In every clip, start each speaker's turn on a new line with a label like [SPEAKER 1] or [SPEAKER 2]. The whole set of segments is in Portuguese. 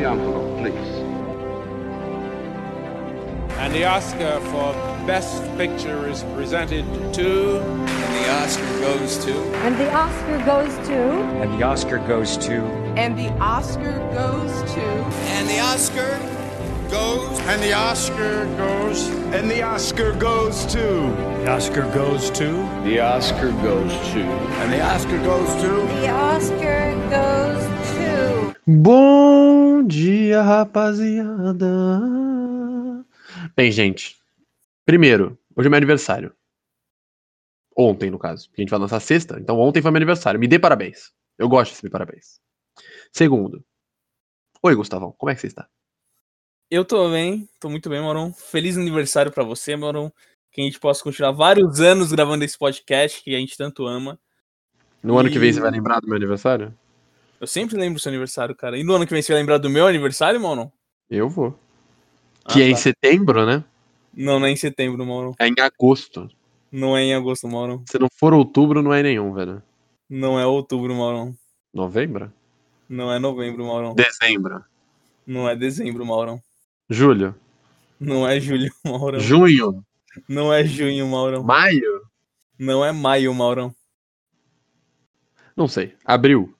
[SPEAKER 1] the envelope, please.
[SPEAKER 2] And the Oscar for Best Picture is presented to.
[SPEAKER 3] And the Oscar goes to.
[SPEAKER 4] And the Oscar goes to.
[SPEAKER 5] And the Oscar goes to.
[SPEAKER 6] And the Oscar goes to.
[SPEAKER 3] And the Oscar goes.
[SPEAKER 7] And the Oscar goes. And the Oscar goes to.
[SPEAKER 5] The Oscar goes to.
[SPEAKER 1] The Oscar goes to.
[SPEAKER 7] And the Oscar goes to.
[SPEAKER 4] The Oscar goes to.
[SPEAKER 8] Bom dia, rapaziada. Bem, gente. Primeiro, hoje é meu aniversário. Ontem, no caso. Porque a gente vai lançar sexta. Então ontem foi meu aniversário. Me dê parabéns. Eu gosto de receber parabéns. Segundo. Oi, Gustavão. Como é que você está?
[SPEAKER 9] Eu tô bem, tô muito bem, Moron. Feliz aniversário para você, Moron. Que a gente possa continuar vários anos gravando esse podcast que a gente tanto ama.
[SPEAKER 8] No e... ano que vem você vai lembrar do meu aniversário?
[SPEAKER 9] Eu sempre lembro do seu aniversário, cara. E no ano que vem você vai lembrar do meu aniversário, Moron?
[SPEAKER 8] Eu vou. Ah, que é tá. em setembro, né?
[SPEAKER 9] Não, não é em setembro, Mauro.
[SPEAKER 8] É em agosto.
[SPEAKER 9] Não é em agosto, Mauro.
[SPEAKER 8] Se não for outubro, não é nenhum, velho.
[SPEAKER 9] Não é outubro, Mauro.
[SPEAKER 8] Novembro?
[SPEAKER 9] Não é novembro, Mauro.
[SPEAKER 8] Dezembro.
[SPEAKER 9] Não é dezembro, Mauro.
[SPEAKER 8] Julho.
[SPEAKER 9] Não é julho, Mauro.
[SPEAKER 8] Junho.
[SPEAKER 9] Não é junho, Mauro.
[SPEAKER 8] Maio.
[SPEAKER 9] Não é maio, Mauro.
[SPEAKER 8] Não sei. Abril.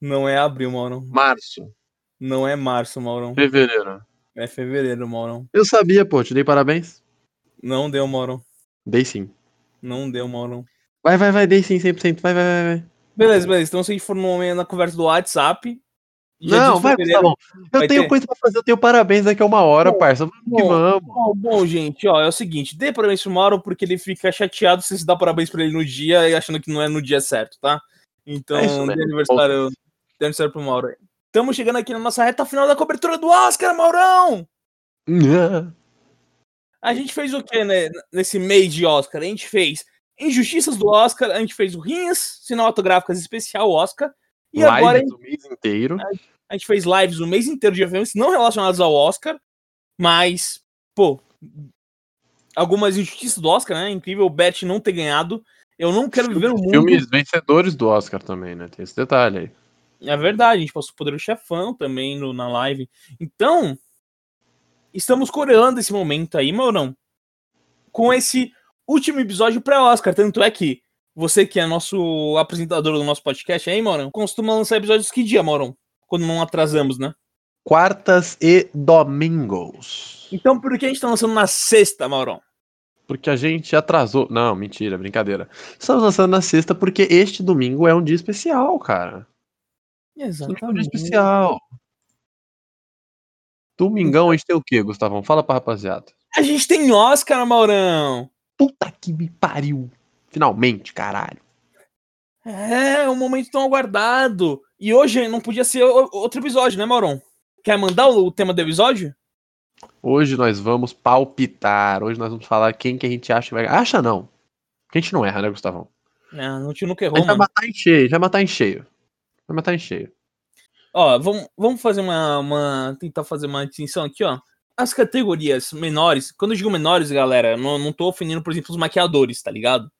[SPEAKER 9] Não é abril, Mauro.
[SPEAKER 8] Março.
[SPEAKER 9] Não é março, Mauro.
[SPEAKER 8] Fevereiro.
[SPEAKER 9] É fevereiro, Mauro.
[SPEAKER 8] Eu sabia, pô. Te dei parabéns.
[SPEAKER 9] Não deu, Mauro.
[SPEAKER 8] Dei sim.
[SPEAKER 9] Não deu, Mauro.
[SPEAKER 8] Vai, vai, vai. Dei sim, 100%. Vai, vai, vai. vai.
[SPEAKER 9] Beleza, beleza. Então se a gente for no, na conversa do WhatsApp...
[SPEAKER 8] Não, vai, Gustavo. Eu vai tenho ter... coisa pra fazer. Eu tenho parabéns daqui a uma hora, bom, parça. Vamos que vamos.
[SPEAKER 9] Bom, bom, gente, ó, é o seguinte. Dê parabéns pro Mauro porque ele fica chateado se você dá parabéns pra ele no dia e achando que não é no dia certo, tá? Então, é dê aniversário, dê aniversário pro Mauro. Estamos chegando aqui na nossa reta final da cobertura do Oscar, Maurão! A gente fez o que né, nesse mês de Oscar? A gente fez Injustiças do Oscar, a gente fez o Rins Cinematográficas Especial Oscar. E
[SPEAKER 8] lives
[SPEAKER 9] agora.
[SPEAKER 8] o mês inteiro.
[SPEAKER 9] A gente fez lives o mês inteiro de eventos não relacionados ao Oscar, mas, pô, algumas injustiças do Oscar, né? Incrível o Bet não ter ganhado. Eu não quero viver no mundo.
[SPEAKER 8] Filmes vencedores do Oscar também, né? Tem esse detalhe aí.
[SPEAKER 9] É verdade, a gente passou o Poder do Chefão também no, na live. Então, estamos coreando esse momento aí, Maurão, com esse último episódio pré-Oscar. Tanto é que você, que é nosso apresentador do nosso podcast aí, Maurão, costuma lançar episódios que dia, Maurão? Quando não atrasamos, né?
[SPEAKER 8] Quartas e domingos.
[SPEAKER 9] Então por que a gente tá lançando na sexta, Maurão?
[SPEAKER 8] Porque a gente atrasou. Não, mentira, brincadeira. Estamos lançando na sexta porque este domingo é um dia especial, cara.
[SPEAKER 9] Exatamente.
[SPEAKER 8] Especial. Domingão a gente tem o quê, Gustavão? Fala pra rapaziada.
[SPEAKER 9] A gente tem Oscar, Maurão.
[SPEAKER 8] Puta que me pariu. Finalmente, caralho.
[SPEAKER 9] É, um momento tão aguardado. E hoje não podia ser outro episódio, né, Maurão? Quer mandar o tema do episódio?
[SPEAKER 8] Hoje nós vamos palpitar. Hoje nós vamos falar quem que a gente acha que vai. Acha não. Porque a gente não erra, né, Gustavão?
[SPEAKER 9] Não, a gente nunca errou,
[SPEAKER 8] a gente
[SPEAKER 9] mano.
[SPEAKER 8] vai matar em cheio, vai matar em cheio. Vai matar em cheio.
[SPEAKER 9] Ó, vamos, vamos fazer uma, uma. Tentar fazer uma distinção aqui, ó. As categorias menores, quando eu digo menores, galera, não, não tô ofendendo, por exemplo, os maquiadores, tá ligado?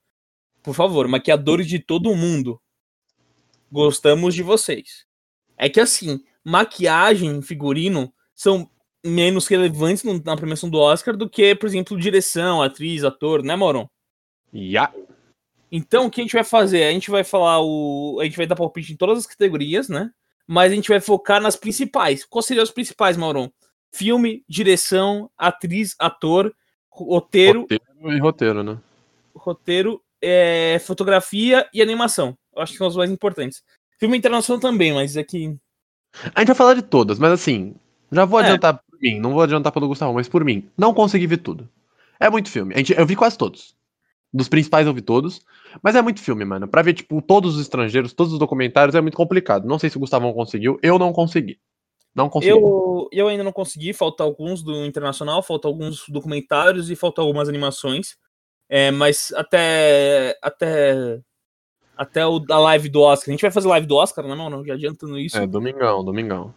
[SPEAKER 9] Por favor, maquiadores de todo mundo. Gostamos de vocês. É que assim, maquiagem, figurino são menos relevantes na premiação do Oscar do que, por exemplo, direção, atriz, ator, né, Moron?
[SPEAKER 8] Yeah.
[SPEAKER 9] Então, o que a gente vai fazer? A gente vai falar o. A gente vai dar palpite em todas as categorias, né? mas a gente vai focar nas principais. Quais seriam as principais, Mauron? Filme, direção, atriz, ator, roteiro.
[SPEAKER 8] Roteiro e roteiro, né?
[SPEAKER 9] Roteiro, é, fotografia e animação. Eu acho que são os mais importantes. Filme internacional também, mas aqui.
[SPEAKER 8] É a gente vai falar de todas, mas assim, já vou é. adiantar por mim, não vou adiantar pelo Gustavo, mas por mim, não consegui ver tudo. É muito filme. A gente, eu vi quase todos. Dos principais eu vi todos. Mas é muito filme, mano. Pra ver, tipo, todos os estrangeiros, todos os documentários é muito complicado. Não sei se o Gustavão conseguiu. Eu não consegui. Não consegui.
[SPEAKER 9] Eu, eu ainda não consegui. Falta alguns do internacional, falta alguns documentários e falta algumas animações. É, mas até. Até. Até o da live do Oscar. A gente vai fazer live do Oscar, né, não? Já adiantando isso.
[SPEAKER 8] É, domingão, domingão.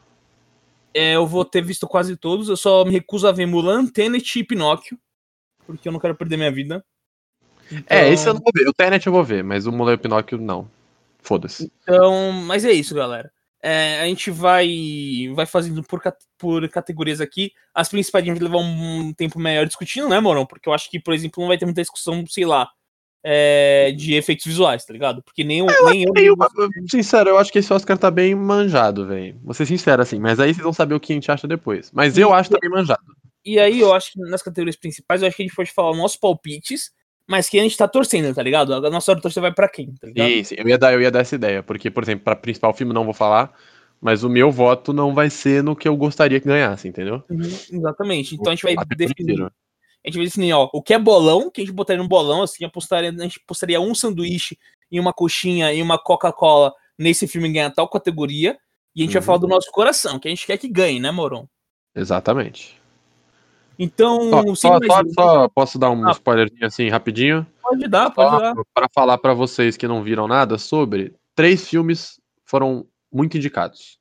[SPEAKER 9] É, eu vou ter visto quase todos. Eu só me recuso a ver Mulan, Tenet e Pinóquio. Porque eu não quero perder minha vida.
[SPEAKER 8] Então... É, esse eu não vou ver. O Tenet eu vou ver, mas o Mulher Pinóquio não. Foda-se.
[SPEAKER 9] Então, mas é isso, galera. É, a gente vai vai fazendo por, por categorias aqui. As principais a gente vai levar um tempo melhor discutindo, né, Morão? Porque eu acho que, por exemplo, não vai ter muita discussão, sei lá, é, de efeitos visuais, tá ligado? Porque nem, eu- nem eu.
[SPEAKER 8] Uma- sincero, eu acho que esse Oscar tá bem manjado, velho. Vou ser sincero assim, mas aí vocês vão saber o que a gente acha depois. Mas eu acho que tá bem manjado.
[SPEAKER 9] E aí eu acho que nas categorias principais, eu acho que a gente pode falar os nossos palpites, mas que a gente tá torcendo, tá ligado? A nossa hora de torcer vai pra quem, tá ligado?
[SPEAKER 8] Sim, eu ia dar, eu ia dar essa ideia, porque, por exemplo, pra principal filme não vou falar, mas o meu voto não vai ser no que eu gostaria que ganhasse, entendeu?
[SPEAKER 9] Uhum, exatamente. Então a gente vai definir. A gente vai definir, ó, o que é bolão, que a gente botaria no bolão, assim, apostaria, a gente postaria um sanduíche e uma coxinha e uma Coca-Cola nesse filme ganhar tal categoria. E a gente vai
[SPEAKER 8] Uhum.
[SPEAKER 9] falar do nosso coração, que a gente quer que ganhe, né, Moron?
[SPEAKER 8] Exatamente.
[SPEAKER 9] Então,
[SPEAKER 8] Só, só, só- só posso dar um
[SPEAKER 9] Ah.
[SPEAKER 8] spoilerzinho assim, rapidinho?
[SPEAKER 9] pode dar, pode dar.
[SPEAKER 8] Para falar pra vocês que não viram nada sobre, três filmes foram muito indicados.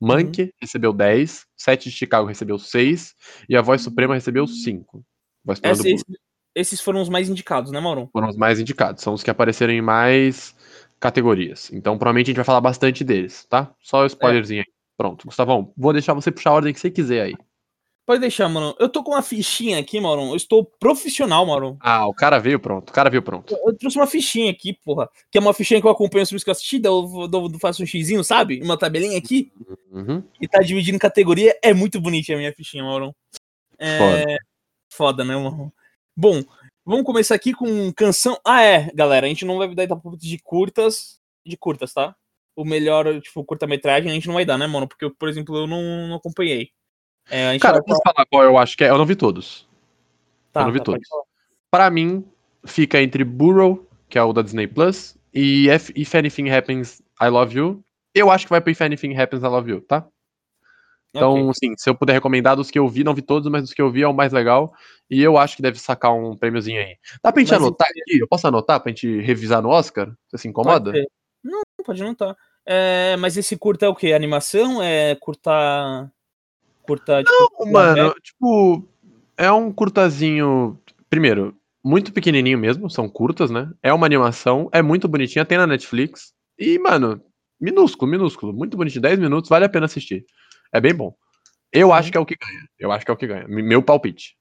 [SPEAKER 8] Monkey
[SPEAKER 9] Uhum.
[SPEAKER 8] recebeu 10, Sete de Chicago recebeu 6 e A Voz Suprema recebeu 5. Voz Suprema do
[SPEAKER 9] Esse-
[SPEAKER 8] Blues
[SPEAKER 9] esses foram os mais indicados, né, Moron?
[SPEAKER 8] foram os mais indicados, são os que apareceram em mais categorias. Então, provavelmente a gente vai falar bastante deles, tá? Só o spoilerzinho aí. Pronto, Gustavão, vou deixar você puxar a ordem que você quiser aí.
[SPEAKER 9] Pode deixar, Moron. Eu tô com uma fichinha aqui, Moron. Eu estou profissional, Moron.
[SPEAKER 8] Ah, o cara veio pronto, o cara veio pronto.
[SPEAKER 9] Eu trouxe uma fichinha aqui, porra. Que é uma fichinha que eu acompanho os filmes que eu assisti, eu, faço um xizinho, sabe? Uma tabelinha aqui.
[SPEAKER 8] Uhum.
[SPEAKER 9] E tá dividindo em categoria. É muito bonitinha a minha fichinha, Maurão. É...
[SPEAKER 8] Foda.
[SPEAKER 9] Foda, né, Maurão? Bom, vamos começar aqui com canção. Ah, é, galera. A gente não vai dar palpite de curtas. De curtas, tá? O melhor, tipo, curta-metragem a gente não vai dar, né, mano? Porque, por exemplo, eu não, não acompanhei. É, a gente
[SPEAKER 8] Cara, posso falar qual eu acho que é? Eu não vi todos.
[SPEAKER 9] Tá,
[SPEAKER 8] eu não vi
[SPEAKER 9] tá,
[SPEAKER 8] todos. Pra mim, fica entre Burrow, que é o da Disney Plus, e If, If Anything Happens, I Love You. Eu acho que vai pro If Anything Happens, I Love You, tá? Então,
[SPEAKER 9] Ok.
[SPEAKER 8] assim, se eu puder recomendar dos que eu vi, não vi todos, mas dos que eu vi é o mais legal. E eu acho que deve sacar um prêmiozinho aí. Dá pra gente
[SPEAKER 9] Mas
[SPEAKER 8] anotar aqui? Eu posso anotar pra gente revisar no Oscar? Você se incomoda?
[SPEAKER 9] Pode. Não, pode tá. É, mas esse curta é o quê? Animação? É curta. Curta. Tipo,
[SPEAKER 8] Não, mano, tipo, é um curtazinho. Primeiro, muito pequenininho mesmo, são curtas, né? É uma animação, é muito bonitinha, tem na Netflix. E, mano, minúsculo, minúsculo, muito bonitinho, 10 minutos, vale a pena assistir. É bem bom. Eu acho que é o que ganha. Eu acho que é o que ganha. Meu palpite.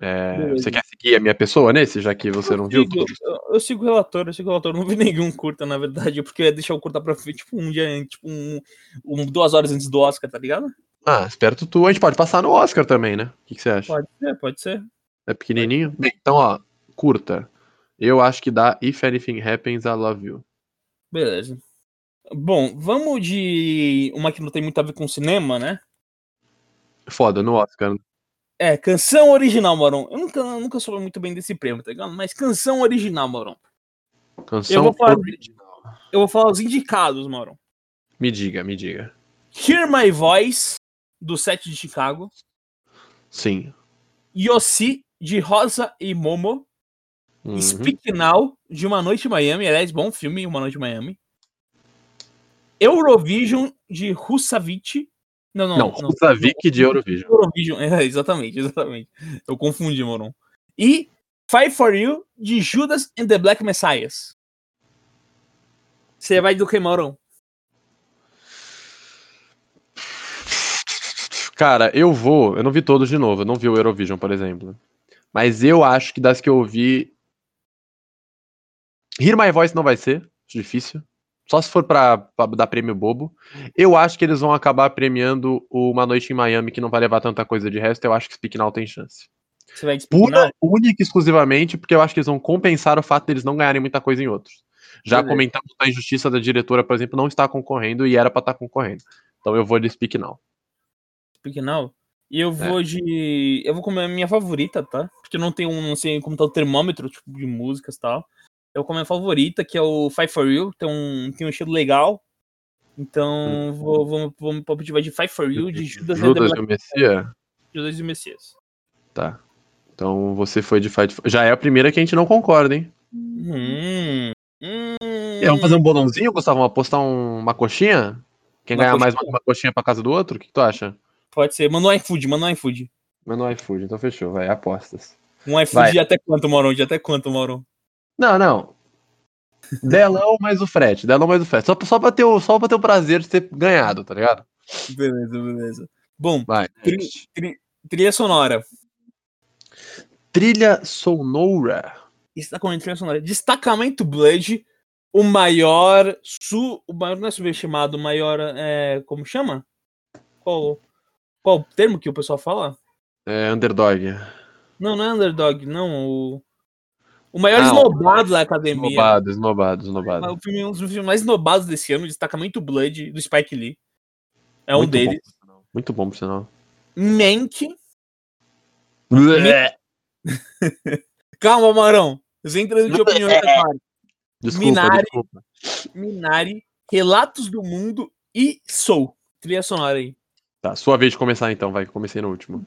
[SPEAKER 8] É, você quer seguir a minha pessoa nesse, já que você não viu?
[SPEAKER 9] sigo,
[SPEAKER 8] todos?
[SPEAKER 9] eu, eu sigo o relator, eu sigo o relator. Eu Não vi nenhum curta, na verdade, porque eu ia deixar o curta pra ver, tipo, um dia, tipo, um, um- duas horas antes do Oscar, tá ligado?
[SPEAKER 8] Ah, esperto tu. A gente pode passar no Oscar também, né? O que, que você acha?
[SPEAKER 9] Pode ser, pode ser.
[SPEAKER 8] É pequenininho? Bem, então, ó, curta. Eu acho que dá If Anything Happens, I Love You.
[SPEAKER 9] Beleza. Bom, vamos de uma que não tem muito a ver com cinema, né?
[SPEAKER 8] Foda, no Oscar.
[SPEAKER 9] É, canção original, Moron. Eu nunca, eu nunca soube muito bem desse prêmio, tá ligado? Mas canção original, Moron.
[SPEAKER 8] Canção
[SPEAKER 9] Eu vou falar-
[SPEAKER 8] original.
[SPEAKER 9] Eu vou falar os indicados, Moron.
[SPEAKER 8] Me diga, me diga.
[SPEAKER 9] Hear My Voice, do set de Chicago.
[SPEAKER 8] Sim.
[SPEAKER 9] Yossi, de Rosa e Momo.
[SPEAKER 8] Uhum.
[SPEAKER 9] Speak Now, de Uma Noite em Miami. Aliás, bom filme, Uma Noite em Miami. Eurovision, de Russavic. Não, não,
[SPEAKER 8] Não,
[SPEAKER 9] não.
[SPEAKER 8] De Eurovision.
[SPEAKER 9] Eurovision, é, exatamente, exatamente. Eu confundi, Moron. E Fight For You, de Judas and the Black Messiahs. Você vai do que, Moron?
[SPEAKER 8] Cara, eu vou. Eu não vi todos de novo. Eu não vi o Eurovision, por exemplo. Mas eu acho que das que eu vi. Hear My Voice não vai ser. Difícil. Só se for pra, pra dar prêmio bobo. Eu acho que eles vão acabar premiando Uma Noite em Miami, que não vai levar tanta coisa de resto. Eu acho que Speak Now tem chance.
[SPEAKER 9] Você vai de
[SPEAKER 8] Pura, única e exclusivamente, porque eu acho que eles vão compensar o fato deles não ganharem muita coisa em outros. Já
[SPEAKER 9] Beleza.
[SPEAKER 8] comentamos da injustiça da diretora, por exemplo, não está concorrendo e era pra estar concorrendo. Então eu vou de Speak Now.
[SPEAKER 9] Speak Now. E eu
[SPEAKER 8] É.
[SPEAKER 9] vou de. Eu vou comer a minha favorita, tá? Porque eu não tenho um, não sei como tá o termômetro, tipo, de músicas e tal. Eu vou comer a favorita, que é o Fight For You. Tem um, tem um estilo legal. Então, vou, vou, vou me palpite vai de Fight For You, de Judas,
[SPEAKER 8] Judas e o Messias?
[SPEAKER 9] Judas e o Messias.
[SPEAKER 8] Tá. Então você foi de Fight. Já é a primeira que a gente não concorda, hein?
[SPEAKER 9] Hum. Hum.
[SPEAKER 8] E aí, vamos fazer um bolãozinho, Gustavo? Vamos apostar um- uma coxinha? Quem
[SPEAKER 9] Uma
[SPEAKER 8] ganhar mais
[SPEAKER 9] coxinha.
[SPEAKER 8] uma, uma coxinha pra casa do outro? O que, que tu acha?
[SPEAKER 9] Pode ser. Manda um iFood, manda um iFood.
[SPEAKER 8] Mas no iFood, então fechou, vai, apostas.
[SPEAKER 9] Um iFood de até quanto, Moron? De até quanto, Moron?
[SPEAKER 8] Não, não. Delão mais o frete, Delão mais o frete. Só, só, pra ter o, só pra ter o prazer de ter ganhado, tá ligado?
[SPEAKER 9] Beleza, beleza. Bom,
[SPEAKER 8] Vai.
[SPEAKER 9] Tri- tri- trilha sonora.
[SPEAKER 8] Trilha sonora.
[SPEAKER 9] Está com trilha sonora. Destacamento Blood, o maior su, o maior não é subestimado, o maior é, como chama? Qual qual o termo que o pessoal fala?
[SPEAKER 8] É, underdog.
[SPEAKER 9] Não, não é underdog, não, o o maior
[SPEAKER 8] Ah,
[SPEAKER 9] esnobado da academia.
[SPEAKER 8] Snobado, snobado,
[SPEAKER 9] É
[SPEAKER 8] snobado.
[SPEAKER 9] o filme, um dos filmes mais esnobados desse ano, Destacamento Blood, do Spike Lee. É um
[SPEAKER 8] Muito bom,
[SPEAKER 9] deles.
[SPEAKER 8] sinal. Muito bom, por sinal.
[SPEAKER 9] Mank. Calma, Marão. Você entrando de opinião agora.
[SPEAKER 8] Desculpa,
[SPEAKER 9] Minari.
[SPEAKER 8] desculpa.
[SPEAKER 9] Minari, Relatos do Mundo e Soul. Trilha sonora aí.
[SPEAKER 8] Tá, sua vez de começar então, vai, que comecei no último.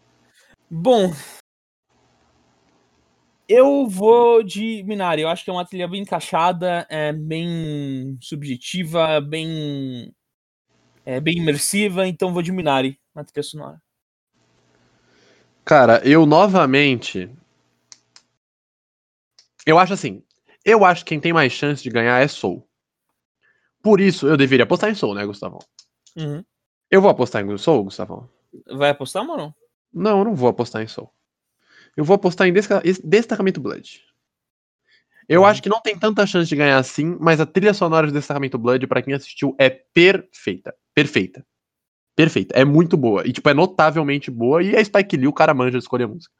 [SPEAKER 9] Bom. Eu vou de Minari. Eu acho que é uma trilha bem encaixada, é bem subjetiva, bem. É bem imersiva, então vou de Minari na trilha sonora.
[SPEAKER 8] Cara, eu novamente. Eu acho assim. Eu acho que quem tem mais chance de ganhar é Soul. Por isso, eu deveria apostar em Soul, né, Gustavão?
[SPEAKER 9] Uhum.
[SPEAKER 8] Eu vou apostar em Soul, Gustavão?
[SPEAKER 9] Vai apostar, mano?
[SPEAKER 8] Não, eu não vou apostar em Soul. Eu vou apostar em Desca- Destacamento Blood. Eu acho que não tem tanta chance de ganhar assim, mas a trilha sonora de Destacamento Blood, pra quem assistiu, é perfeita. Perfeita. Perfeita. É muito boa. E, tipo, é notavelmente boa. E a Spike Lee, o cara manja de escolher música.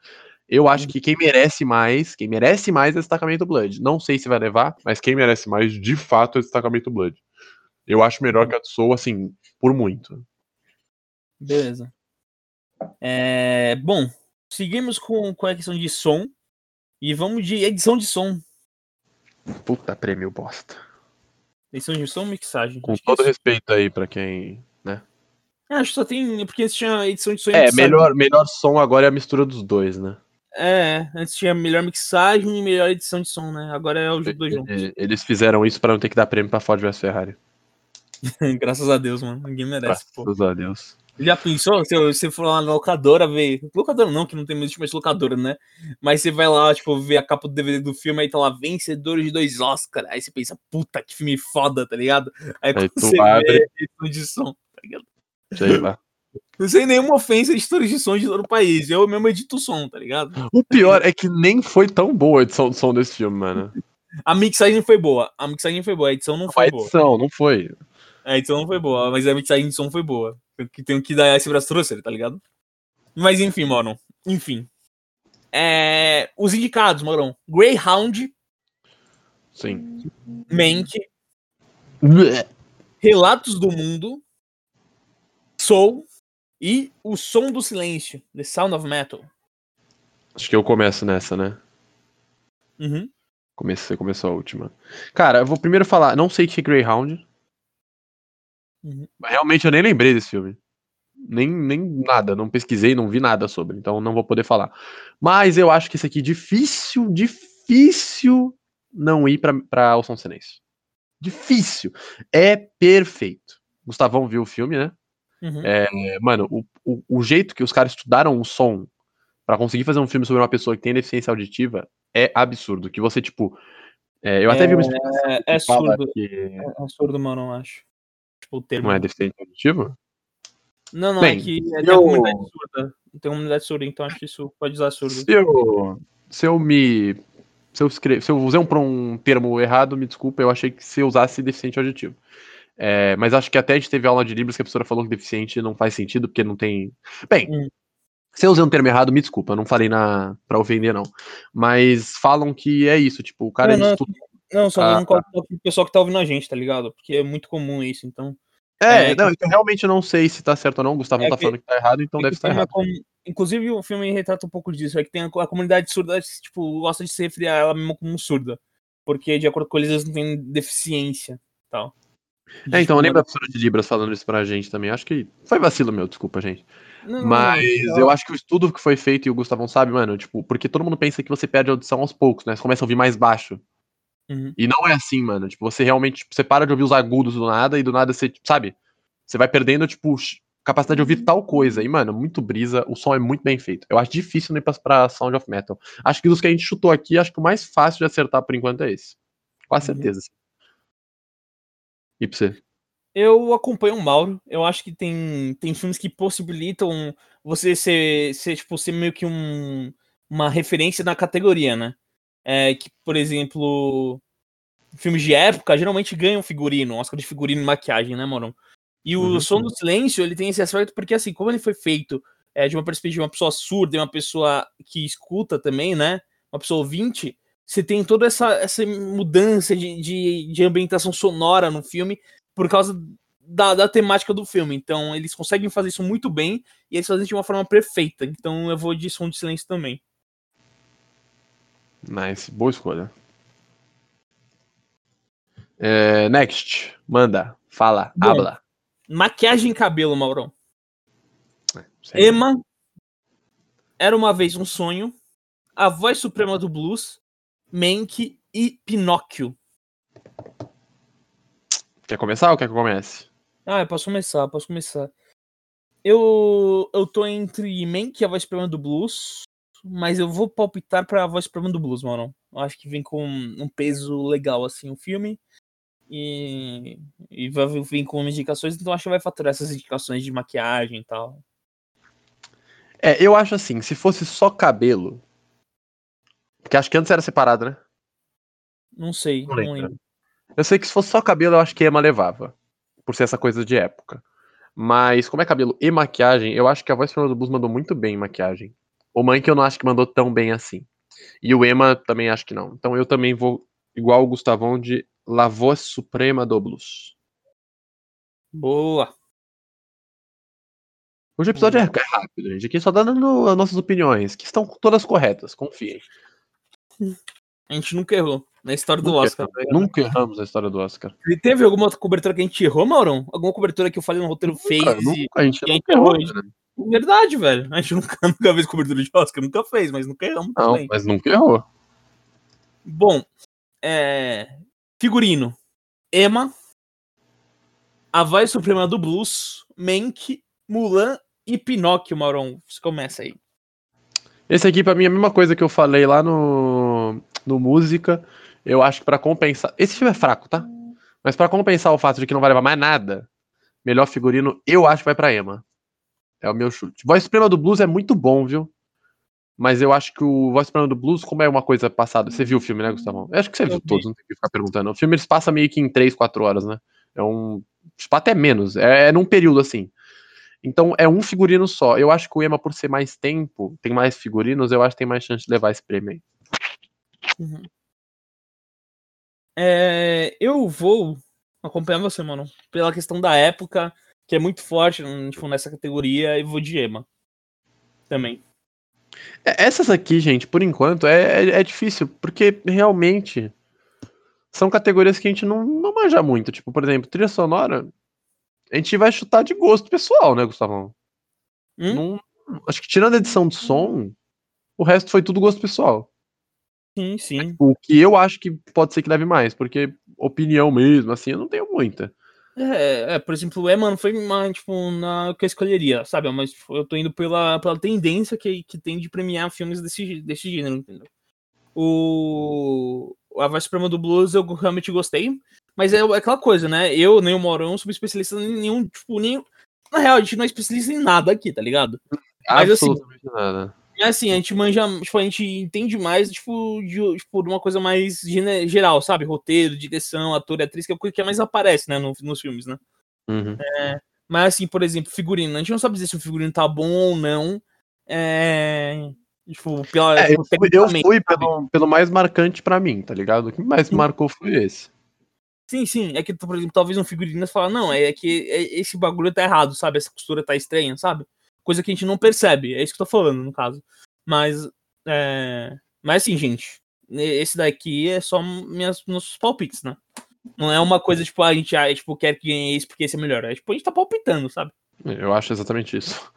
[SPEAKER 8] Eu acho que quem merece mais, quem merece mais é Destacamento Blood. Não sei se vai levar, mas quem merece mais, de fato, é Destacamento Blood. Eu acho melhor que a Soul, assim, por muito.
[SPEAKER 9] Beleza. É, bom, seguimos com, com a questão de som. E vamos de edição de som.
[SPEAKER 8] Puta prêmio bosta.
[SPEAKER 9] Edição de som mixagem.
[SPEAKER 8] Com todo
[SPEAKER 9] isso-
[SPEAKER 8] respeito aí pra quem, né?
[SPEAKER 9] Ah, acho que só tem. Porque antes tinha edição de som e
[SPEAKER 8] É,
[SPEAKER 9] mixagem.
[SPEAKER 8] melhor, melhor som agora é a mistura dos dois, né?
[SPEAKER 9] É, antes tinha melhor mixagem e melhor edição de som, né? Agora é os dois juntos.
[SPEAKER 8] Eles fizeram isso pra não ter que dar prêmio pra Ford vs Ferrari.
[SPEAKER 9] Graças a Deus, mano. Ninguém merece, pô.
[SPEAKER 8] Graças a Deus.
[SPEAKER 9] Já pensou? Se você for lá na locadora ver. Locadora não, que não tem mais mais locadora, né? Mas você vai lá, tipo, ver a capa do DVD do filme, aí tá lá, vencedor de dois Oscar. Aí você pensa, puta, que filme foda, tá ligado? Aí quando
[SPEAKER 8] tu
[SPEAKER 9] você
[SPEAKER 8] abre-
[SPEAKER 9] vê a edição de som, tá ligado?
[SPEAKER 8] Sei lá.
[SPEAKER 9] Não sei nenhuma ofensa a editores de som de todo o país. Eu mesmo edito o som, tá ligado?
[SPEAKER 8] O pior é que nem foi tão boa a edição do som desse filme, mano.
[SPEAKER 9] A mixagem foi boa. A mixagem foi boa, a edição não
[SPEAKER 8] A
[SPEAKER 9] foi boa.
[SPEAKER 8] edição, não foi.
[SPEAKER 9] A edição não foi boa, mas a mixagem de som foi boa. Que tenho que dar esse braço torcer, tá ligado? Mas enfim, mano. Enfim. É, Os indicados, Morão. Greyhound,
[SPEAKER 8] Sim.
[SPEAKER 9] Mank, Relatos do Mundo, Soul e O Som do Silêncio, The Sound of Metal.
[SPEAKER 8] Acho que eu começo nessa, né?
[SPEAKER 9] Uhum.
[SPEAKER 8] Comecei, começou a última. Cara, eu vou primeiro falar, não sei o que é Greyhound.
[SPEAKER 9] Uhum.
[SPEAKER 8] Realmente eu nem lembrei desse filme. Nem, nem nada, não pesquisei, não vi nada sobre, então não vou poder falar. Mas eu acho que esse aqui é difícil, difícil não ir pra, pra O Silêncio. Difícil. É perfeito. Gustavão viu o filme, né?
[SPEAKER 9] Uhum.
[SPEAKER 8] É, mano, o, o, o jeito que os caras estudaram o som pra conseguir fazer um filme sobre uma pessoa que tem deficiência auditiva é absurdo. Que você, tipo. é, eu até vi uma explicação
[SPEAKER 9] É, é surdo.
[SPEAKER 8] que
[SPEAKER 9] É surdo, mano, eu acho. Tipo, o termo.
[SPEAKER 8] não é deficiente auditivo.
[SPEAKER 9] Não, não,
[SPEAKER 8] Bem,
[SPEAKER 9] é que é,
[SPEAKER 8] eu-
[SPEAKER 9] uma comunidade surda. Tem uma comunidade surda, então acho que isso pode usar surdo.
[SPEAKER 8] Se eu, se eu me. Se eu, escre... se eu usei um, um termo errado, me desculpa, eu achei que se eu usasse deficiente auditivo. É, mas acho que até a gente teve aula de Libras que a professora falou que deficiente não faz sentido, porque não tem. Bem,
[SPEAKER 9] Hum.
[SPEAKER 8] se eu usei um termo errado, me desculpa, eu não falei na... pra ofender, não. Mas falam que é isso, tipo, o cara
[SPEAKER 9] Não, não,
[SPEAKER 8] estuda.
[SPEAKER 9] Não, só
[SPEAKER 8] Ah,
[SPEAKER 9] não coloca o pessoal que tá ouvindo a gente, tá ligado? Porque é muito comum isso, então.
[SPEAKER 8] É,
[SPEAKER 9] é,
[SPEAKER 8] não, então realmente não sei se tá certo ou não. O Gustavo
[SPEAKER 9] É
[SPEAKER 8] tá
[SPEAKER 9] que-
[SPEAKER 8] falando que tá errado, então
[SPEAKER 9] É
[SPEAKER 8] deve
[SPEAKER 9] que
[SPEAKER 8] estar
[SPEAKER 9] uma
[SPEAKER 8] errado.
[SPEAKER 9] com- Inclusive, o filme retrata um pouco disso. É que tem a, a comunidade surda, tipo, gosta de se referir a ela mesmo como surda. Porque, de acordo com eles, eles não têm deficiência tal.
[SPEAKER 8] É, então
[SPEAKER 9] Tipo,
[SPEAKER 8] eu lembro da professora de Libras falando isso pra gente também. Acho que foi vacilo meu, desculpa, gente.
[SPEAKER 9] não, não,
[SPEAKER 8] Mas
[SPEAKER 9] não,
[SPEAKER 8] eu acho que o estudo que foi feito, e o Gustavão sabe, mano, tipo, porque todo mundo pensa que você perde a audição aos poucos, né? Você começa a ouvir mais baixo.
[SPEAKER 9] Uhum.
[SPEAKER 8] E não é assim, mano. Tipo, você realmente, tipo, você para de ouvir os agudos do nada e do nada você, tipo, sabe? Você vai perdendo, tipo, capacidade de ouvir tal coisa. E, mano, muito brisa, o som é muito bem feito. Eu acho difícil não ir pra, pra Sound of Metal. Acho que dos que a gente chutou aqui, acho que o mais fácil de acertar por enquanto é esse. Com
[SPEAKER 9] Uhum.
[SPEAKER 8] certeza. E pra você?
[SPEAKER 9] Eu acompanho o Mauro. Eu acho que tem, tem filmes que possibilitam você ser, ser, tipo, ser meio que um, uma referência na categoria, né? É, que, por exemplo, filmes de época geralmente ganham figurino, Oscar de figurino e maquiagem, né, Mauro? E o
[SPEAKER 8] Uhum.
[SPEAKER 9] Som do Silêncio, ele tem esse aspecto porque, assim, como ele foi feito é, de uma perspectiva de uma pessoa surda e uma pessoa que escuta também, né? Uma pessoa ouvinte, você tem toda essa, essa mudança de, de, de ambientação sonora no filme por causa da, da temática do filme. Então, eles conseguem fazer isso muito bem e eles fazem de uma forma perfeita. Então, eu vou de Som de Silêncio também.
[SPEAKER 8] Nice, boa escolha. É, next, manda, fala,
[SPEAKER 9] Bom.
[SPEAKER 8] habla.
[SPEAKER 9] Maquiagem e cabelo, Maurão.
[SPEAKER 8] Sempre.
[SPEAKER 9] Emma, Era uma vez um sonho, A Voz Suprema do Blues, Mank e Pinóquio.
[SPEAKER 8] Quer começar ou quer que eu comece?
[SPEAKER 9] Ah, eu posso começar, posso começar. Eu, eu tô entre Mank e A Voz Suprema do Blues, mas eu vou palpitar pra A Voz Suprema do Blues, mano. Eu acho que vem com um peso legal, assim, o filme. E, e vai vir com indicações, então acho que vai faturar essas indicações de maquiagem e tal.
[SPEAKER 8] É, eu acho assim, se fosse só cabelo. Porque acho que antes era separado, né?
[SPEAKER 9] Não sei,
[SPEAKER 8] Não
[SPEAKER 9] não
[SPEAKER 8] lembro.
[SPEAKER 9] lembro.
[SPEAKER 8] Eu sei que se fosse só cabelo, eu acho que Emma levava. Por ser essa coisa de época. Mas como é cabelo e maquiagem, eu acho que a voz do Blues mandou muito bem em maquiagem. O Mank eu não acho que mandou tão bem assim. E o Emma também acho que não. Então eu também vou, igual o Gustavão, de La Voz Suprema do Blues.
[SPEAKER 9] Boa.
[SPEAKER 8] Hoje o episódio é é rápido, gente. Aqui só dando as nossas opiniões, que estão todas corretas, confiem.
[SPEAKER 9] A gente nunca errou na história do
[SPEAKER 8] Nunca
[SPEAKER 9] Oscar.
[SPEAKER 8] erramos,
[SPEAKER 9] tá ligado?
[SPEAKER 8] Nunca erramos a história do Oscar.
[SPEAKER 9] E teve alguma outra cobertura que a gente errou, Maurão? Alguma cobertura que eu falei no roteiro fez?
[SPEAKER 8] Nunca,
[SPEAKER 9] e-
[SPEAKER 8] nunca, a gente
[SPEAKER 9] e a gente
[SPEAKER 8] nunca errou,
[SPEAKER 9] errou,
[SPEAKER 8] né?
[SPEAKER 9] Verdade, velho. A gente nunca, nunca fez cobertura de Oscar, nunca fez, mas nunca erramos
[SPEAKER 8] Não,
[SPEAKER 9] também.
[SPEAKER 8] mas nunca errou.
[SPEAKER 9] Bom, é... figurino. Emma, A Voz Suprema do Blues, Mank, Mulan e Pinóquio, Maurão. Você começa aí.
[SPEAKER 8] Esse aqui, pra mim, é a mesma coisa que eu falei lá no, no Música. Eu acho que pra compensar. Esse filme é fraco, tá? Mas pra compensar o fato de que não vai levar mais nada, melhor figurino, eu acho que vai pra Emma. É o meu chute. Voz Suprema do Blues é muito bom, viu? Mas eu acho que o Voz Suprema do Blues, como é uma coisa passada. Você viu o filme, né, Gustavo? Eu acho que você viu
[SPEAKER 9] vi.
[SPEAKER 8] todos, não tem que ficar perguntando. O filme eles passam meio que em 3, 4 horas, né? É um. Tipo, até menos. É, é num período assim. Então é um figurino só. Eu acho que o Ema, por ser mais tempo, tem mais figurinos, eu acho que tem mais chance de levar esse prêmio aí.
[SPEAKER 9] É, eu vou acompanhar você, mano. Pela questão da época, que é muito forte tipo, nessa categoria, e vou de Emma. Também.
[SPEAKER 8] É, Essas aqui, gente, por enquanto, é, é, é difícil, porque realmente são categorias que a gente não, não manja muito. Tipo, por exemplo, trilha sonora, a gente vai chutar de gosto pessoal, né, Gustavão?
[SPEAKER 9] Hum?
[SPEAKER 8] Não- acho que tirando a edição de som, o resto foi tudo gosto pessoal.
[SPEAKER 9] Sim, sim.
[SPEAKER 8] O que eu acho que pode ser que leve mais, porque opinião mesmo, assim, eu não tenho muita.
[SPEAKER 9] É, é, por exemplo, o Emma não foi uma, tipo, na que eu escolheria, sabe? Mas tipo, eu tô indo pela, pela tendência que, que tem de premiar filmes desse, desse gênero, entendeu? O. A Voz Suprema do Blues eu realmente gostei. Mas é, é aquela coisa, né? Eu, nem o Morão, somos especialistas em nenhum, tipo, nenhum. Na real, a gente não é especialista em nada aqui, tá ligado? Mas, assim,
[SPEAKER 8] nada.
[SPEAKER 9] É assim, a gente manja, tipo, a gente entende mais, tipo, de, tipo, de uma coisa mais geral, sabe? Roteiro, direção, ator e atriz, que é a coisa que mais aparece, né, no- nos filmes, né?
[SPEAKER 8] Uhum.
[SPEAKER 9] Mas, assim, por exemplo, figurino. A gente não sabe dizer se o figurino tá bom ou não. É. Tipo, pela.
[SPEAKER 8] É, eu
[SPEAKER 9] tipo,
[SPEAKER 8] fui, eu fui pelo, pelo mais marcante pra mim, tá ligado? O que mais
[SPEAKER 9] Sim.
[SPEAKER 8] marcou foi esse.
[SPEAKER 9] Sim, sim. É que, por exemplo, talvez um figurino fala, não, é que é- esse bagulho tá errado, sabe? Essa costura tá estranha, sabe? Coisa que a gente não percebe. É isso que eu tô falando, no caso. Mas. É... Mas assim, gente. Esse daqui é só minhas, nossos palpites, né? Não é uma coisa, tipo, a gente ah, tipo, quer que ganhe esse porque esse é melhor. É tipo, a gente tá palpitando, sabe?
[SPEAKER 8] Eu acho exatamente isso.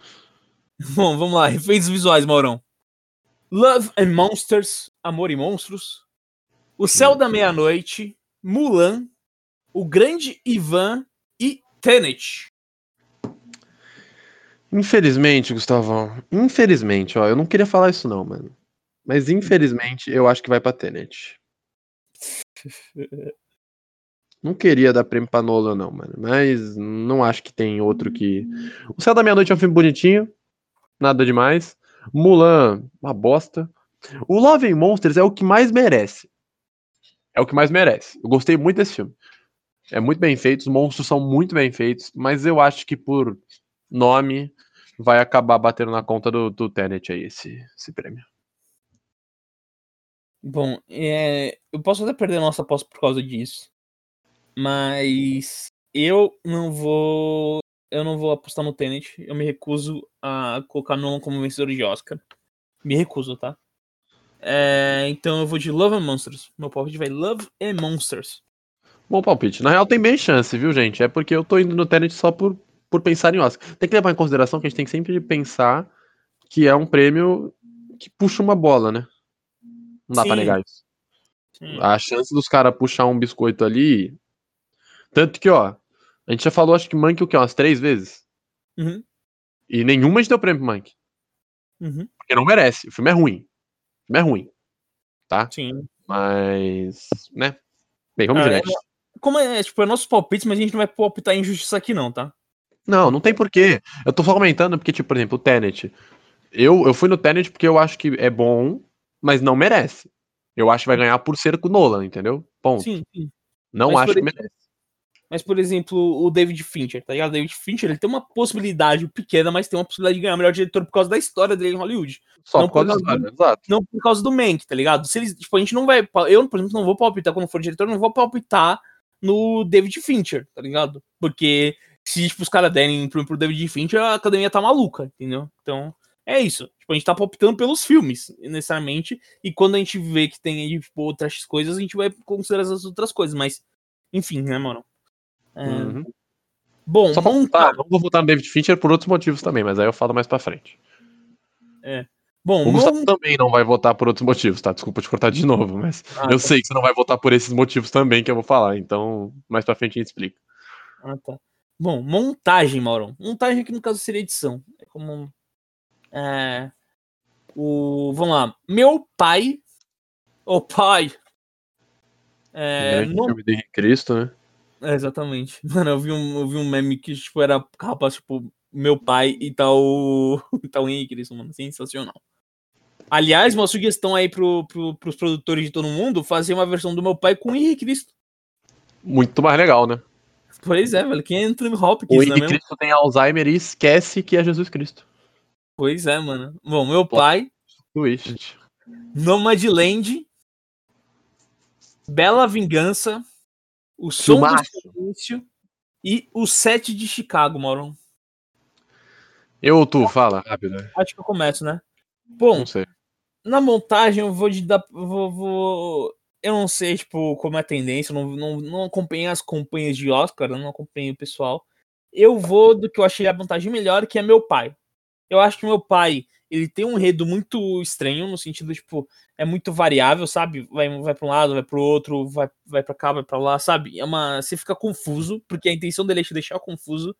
[SPEAKER 9] Bom, vamos lá. Efeitos visuais, Maurão. Love and Monsters, Amor e Monstros. O Céu da Meia-Noite, Mulan, O Grande Ivan e Tenet.
[SPEAKER 8] Infelizmente, Gustavão, infelizmente, ó, eu não queria falar isso não, mano. Mas infelizmente eu acho que vai pra Tenet. Não queria dar prêmio pra Nolan, não, mano. Mas não acho que tem outro que. O Céu da Meia-Noite é um filme bonitinho. Nada demais. Mulan, uma bosta. O Love and Monsters é o que mais merece. É o que mais merece. Eu gostei muito desse filme. É muito bem feito, os monstros são muito bem feitos, mas eu acho que por nome vai acabar batendo na conta do, do Tenet aí, esse, esse prêmio.
[SPEAKER 9] Bom, é, eu posso até perder a nossa aposta por causa disso. Mas eu não vou. Eu não vou apostar no Tenet. Eu me recuso a colocar Nolan como vencedor de Oscar. Me recuso, tá? É, então eu vou de Love and Monsters. Meu palpite vai Love and Monsters.
[SPEAKER 8] Bom palpite. Na real tem bem chance, viu, gente? É porque eu tô indo no Tenet só por, por pensar em Oscar. Tem que levar em consideração que a gente tem que sempre pensar que é um prêmio que puxa uma bola, né? Não dá
[SPEAKER 9] Sim.
[SPEAKER 8] pra negar isso.
[SPEAKER 9] Sim.
[SPEAKER 8] A chance dos caras puxar um biscoito ali. Tanto que, ó, a gente já falou, acho que Monkey o quê? Umas três vezes.
[SPEAKER 9] Uhum,
[SPEAKER 8] E nenhuma a gente deu prêmio pro Monkey.
[SPEAKER 9] uhum,
[SPEAKER 8] Porque não merece. O filme é ruim. O filme é ruim. Tá?
[SPEAKER 9] sim.
[SPEAKER 8] Mas. né? Bem, vamos
[SPEAKER 9] Ah,
[SPEAKER 8] direto.
[SPEAKER 9] Como é, tipo, é nossos palpites, mas a gente não vai palpitar em justiça aqui, não, tá?
[SPEAKER 8] Não, não tem porquê. Eu tô só comentando porque, tipo, por exemplo, o Tenet. Eu, eu fui no Tenet porque eu acho que é bom, mas não merece. Eu acho que vai ganhar por ser com o Nolan, entendeu? Ponto.
[SPEAKER 9] Sim, sim.
[SPEAKER 8] não
[SPEAKER 9] mas
[SPEAKER 8] acho que
[SPEAKER 9] exemplo,
[SPEAKER 8] merece.
[SPEAKER 9] Mas, por exemplo, o David Fincher, tá ligado? O David Fincher, ele tem uma possibilidade pequena, mas tem uma possibilidade de ganhar melhor diretor por causa da história dele em Hollywood.
[SPEAKER 8] Só
[SPEAKER 9] não
[SPEAKER 8] por causa
[SPEAKER 9] por
[SPEAKER 8] da
[SPEAKER 9] causa
[SPEAKER 8] história, exato.
[SPEAKER 9] Não por causa do Mank, tá ligado? Se eles, tipo, a gente não vai. Eu, por exemplo, não vou palpitar quando for diretor, não vou palpitar no David Fincher, tá ligado? Porque se tipo, os caras derem pro, pro David Fincher, a academia tá maluca, entendeu? Então, é isso. Tipo, a gente tá palpitando pelos filmes, necessariamente. E quando a gente vê que tem tipo, outras coisas, a gente vai considerar as outras coisas. Mas, enfim, né, mano? É,
[SPEAKER 8] Uhum.
[SPEAKER 9] Bom,
[SPEAKER 8] Só pra vou votar no David Fincher por outros motivos também, mas aí eu falo mais pra frente.
[SPEAKER 9] Bom,
[SPEAKER 8] O Gustavo também não vai votar por outros motivos, tá? Desculpa te cortar de novo, mas
[SPEAKER 9] Ah,
[SPEAKER 8] eu
[SPEAKER 9] tá.
[SPEAKER 8] sei que você não vai votar por esses motivos também que eu vou falar, então mais pra frente a gente explica.
[SPEAKER 9] Ah, tá. Bom, montagem, Mauro. Montagem aqui no caso seria edição. É como. É, o, vamos lá. Meu pai. O pai. É,
[SPEAKER 8] Grande
[SPEAKER 9] não-
[SPEAKER 8] filme de Henrique Cristo, né?
[SPEAKER 9] é, exatamente. Mano, eu vi, um, eu vi um meme que tipo, era rapaz, tipo, meu pai e tal. E tal Henrique Cristo, mano. Sensacional. Aliás, uma sugestão aí pro, pro, pros produtores de todo mundo fazer uma versão do meu pai com o Henrique Cristo.
[SPEAKER 8] Muito mais legal, né?
[SPEAKER 9] Pois é, velho. Quem é Anthony
[SPEAKER 8] O
[SPEAKER 9] Hopkins, né
[SPEAKER 8] Henrique
[SPEAKER 9] mesmo?
[SPEAKER 8] Cristo tem Alzheimer e esquece que é Jesus Cristo.
[SPEAKER 9] Pois é, mano. Bom, meu pai.
[SPEAKER 8] Twist.
[SPEAKER 9] Nomadland, Bela Vingança, O Som
[SPEAKER 8] Filmaço.
[SPEAKER 9] do Silêncio e O Sete de Chicago, Mauro.
[SPEAKER 8] Eu ou tu, fala rápido. né?
[SPEAKER 9] Acho que eu começo, né? Bom, na montagem eu vou de dar. Vou, vou- eu não sei, tipo, como é a tendência, eu não, não, não acompanhei as campanhas de Oscar, eu não acompanhei o pessoal. Eu vou do que eu achei a montagem melhor, que é meu pai. Eu acho que meu pai, ele tem um enredo muito estranho, no sentido, tipo, é muito variável, sabe? Vai, vai pra um lado, vai pro outro, vai, vai pra cá, vai pra lá, sabe? É uma. Você fica confuso, porque a intenção dele é te deixar confuso.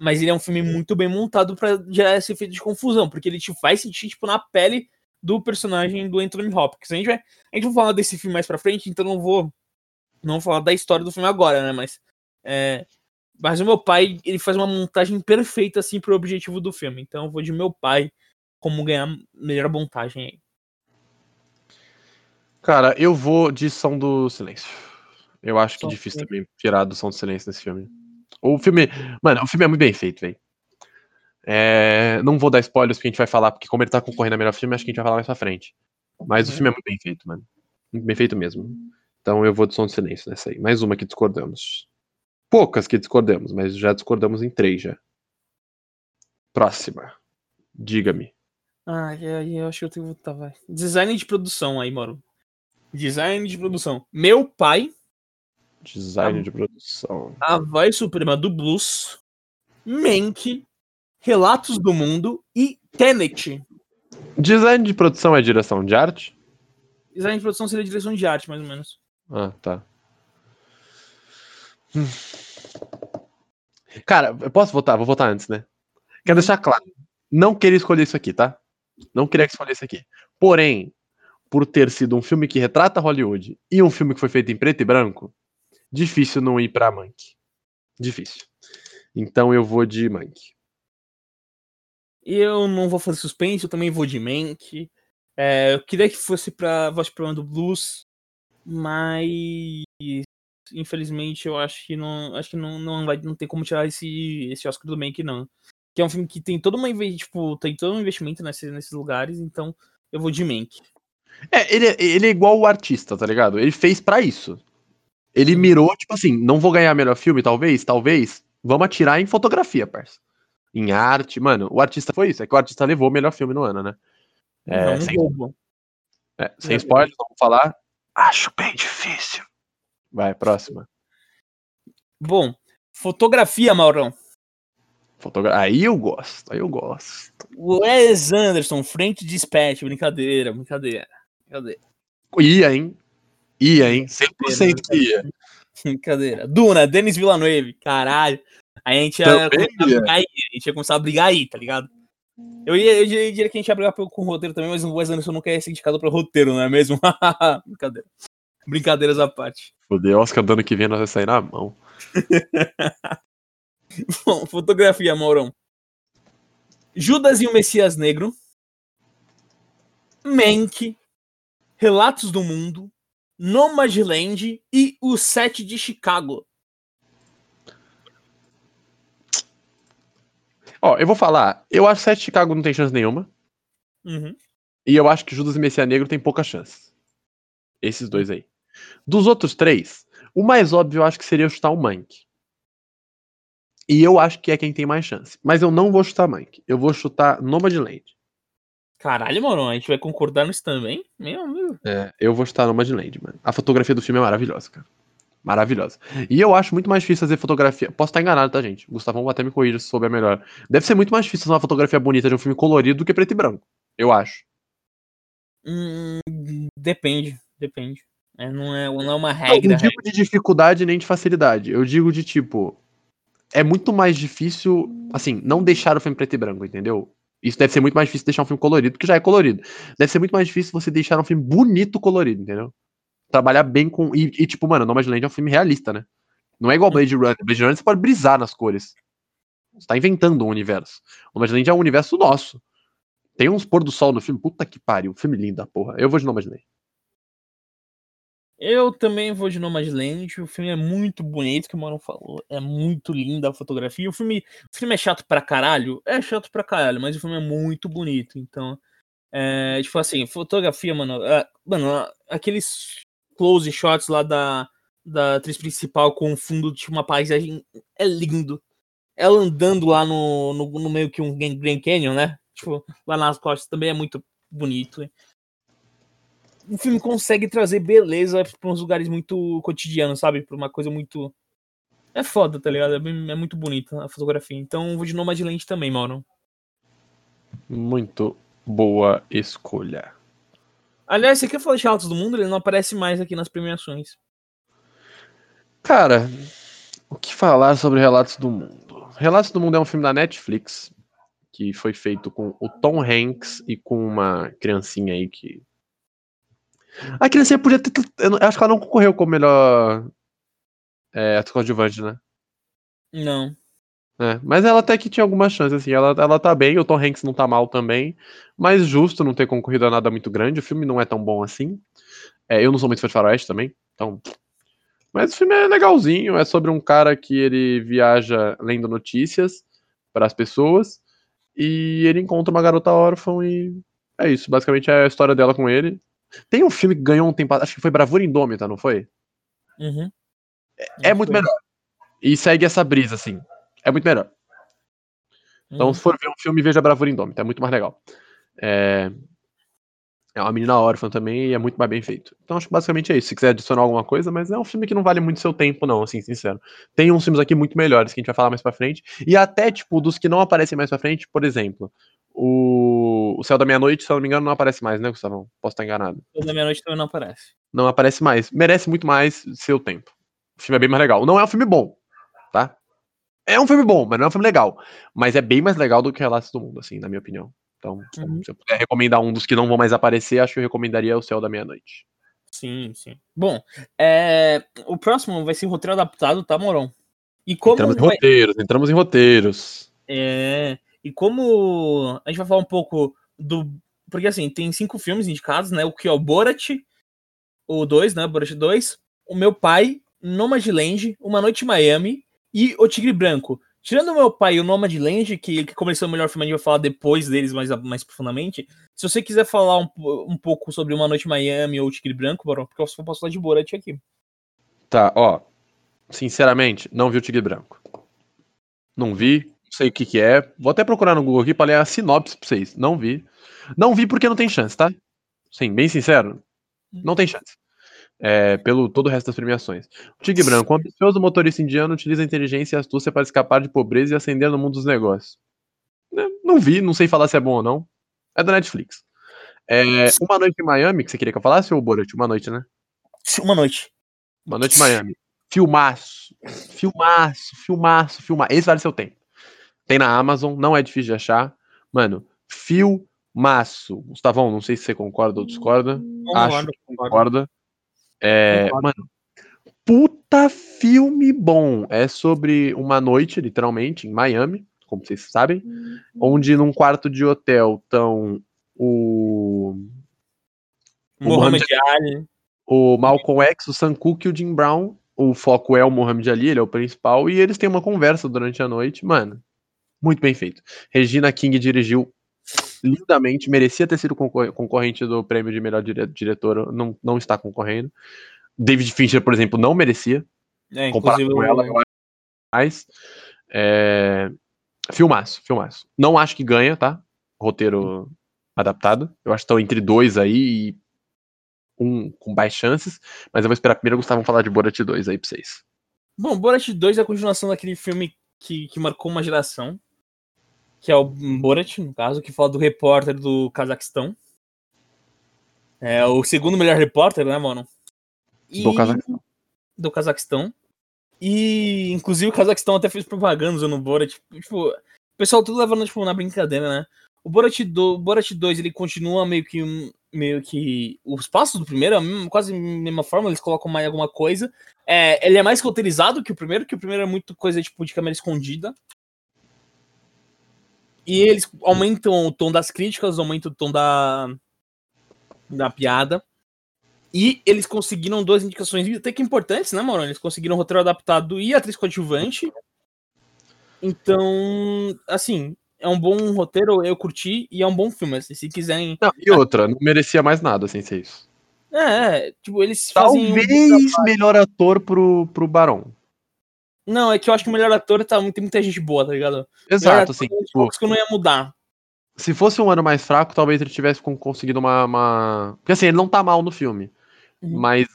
[SPEAKER 9] Mas ele é um filme muito bem montado pra gerar esse efeito de confusão, porque ele te faz sentir, tipo, na pele do personagem do Anthony Hopkins. A gente vai, a gente vai falar desse filme mais pra frente, então não vou não vou falar da história do filme agora, né? Mas é, mas o meu pai, ele faz uma montagem perfeita assim pro objetivo do filme. Então eu vou de meu pai como ganhar melhor montagem aí.
[SPEAKER 8] Cara, eu vou de Som do Silêncio. Eu acho que é difícil também tirar do Som do Silêncio nesse filme. O filme. Mano, o filme é muito bem feito, velho. É, não vou dar spoilers porque a gente vai falar, porque como ele tá concorrendo a melhor filme, acho que a gente vai falar mais pra frente. Mas o
[SPEAKER 9] Uhum.
[SPEAKER 8] filme é muito bem feito, mano. Muito bem feito mesmo. Então eu vou de Som do Silêncio nessa aí. Mais uma que discordamos. Poucas que discordamos, mas já discordamos em três já. Próxima. Diga-me.
[SPEAKER 9] Ah, eu acho que eu tenho que votar, vai. Design de produção aí, moro. Design de produção. Meu pai,
[SPEAKER 8] Design
[SPEAKER 9] Tá.
[SPEAKER 8] de produção.
[SPEAKER 9] a voz suprema do blues, Mank, Relatos do Mundo e Tenet.
[SPEAKER 8] Design de produção é direção de arte?
[SPEAKER 9] Design de produção seria direção de arte, mais ou menos.
[SPEAKER 8] Ah, tá. Hum. Cara, eu posso votar? Vou votar antes, né? Quero deixar claro. Não queria escolher isso aqui, tá? Não queria escolher isso aqui. Porém, por ter sido um filme que retrata Hollywood e um filme que foi feito em preto e branco, difícil não ir pra Mank. Difícil. Então eu vou de Mank.
[SPEAKER 9] Eu não vou fazer suspense, eu também vou de Mank. É, eu queria que fosse pra Voz Problema do Blues, mas infelizmente eu acho que não acho que não, não vai não tem como tirar esse esse Oscar do Mank não. Que é um filme que tem todo uma tipo, tem todo um investimento nesse, nesses lugares, então eu vou de Mank.
[SPEAKER 8] É, ele, é- ele é igual o artista, tá ligado? Ele fez pra isso. Ele mirou, tipo assim, não vou ganhar melhor filme, talvez, talvez. Vamos atirar em fotografia, parça. Em arte, mano, o artista foi isso. É que o artista levou o melhor filme no ano, né? É,
[SPEAKER 9] não,
[SPEAKER 8] sem,
[SPEAKER 9] Globo.
[SPEAKER 8] é, sem spoiler, vamos falar. Acho bem difícil. Vai, próxima.
[SPEAKER 9] Bom, fotografia, Maurão.
[SPEAKER 8] Fotogra... Aí eu gosto, aí eu gosto.
[SPEAKER 9] Wes Anderson, frente de dispatch, brincadeira, brincadeira. Brincadeira.
[SPEAKER 8] Ia, hein? Ia, hein? 100% ia.
[SPEAKER 9] Brincadeira. Duna, Denis Villeneuve, caralho. Aí a gente ia
[SPEAKER 8] ia.
[SPEAKER 9] Gente ia começar a brigar aí, tá ligado? Eu ia, eu diria que a gente ia brigar com o roteiro também, mas o Wes Anderson não quer ser indicado pelo roteiro, não é mesmo? Brincadeira. Brincadeiras à parte.
[SPEAKER 8] Fudeu, Oscar do ano que vem nós vai sair na mão.
[SPEAKER 9] Bom, fotografia, Maurão. Judas e o Messias Negro. Mank. Relatos do Mundo. Nomadland e o Sete de Chicago.
[SPEAKER 8] Ó, eu vou falar, eu acho que Sete Chicago não tem chance nenhuma.
[SPEAKER 9] Uhum.
[SPEAKER 8] E eu acho que Judas e Messias Negro tem pouca chance. Esses dois aí. Dos outros três, o mais óbvio eu acho que seria chutar o Mank. E eu acho que é quem tem mais chance. Mas eu não vou chutar Mank. Eu vou chutar Nomadland.
[SPEAKER 9] Caralho, Maurão, a gente vai concordar nisso também? Meu amigo.
[SPEAKER 8] É, eu vou chutar Nomadland, mano. A fotografia do filme é maravilhosa, cara. Maravilhosa. E eu acho muito mais difícil fazer fotografia. Posso estar enganado, tá, gente? Gustavão até me corrija se souber melhor. Deve ser muito mais difícil fazer uma fotografia bonita de um filme colorido do que preto e branco. Eu acho.
[SPEAKER 9] Hum, depende, depende. É, não, é, não é uma regra.
[SPEAKER 8] não digo de dificuldade nem de facilidade. Eu digo de tipo. É muito mais difícil, assim, não deixar o filme preto e branco, entendeu? Isso deve ser muito mais difícil deixar um filme colorido, porque já é colorido. Deve ser muito mais difícil você deixar um filme bonito colorido, entendeu? Trabalhar bem com. E, e, tipo, mano, Nomadland é um filme realista, né? Não é igual Blade Runner. Blade Runner você pode brisar nas cores. Você tá inventando um universo. Nomadland é um universo nosso. Tem uns pôr do sol no filme. Puta que pariu. Filme lindo da porra. Eu vou de Nomadland.
[SPEAKER 9] Eu também vou de Nomadland. O filme é muito bonito, que o Mano falou. É muito linda a fotografia. O filme, o filme é chato pra caralho? É chato pra caralho, mas o filme é muito bonito. Então, é, tipo assim, fotografia, mano. é, mano, aqueles close shots lá da, da atriz principal com o fundo de uma paisagem é lindo. Ela andando lá no, no, no meio que um Grand Canyon, né? Tipo, lá nas costas também é muito bonito. o filme consegue trazer beleza para uns lugares muito cotidianos, sabe? Pra uma coisa muito. É foda, tá ligado? É, é muito bonita a fotografia. Então vou de Nomadland também, Mauro.
[SPEAKER 8] Muito boa escolha.
[SPEAKER 9] Aliás, você quer falar de Relatos do Mundo? Ele não aparece mais aqui nas premiações.
[SPEAKER 8] Cara, o que falar sobre Relatos do Mundo? Relatos do Mundo é um filme da Netflix que foi feito com o Tom Hanks e com uma criancinha aí que. A criancinha podia ter. Eu acho que ela não concorreu como melhor é, ator coadjuvante, né?
[SPEAKER 9] Não.
[SPEAKER 8] É, mas ela até que tinha alguma chance, assim. Ela, ela tá bem, o Tom Hanks não tá mal também. Mas justo não ter concorrido a nada muito grande. O filme não é tão bom assim. É, eu não sou muito fã de faroeste também, então. Mas o filme é legalzinho. É sobre um cara que ele viaja lendo notícias para as pessoas. E ele encontra uma garota órfã e. É isso. Basicamente é a história dela com ele. Tem um filme que ganhou um tempo. Acho que foi Bravura Indômita, não foi?
[SPEAKER 9] Uhum.
[SPEAKER 8] É muito melhor. E segue essa brisa, assim. É muito melhor. Então,
[SPEAKER 9] Uhum.
[SPEAKER 8] se for ver um filme, veja Bravura Indômita. É muito mais legal. É... é uma menina órfã também e é muito mais bem feito. Então, acho que basicamente é isso. Se quiser adicionar alguma coisa, mas é um filme que não vale muito seu tempo, não, assim, sincero. Tem uns filmes aqui muito melhores que a gente vai falar mais pra frente. E até, tipo, dos que não aparecem mais pra frente, por exemplo, o, o Céu da Meia-Noite, se eu não me engano, não aparece mais, né, Gustavão? Posso estar enganado.
[SPEAKER 9] Toda meia-noite também não aparece.
[SPEAKER 8] Não aparece mais. Merece muito mais seu tempo. O filme é bem mais legal. Não é um filme bom, tá? É um filme bom, mas não é um filme legal. Mas é bem mais legal do que Relatos do Mundo, assim, na minha opinião. Então,
[SPEAKER 9] Uhum.
[SPEAKER 8] se eu puder recomendar um dos que não vão mais aparecer, acho que eu recomendaria O Céu da Meia-Noite.
[SPEAKER 9] Sim, sim. Bom, é, o próximo vai ser roteiro adaptado, tá, Moron? E como
[SPEAKER 8] Entramos em
[SPEAKER 9] vai-
[SPEAKER 8] roteiros, entramos em roteiros.
[SPEAKER 9] É, e como a gente vai falar um pouco do. Porque assim, tem cinco filmes indicados, né? O que é o Borat, o 2, né? Borat 2, O Meu Pai, Nomadland, Uma Noite em Miami e O Tigre Branco. Tirando Meu Pai e o Nomadland, que, que eles são o melhor filme, a gente vai falar depois deles mais, mais profundamente. Se você quiser falar um, um pouco sobre Uma Noite Miami ou O Tigre Branco, Barão, porque eu posso falar de Borat aqui.
[SPEAKER 8] Tá, ó. Sinceramente, não vi o Tigre Branco. Não vi, não sei o que que é. Vou até procurar no Google aqui pra ler a sinopse pra vocês. Não vi. Não vi porque não tem chance, tá? Sim, bem sincero. Não tem chance. É, pelo todo o resto das premiações. O Tigre Branco, um ambicioso motorista indiano, utiliza a inteligência e astúcia para escapar de pobreza e ascender no mundo dos negócios. Né, Não vi, não sei falar se é bom ou não. É da Netflix. É, uma noite em Miami, que você queria que eu falasse, ou Borat? Uma noite, né?
[SPEAKER 9] Uma noite.
[SPEAKER 8] Uma noite em Miami. Filmaço. Filmaço, filmaço, filmaço. Esse vale seu tempo. Tem na Amazon, não é difícil de achar. Mano, filmaço. Gustavão, não sei se você concorda ou discorda. Acho
[SPEAKER 9] Concordo,
[SPEAKER 8] que
[SPEAKER 9] concordo.
[SPEAKER 8] concorda. É, mano, puta filme bom. É sobre uma noite, literalmente, em Miami, como vocês sabem, onde num quarto de hotel estão o
[SPEAKER 9] Muhammad Ali.
[SPEAKER 8] o Malcolm X, o Sam Cooke e o Jim Brown. O foco é o Muhammad Ali, ele é o principal, e eles têm uma conversa durante a noite, mano. Muito bem feito. Regina King dirigiu lindamente, merecia ter sido concor- concorrente do prêmio de melhor dire diretora, não, não está concorrendo. David Fincher, por exemplo, não merecia,
[SPEAKER 9] É,
[SPEAKER 8] comparado
[SPEAKER 9] inclusive,
[SPEAKER 8] com ela, eu acho mais. É... Filmaço, filmaço. Não acho que ganha, tá? Roteiro adaptado. Eu acho que estão entre dois aí e um com baixas chances. Mas eu vou esperar primeiro o Gustavo falar de Borat 2 aí pra vocês.
[SPEAKER 9] Bom, Borat 2 é a continuação daquele filme que, que marcou uma geração. Que é o Borat, no caso, que fala do repórter do Cazaquistão. É o segundo melhor repórter, né, mano? E-
[SPEAKER 8] Do Cazaquistão.
[SPEAKER 9] Do Cazaquistão. E, inclusive, o Cazaquistão até fez propaganda usando o Borat. Tipo, o pessoal tudo levando tipo, na brincadeira, né? O Borat, do, Borat 2, ele continua meio que. Meio que. Os passos do primeiro, é quase a mesma forma, eles colocam mais alguma coisa. É, ele é mais roteirizado que o primeiro, que o primeiro é muito coisa tipo de câmera escondida. E eles aumentam o tom das críticas, aumentam o tom da, da piada. E eles conseguiram duas indicações até que importantes, né, Mauro? Eles conseguiram roteiro adaptado e atriz coadjuvante. Então, assim, é um bom roteiro, eu curti, e é um bom filme. assim, se quiserem.
[SPEAKER 8] Não, e outra, não merecia mais nada sem ser isso.
[SPEAKER 9] É, é, tipo, eles fazem. um bom
[SPEAKER 8] Talvez
[SPEAKER 9] trabalho.
[SPEAKER 8] melhor ator pro, pro Barão.
[SPEAKER 9] Não, é que eu acho que o melhor ator tá, tem muita gente boa, tá ligado?
[SPEAKER 8] Exato, assim.
[SPEAKER 9] ator,
[SPEAKER 8] tipo,
[SPEAKER 9] que eu não ia mudar.
[SPEAKER 8] se fosse um ano mais fraco, talvez ele tivesse con- conseguido uma, uma. Porque assim, ele não tá mal no filme.
[SPEAKER 9] Uhum.
[SPEAKER 8] Mas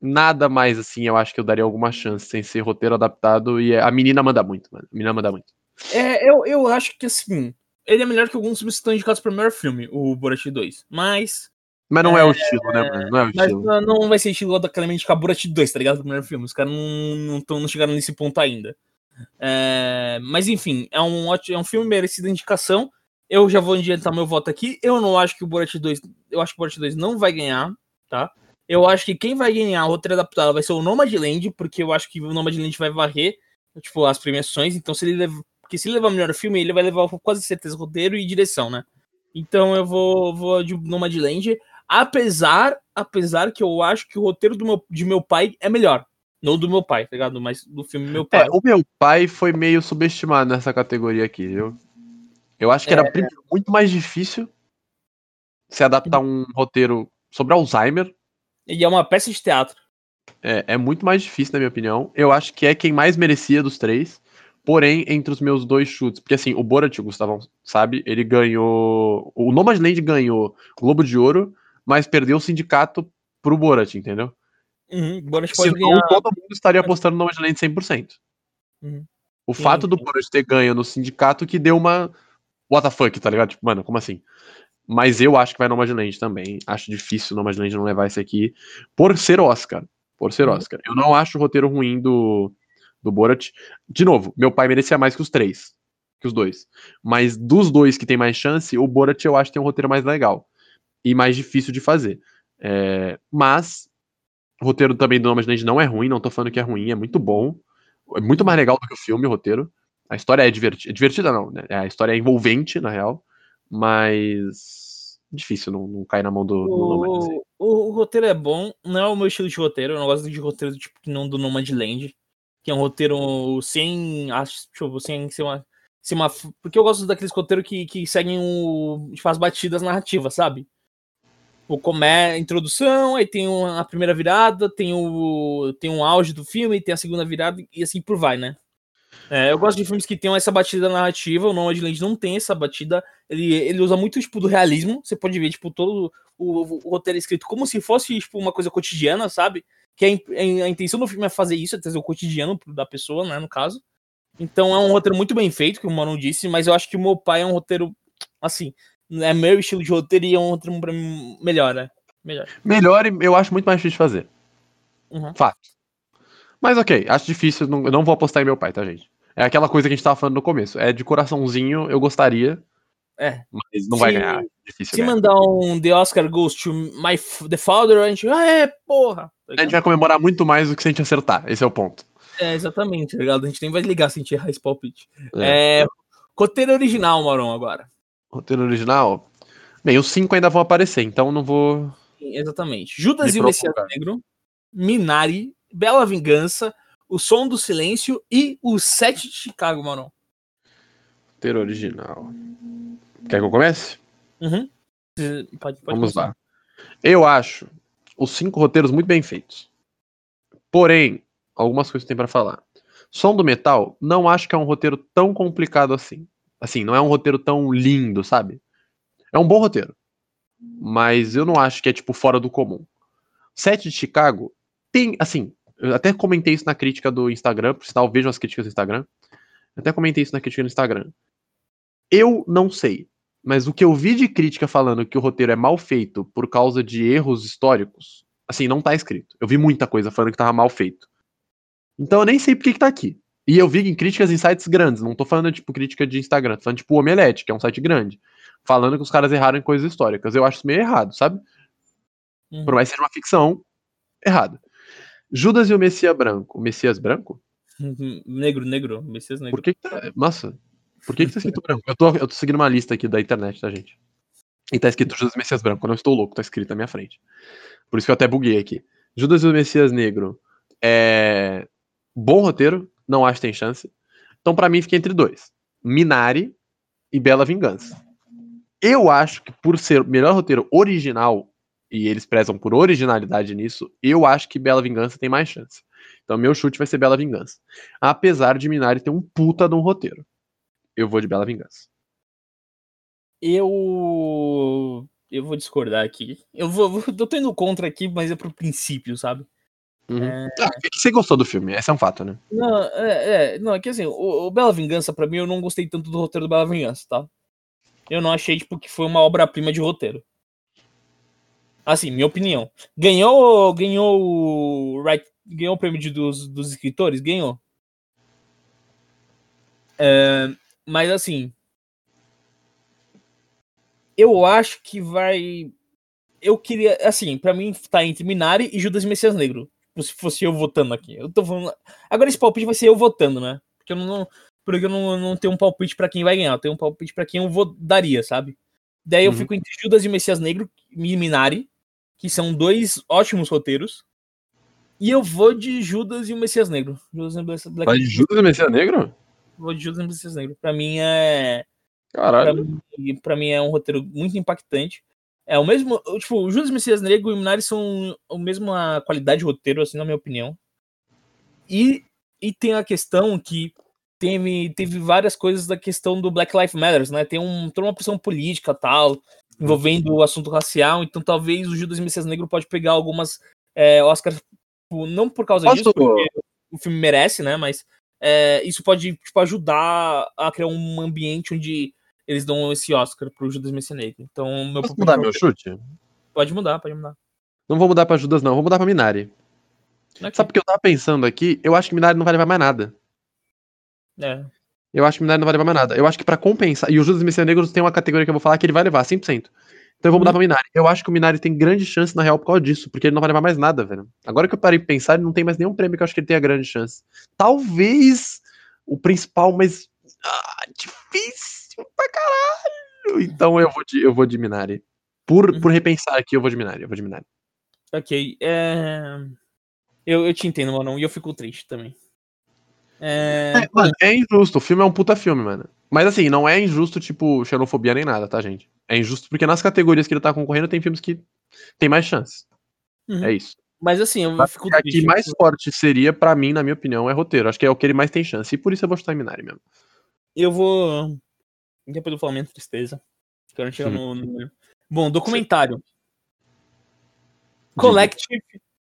[SPEAKER 8] nada mais assim, eu acho que eu daria alguma chance sem ser roteiro adaptado. E a menina manda muito, mano. A menina manda muito.
[SPEAKER 9] É, eu, eu acho que assim. Ele é melhor que alguns filmes que estão indicados para o melhor filme, o Borat 2. Mas.
[SPEAKER 8] Mas não é, o estilo, né, mano? Não é o
[SPEAKER 9] Mas
[SPEAKER 8] estilo.
[SPEAKER 9] não vai ser estilo indicar Borat 2, tá ligado? O primeiro filme. Os caras não, não, tão- não chegaram nesse ponto ainda. É, mas enfim, é um, ótimo, é um filme merecido indicação. Eu já vou adiantar meu voto aqui. Eu não acho que o Borat 2. Eu acho que o Borat 2 não vai ganhar, tá? Eu acho que quem vai ganhar o roteiro adaptado vai ser o Nomadland, porque eu acho que o Nomadland vai varrer, tipo, as premiações. Então, se ele levar. Porque se ele levar o melhor filme, ele vai levar com quase certeza roteiro e direção, né? Então eu vou, vou de Nomadland. Apesar, apesar que eu acho que o roteiro do meu, de meu pai é melhor. Não do meu pai, tá ligado? Mas do filme meu pai.
[SPEAKER 8] É, o meu pai foi meio subestimado nessa categoria aqui, viu? Eu acho que era primeiro, muito mais difícil se adaptar um roteiro sobre Alzheimer.
[SPEAKER 9] E é uma peça de teatro.
[SPEAKER 8] É, é muito mais difícil, na minha opinião. Eu acho que é quem mais merecia dos três. Porém, entre os meus dois chutes, porque assim, o Borat, o Gustavão sabe, ele ganhou. O Nomadland ganhou Globo de Ouro, mas perdeu o sindicato pro Borat, entendeu?
[SPEAKER 9] Uhum, Borat pode
[SPEAKER 8] Senão
[SPEAKER 9] ganhar.
[SPEAKER 8] todo mundo estaria apostando no Nomadland 100%.
[SPEAKER 9] Uhum.
[SPEAKER 8] O
[SPEAKER 9] Sim,
[SPEAKER 8] fato do
[SPEAKER 9] sim.
[SPEAKER 8] Borat ter ganho no sindicato que deu uma. What the fuck, tá ligado? Tipo, mano, como assim? Mas eu acho que vai Nomadland também. Acho difícil o Nomadland não levar esse aqui por ser Oscar. Por ser
[SPEAKER 9] Uhum.
[SPEAKER 8] Oscar. Eu não acho o roteiro ruim do, do Borat. De novo, meu pai merecia mais que os três. Que os dois. Mas dos dois que tem mais chance, o Borat eu acho que tem um roteiro mais legal. E mais difícil de fazer. É, mas o roteiro também do Nomadland não é ruim, não tô falando que é ruim, é muito bom. É muito mais legal do que o filme, o roteiro. A história é divertida, divertida não, né? A história é envolvente, na real, mas difícil não, não cair na mão do, do Nomadland.
[SPEAKER 9] O, o, o roteiro é bom, não é o meu estilo de roteiro, eu não gosto de roteiro do tipo que não do Nomadland, que é um roteiro sem, acho, deixa eu ver, sem ser uma, uma, porque eu gosto daqueles roteiros que, que seguem o, tipo, as batidas narrativas, sabe? O comé, introdução, aí tem uma- a primeira virada, tem o, tem um auge do filme, tem a segunda virada e assim por vai, né? É, eu gosto de filmes que tenham essa batida narrativa, o Nomadland não tem essa batida, ele, ele usa muito, tipo, do realismo, você pode ver, tipo, todo o, o roteiro é escrito como se fosse, tipo, uma coisa cotidiana, sabe? Que a, in- a intenção do filme é fazer isso, é trazer o cotidiano da pessoa, né, no caso. Então é um roteiro muito bem feito, como o Mano disse, mas eu acho que o meu pai é um roteiro, assim, é meu estilo de roteiro e é um roteiro pra mim melhor, né? Melhor.
[SPEAKER 8] Melhor e eu acho muito mais difícil de fazer.
[SPEAKER 9] Uhum.
[SPEAKER 8] Fato. Mas ok, acho difícil, não, eu não vou apostar em meu pai, tá, gente? É aquela coisa que a gente tava falando no começo. É de coraçãozinho, eu gostaria,
[SPEAKER 9] É.
[SPEAKER 8] mas não vai
[SPEAKER 9] Se-
[SPEAKER 8] ganhar. Difícil
[SPEAKER 9] Se
[SPEAKER 8] ganhar.
[SPEAKER 9] mandar um The Oscar Goes to My The Father, a gente. Ah, é, porra! Tá
[SPEAKER 8] A gente vai comemorar muito mais do que se a gente acertar. Esse é o ponto.
[SPEAKER 9] É, exatamente, tá ligado? A gente nem vai ligar se a gente errar esse palpite. É. roteiro original, Maron, agora.
[SPEAKER 8] Roteiro original. Bem, os cinco ainda vão aparecer, então não vou.
[SPEAKER 9] Exatamente. Judas e o Messias. Negro, Minari, Bela Vingança, O Som do Silêncio e o Sete de Chicago, Maron.
[SPEAKER 8] Roteiro original. Quer que eu comece?
[SPEAKER 9] Uhum. Pode, pode
[SPEAKER 8] Vamos
[SPEAKER 9] começar.
[SPEAKER 8] lá. Eu acho os cinco roteiros muito bem feitos. Porém, algumas coisas tem pra falar. Som do Metal, não acho que é um roteiro tão complicado assim. Assim, não é um roteiro tão lindo, sabe? É um bom roteiro. Mas eu não acho que é, tipo, fora do comum. Sete de Chicago tem, assim, eu até comentei isso na crítica do Instagram, por sinal, vejam as críticas do Instagram. Eu até comentei isso na crítica do Instagram. Eu não sei, mas o que eu vi de crítica falando que o roteiro é mal feito por causa de erros históricos, assim, não tá escrito. Eu vi muita coisa falando que tava mal feito. Então eu nem sei por que que tá aqui. E eu vi em críticas em sites grandes, não tô falando tipo crítica de Instagram, tô falando tipo o Omelete, que é um site grande, falando que os caras erraram em coisas históricas. Eu acho isso meio errado, sabe?
[SPEAKER 9] Uhum.
[SPEAKER 8] Por mais que seja uma ficção, errado. Judas e o Messias Branco. O Messias Branco?
[SPEAKER 9] Negro, negro, Messias Negro.
[SPEAKER 8] Por que, que tá. Nossa, por que, que tá escrito branco? Eu tô, eu tô seguindo uma lista aqui da internet, tá, gente? E tá escrito Judas e o Messias Branco. Eu não estou louco, tá escrito na minha frente. Por isso que eu até buguei aqui. Judas e o Messias Negro é. Bom roteiro, não acho que tem chance. Então, pra mim, fica entre dois: Minari e Bela Vingança. Eu acho que, por ser o melhor roteiro original, e eles prezam por originalidade nisso, eu acho que Bela Vingança tem mais chance. Então, meu chute vai ser Bela Vingança. Apesar de Minari ter um puta de um roteiro. Eu vou de Bela Vingança.
[SPEAKER 9] Eu. Eu vou discordar aqui. Eu vou- eu tô indo contra aqui, mas é pro princípio, sabe?
[SPEAKER 8] Uhum.
[SPEAKER 9] É.
[SPEAKER 8] Ah, você gostou do filme, esse é um fato, né?
[SPEAKER 9] Não, é, é, não, é que assim, o, o Bela Vingança, pra mim, eu não gostei tanto do roteiro do Bela Vingança, tá? Eu não achei, tipo, que foi uma obra-prima de roteiro. Assim, minha opinião. Ganhou, ganhou o right, ganhou o prêmio de- dos, dos escritores? Ganhou. É, mas assim, eu acho que vai. Eu queria, assim, pra mim tá entre Minari e Judas e Messias Negro. Se fosse eu votando aqui. Eu tô falando. Agora esse palpite vai ser eu votando, né? Porque eu não, porque eu não, não tenho um palpite pra quem vai ganhar. Eu tenho um palpite pra quem eu vou, daria, sabe? Daí eu
[SPEAKER 8] Uhum.
[SPEAKER 9] fico entre Judas e Messias Negro e Minari, que são dois ótimos roteiros. E eu vou de Judas e o Messias Negro. Judas e Black-
[SPEAKER 8] Vai de Judas e o Messias Negro?
[SPEAKER 9] Vou de Judas e o Messias Negro. Pra mim é. Pra
[SPEAKER 8] Caralho.
[SPEAKER 9] mim, pra mim é um roteiro muito impactante. É o mesmo. Tipo, o Judas Messias Negro e o Minari são a mesma qualidade de roteiro, assim, na minha opinião. E, e tem a questão que teve, teve várias coisas da questão do Black Lives Matters, né? Tem um, toda uma pressão política tal, envolvendo o assunto racial. Então talvez o Judas Messias Negro pode pegar algumas é, Oscars, tipo, não por causa
[SPEAKER 8] Posso-
[SPEAKER 9] disso, porque o filme merece, né? Mas é, isso pode tipo, ajudar a criar um ambiente onde eles dão esse Oscar pro Judas Messias Negro. Então, meu
[SPEAKER 8] Posso mudar
[SPEAKER 9] é
[SPEAKER 8] meu chute?
[SPEAKER 9] Pode mudar, pode mudar.
[SPEAKER 8] Não vou mudar pra Judas, não. Vou mudar pra Minari.
[SPEAKER 9] Ok.
[SPEAKER 8] Sabe porque eu tava pensando aqui? Eu acho que Minari não vai levar mais nada.
[SPEAKER 9] É.
[SPEAKER 8] Eu acho que Minari não vai levar mais nada. Eu acho que pra compensar. E o Judas Messias Negros tem uma categoria que eu vou falar que ele vai levar 100%. Então eu vou mudar pra Minari. Eu acho que o Minari tem grande chance, na real, por causa disso, porque ele não vai levar mais nada, velho. Agora que eu parei de pensar, ele não tem mais nenhum prêmio que eu acho que ele tenha grande chance. Talvez o principal, mas. Ah, difícil pra caralho. Então eu vou de, eu vou de Minari. Por, por repensar aqui, eu vou de Minari. Eu vou de Minari.
[SPEAKER 9] Ok. É... Eu, eu te entendo, mano. E eu fico triste também. É...
[SPEAKER 8] É, mano, é injusto. O filme é um puta filme, mano. Mas assim, não é injusto, tipo, xenofobia nem nada, tá, gente? É injusto porque nas categorias que ele tá concorrendo tem filmes que tem mais chance.
[SPEAKER 9] Uhum.
[SPEAKER 8] É isso.
[SPEAKER 9] Mas assim, eu
[SPEAKER 8] Mas
[SPEAKER 9] fico
[SPEAKER 8] a
[SPEAKER 9] triste.
[SPEAKER 8] que mais forte seria, pra mim, na minha opinião, é roteiro. Acho que é o que ele mais tem chance. E por isso eu vou chutar em Minari mesmo.
[SPEAKER 9] Eu vou. Depois do Flamengo, tristeza. Chegar no. no- Bom, documentário. Collective.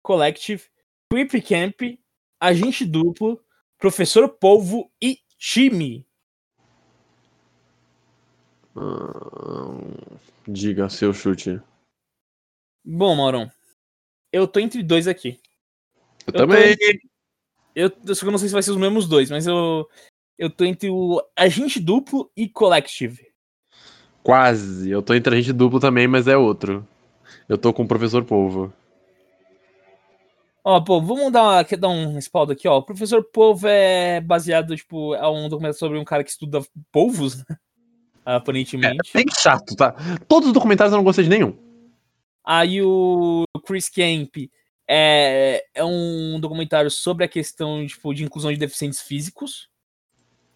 [SPEAKER 9] Collective. Creep Camp. Agente Duplo. Professor Polvo e time.
[SPEAKER 8] Hum, diga seu chute.
[SPEAKER 9] Bom, Maurão. Eu tô entre dois aqui.
[SPEAKER 8] Eu,
[SPEAKER 9] tô
[SPEAKER 8] também.
[SPEAKER 9] entre- Eu, eu só eu não sei se vai ser os mesmos dois, mas eu. Eu tô entre o Agente Duplo e Collective.
[SPEAKER 8] Quase. Eu tô entre a gente duplo também, mas é outro. Eu tô com o professor Polvo.
[SPEAKER 9] Ó, pô, vamos dar, uma, dar um respaldo aqui, ó. O Professor Polvo é baseado, tipo, é um documentário sobre um cara que estuda polvos, né? Aparentemente.
[SPEAKER 8] Bem chato, tá? Todos os documentários eu não gostei de nenhum.
[SPEAKER 9] Aí o Chris Camp é, é um documentário sobre a questão, tipo, de inclusão de deficientes físicos.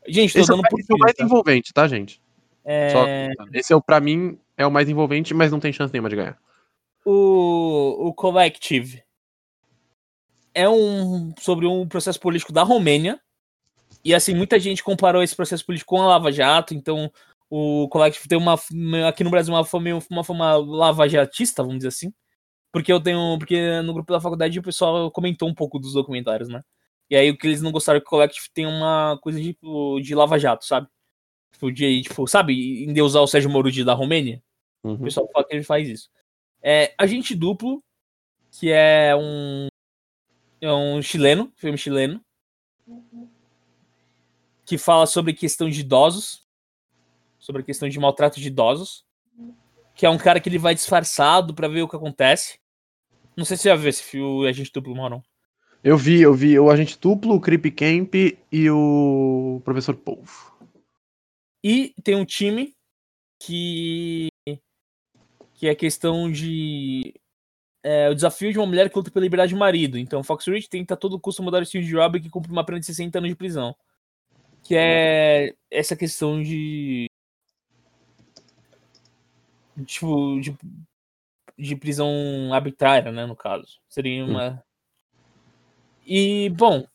[SPEAKER 9] Gente, tô
[SPEAKER 8] Esse é, o
[SPEAKER 9] dando
[SPEAKER 8] mais-
[SPEAKER 9] por
[SPEAKER 8] esse é o
[SPEAKER 9] filho,
[SPEAKER 8] mais
[SPEAKER 9] tá?
[SPEAKER 8] envolvente, tá, gente?
[SPEAKER 9] É,
[SPEAKER 8] Só- Esse é o, pra mim, é o mais envolvente, mas não tem chance nenhuma de ganhar.
[SPEAKER 9] o, o Collective é um sobre um processo político da Romênia. E assim, muita gente comparou esse processo político com a Lava Jato, então o Collective tem uma aqui no Brasil uma forma, uma forma lavajatista, vamos dizer assim. Porque eu tenho, porque no grupo da faculdade o pessoal comentou um pouco dos documentários, né? E aí o que eles não gostaram é que o Collective tem uma coisa de, tipo, de Lava Jato, sabe? Tipo, de, tipo, sabe, endeusar o Sérgio Moro de da Romênia? O
[SPEAKER 8] Uhum.
[SPEAKER 9] pessoal fala que ele faz isso. É Agente Duplo, que é um. É um chileno, filme chileno. Que fala sobre questão de idosos. Sobre a questão de maltrato de idosos. Que é um cara que ele vai disfarçado pra ver o que acontece. Não sei se você já viu esse filme, Agente Duplo, Maurão.
[SPEAKER 8] Eu vi, eu vi o Agente Duplo, o Creep Camp e o Professor Polvo.
[SPEAKER 9] E tem um time que. que é questão de. É, o desafio de uma mulher que luta pela liberdade do marido. Então, Fox Ridge tenta a todo custo mudar o estilo de Robin que cumpre uma pena de 60 anos de prisão. Que é essa questão de. Tipo, de, de prisão arbitrária, né? No caso. Seria uma. E, bom,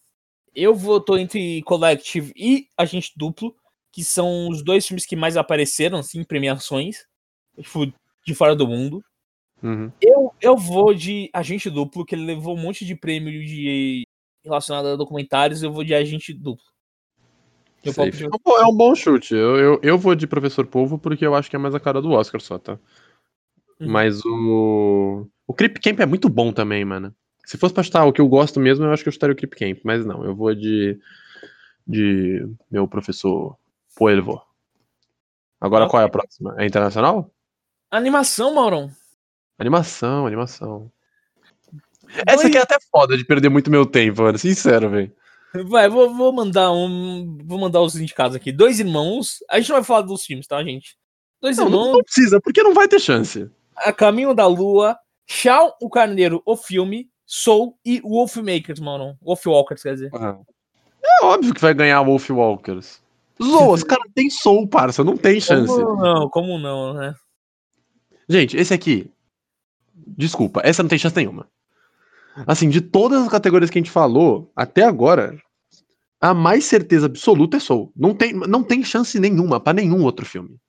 [SPEAKER 9] eu vou tô entre Collective e Agente Duplo que são os dois filmes que mais apareceram, assim, em premiações, tipo, de fora do mundo.
[SPEAKER 8] Uhum.
[SPEAKER 9] Eu, eu vou de Agente Duplo, que ele levou um monte de prêmio de relacionado a documentários, eu vou de Agente Duplo. Eu palpite-
[SPEAKER 8] É um bom- É um bom chute. Eu, eu, eu vou de Professor Polvo porque eu acho que é mais a cara do Oscar só, tá?
[SPEAKER 9] Uhum.
[SPEAKER 8] Mas o. O Creep Camp é muito bom também, mano. Se fosse pra chutar o que eu gosto mesmo, eu acho que eu chutaria o Creep Camp. Mas não, eu vou de. De meu professor Poelvo. Agora
[SPEAKER 9] Ok.
[SPEAKER 8] qual é a próxima? É internacional?
[SPEAKER 9] Animação, Maurão.
[SPEAKER 8] Animação, animação. Essa aqui é até foda de perder muito meu tempo, mano. Sincero, velho.
[SPEAKER 9] Vai, vou, vou mandar um. Vou mandar os indicados aqui. Dois irmãos. A gente não vai falar dos filmes, tá, gente? Dois
[SPEAKER 8] Não,
[SPEAKER 9] irmãos.
[SPEAKER 8] não, precisa, porque não vai ter chance.
[SPEAKER 9] A Caminho da Lua. Shaun o Carneiro, o filme. Soul e Wolfmakers, Maurão. Wolfwalkers, quer dizer.
[SPEAKER 8] É óbvio que vai ganhar Wolf Walkers. Zoas, cara, tem soul, parça, não tem chance.
[SPEAKER 9] Como não? Como não, né?
[SPEAKER 8] Gente, esse aqui. Desculpa, essa não tem chance nenhuma. Assim, de todas as categorias que a gente falou, até agora, a mais certeza absoluta é Soul. Não tem, não tem chance nenhuma pra nenhum outro filme.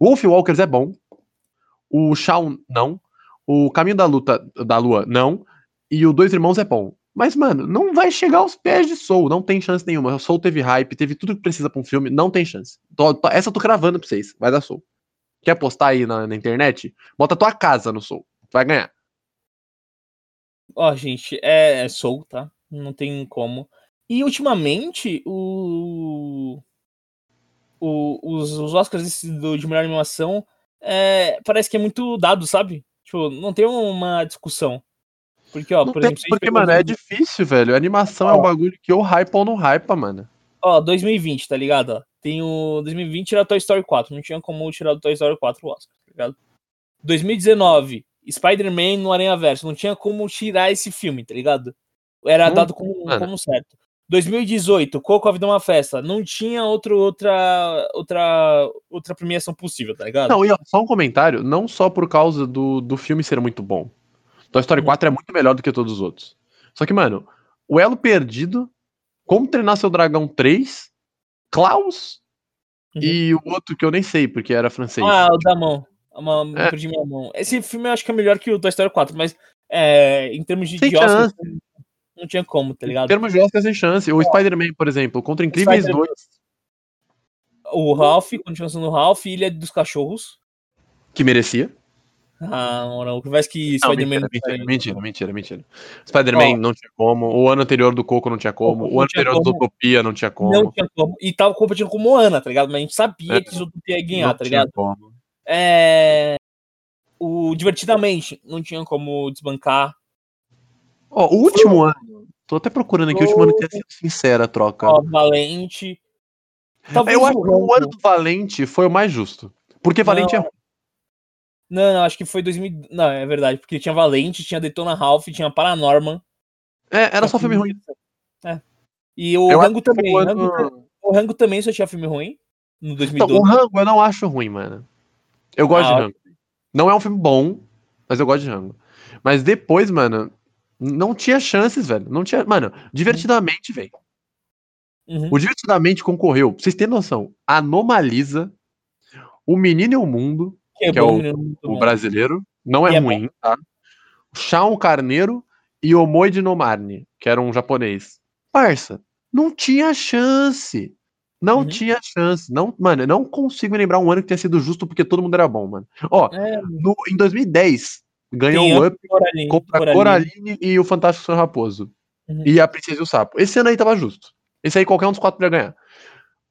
[SPEAKER 8] Wolf Walkers é bom. O Shaun, não. O Caminho da Luta da Lua, não. E o Dois Irmãos é bom. Mas, mano, não vai chegar aos pés de Soul. Não tem chance nenhuma. Soul teve hype, teve tudo que precisa pra um filme. Não tem chance. Tô- tô- essa eu tô cravando pra vocês. Vai dar Soul. Quer postar aí na, na internet? Bota tua casa no Soul. Vai ganhar.
[SPEAKER 9] Ó, gente, é, é Soul, tá? Não tem como. E ultimamente, o. o os, os Oscars de melhor animação é, parece que é muito dado, sabe? Tipo, não tem uma discussão. Porque, ó,
[SPEAKER 8] Não
[SPEAKER 9] por
[SPEAKER 8] tem,
[SPEAKER 9] exemplo,
[SPEAKER 8] porque, mano, é difícil, velho. A animação é um bagulho que ou hypa ou não hypa, mano.
[SPEAKER 9] Ó, 2020, tá ligado? Ó, tem o 2020 era Toy Story 4, não tinha como tirar do Toy Story 4 o Oscar, tá ligado? 2019, Spider-Man no Aranha Verso, não tinha como tirar esse filme, tá ligado? Era
[SPEAKER 8] Hum,
[SPEAKER 9] dado como,
[SPEAKER 8] mano.
[SPEAKER 9] como certo. 2018, Coco a Vida é uma Festa, não tinha outro, outra, outra, outra premiação possível, tá ligado?
[SPEAKER 8] Não, e ó, só um comentário, não só por causa do, do filme ser muito bom. Toy Story 4 é muito melhor do que todos os outros. Só que, mano, o Elo Perdido, Como Treinar Seu Dragão 3, Klaus
[SPEAKER 9] Uhum.
[SPEAKER 8] e o outro que eu nem sei, porque era francês.
[SPEAKER 9] Ah, o da mão. Uma,
[SPEAKER 8] É.
[SPEAKER 9] perdi minha mão. Esse filme eu acho que é melhor que o Toy Story 4, mas é, em termos de,
[SPEAKER 8] Sem
[SPEAKER 9] de Oscar,
[SPEAKER 8] chance.
[SPEAKER 9] não tinha como, tá ligado?
[SPEAKER 8] Em termos de Oscar, sem chance. O Spider-Man, por exemplo, Contra Incríveis
[SPEAKER 9] Spider-Man.
[SPEAKER 8] 2,
[SPEAKER 9] O Ralph, continua sendo o Ralph, Ilha dos Cachorros.
[SPEAKER 8] que merecia.
[SPEAKER 9] Ah, não, que vai que
[SPEAKER 8] Não,
[SPEAKER 9] Spider-Man.
[SPEAKER 8] mentira, mentira, mentira, mentira, mentira. Spider-Man não tinha como. O ano anterior do Coco não tinha como.
[SPEAKER 9] Coco
[SPEAKER 8] O
[SPEAKER 9] não
[SPEAKER 8] ano anterior do
[SPEAKER 9] como.
[SPEAKER 8] Utopia não tinha como.
[SPEAKER 9] Não tinha como. E tava competindo com Moana, tá ligado? Mas a gente sabia
[SPEAKER 8] É.
[SPEAKER 9] que isso ia ganhar,
[SPEAKER 8] Não
[SPEAKER 9] tá
[SPEAKER 8] tinha
[SPEAKER 9] ligado?
[SPEAKER 8] como.
[SPEAKER 9] É. O Divertidamente não tinha como desbancar.
[SPEAKER 8] Ó, o último ano. Tô até procurando aqui, o último ano que é sido sincera a troca.
[SPEAKER 9] Ó, Valente. Talvez
[SPEAKER 8] Eu acho que o ano do Valente foi o mais justo. Porque Valente é ruim.
[SPEAKER 9] Não, não, acho que foi 2000. Não, é verdade, porque tinha Valente, tinha Detona Ralph, tinha Paranorman.
[SPEAKER 8] É, era só filme ruim.
[SPEAKER 9] É. E o
[SPEAKER 8] Eu
[SPEAKER 9] Rango também.
[SPEAKER 8] o
[SPEAKER 9] Rango, o Rango também só tinha filme ruim. No
[SPEAKER 8] Então,
[SPEAKER 9] 2012.
[SPEAKER 8] o Rango eu não acho ruim, mano. Eu gosto
[SPEAKER 9] Ah,
[SPEAKER 8] de Rango. Não é um filme bom, mas eu gosto de Rango. Mas depois, mano, não tinha chances, velho. Não tinha. Mano, divertidamente, velho.
[SPEAKER 9] Uhum.
[SPEAKER 8] O Divertidamente concorreu, pra vocês terem noção, Anomalisa, O Menino e o Mundo,
[SPEAKER 9] Que
[SPEAKER 8] que é
[SPEAKER 9] bom,
[SPEAKER 8] o-
[SPEAKER 9] né?
[SPEAKER 8] O
[SPEAKER 9] bom.
[SPEAKER 8] brasileiro, não é
[SPEAKER 9] é
[SPEAKER 8] ruim, tá? Chão Carneiro e Omoide no Marne, que era um japonês. Parça, não tinha chance. Não
[SPEAKER 9] Uhum.
[SPEAKER 8] tinha chance. Não, mano, eu não consigo lembrar um ano que tenha sido justo porque todo mundo era bom, mano. Ó,
[SPEAKER 9] É,
[SPEAKER 8] no- em 2010, ganhou
[SPEAKER 9] tem
[SPEAKER 8] o Up
[SPEAKER 9] Coraline,
[SPEAKER 8] contra
[SPEAKER 9] Coraline.
[SPEAKER 8] Coraline e o Fantástico Senhor Raposo.
[SPEAKER 9] Uhum.
[SPEAKER 8] E a Princesa e o Sapo. Esse ano aí tava justo. Esse aí qualquer um dos quatro podia ganhar.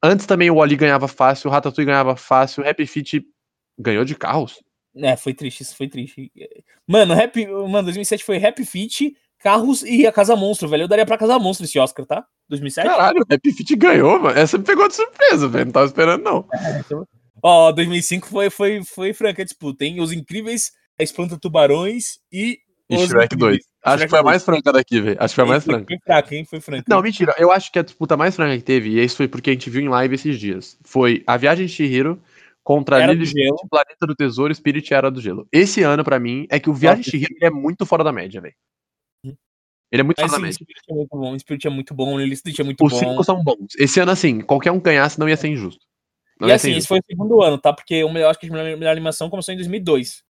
[SPEAKER 8] Antes também o Oli ganhava fácil, o Ratatouille ganhava fácil, o Happy Feet ganhou de carros.
[SPEAKER 9] É, foi triste, isso foi triste. Mano, Rap, mano, 2007 foi Rap Fit, Carros e a Casa Monstro, velho. Eu daria pra Casa Monstro esse Oscar, tá? 2007?
[SPEAKER 8] Caralho, Happy Feet ganhou, mano. Essa me pegou de surpresa, velho. Não tava esperando, não.
[SPEAKER 9] Ó, 2005 foi, foi, foi franca a disputa, hein? Os Incríveis, a Espanta Tubarões e.
[SPEAKER 8] E Shrek
[SPEAKER 9] Incríveis.
[SPEAKER 8] 2. Acho que foi a
[SPEAKER 9] 2.
[SPEAKER 8] mais franca daqui, velho. Acho que foi a mais franca.
[SPEAKER 9] Foi fraca, hein? Foi franca.
[SPEAKER 8] Não, mentira. Eu acho que a disputa mais franca que teve, e isso foi porque a gente viu em live esses dias, foi a Viagem de Chihiro contra
[SPEAKER 9] Era
[SPEAKER 8] Lily
[SPEAKER 9] do Gelo.
[SPEAKER 8] Planeta do Tesouro, Spirit e Era do Gelo. Esse ano, pra mim, é que o Viagem de Chihiro é muito fora da média, velho. Ele é muito fora da
[SPEAKER 9] o
[SPEAKER 8] média.
[SPEAKER 9] Spirit é muito bom, o Spirit é muito bom, o Lily Stitch é muito
[SPEAKER 8] Os
[SPEAKER 9] bom.
[SPEAKER 8] cinco são bons. Esse ano, assim, qualquer um ganhasse não ia ser injusto. Não
[SPEAKER 9] E assim,
[SPEAKER 8] injusto.
[SPEAKER 9] foi o segundo ano, tá? Porque o melhor, acho que a melhor, melhor animação começou em 2002.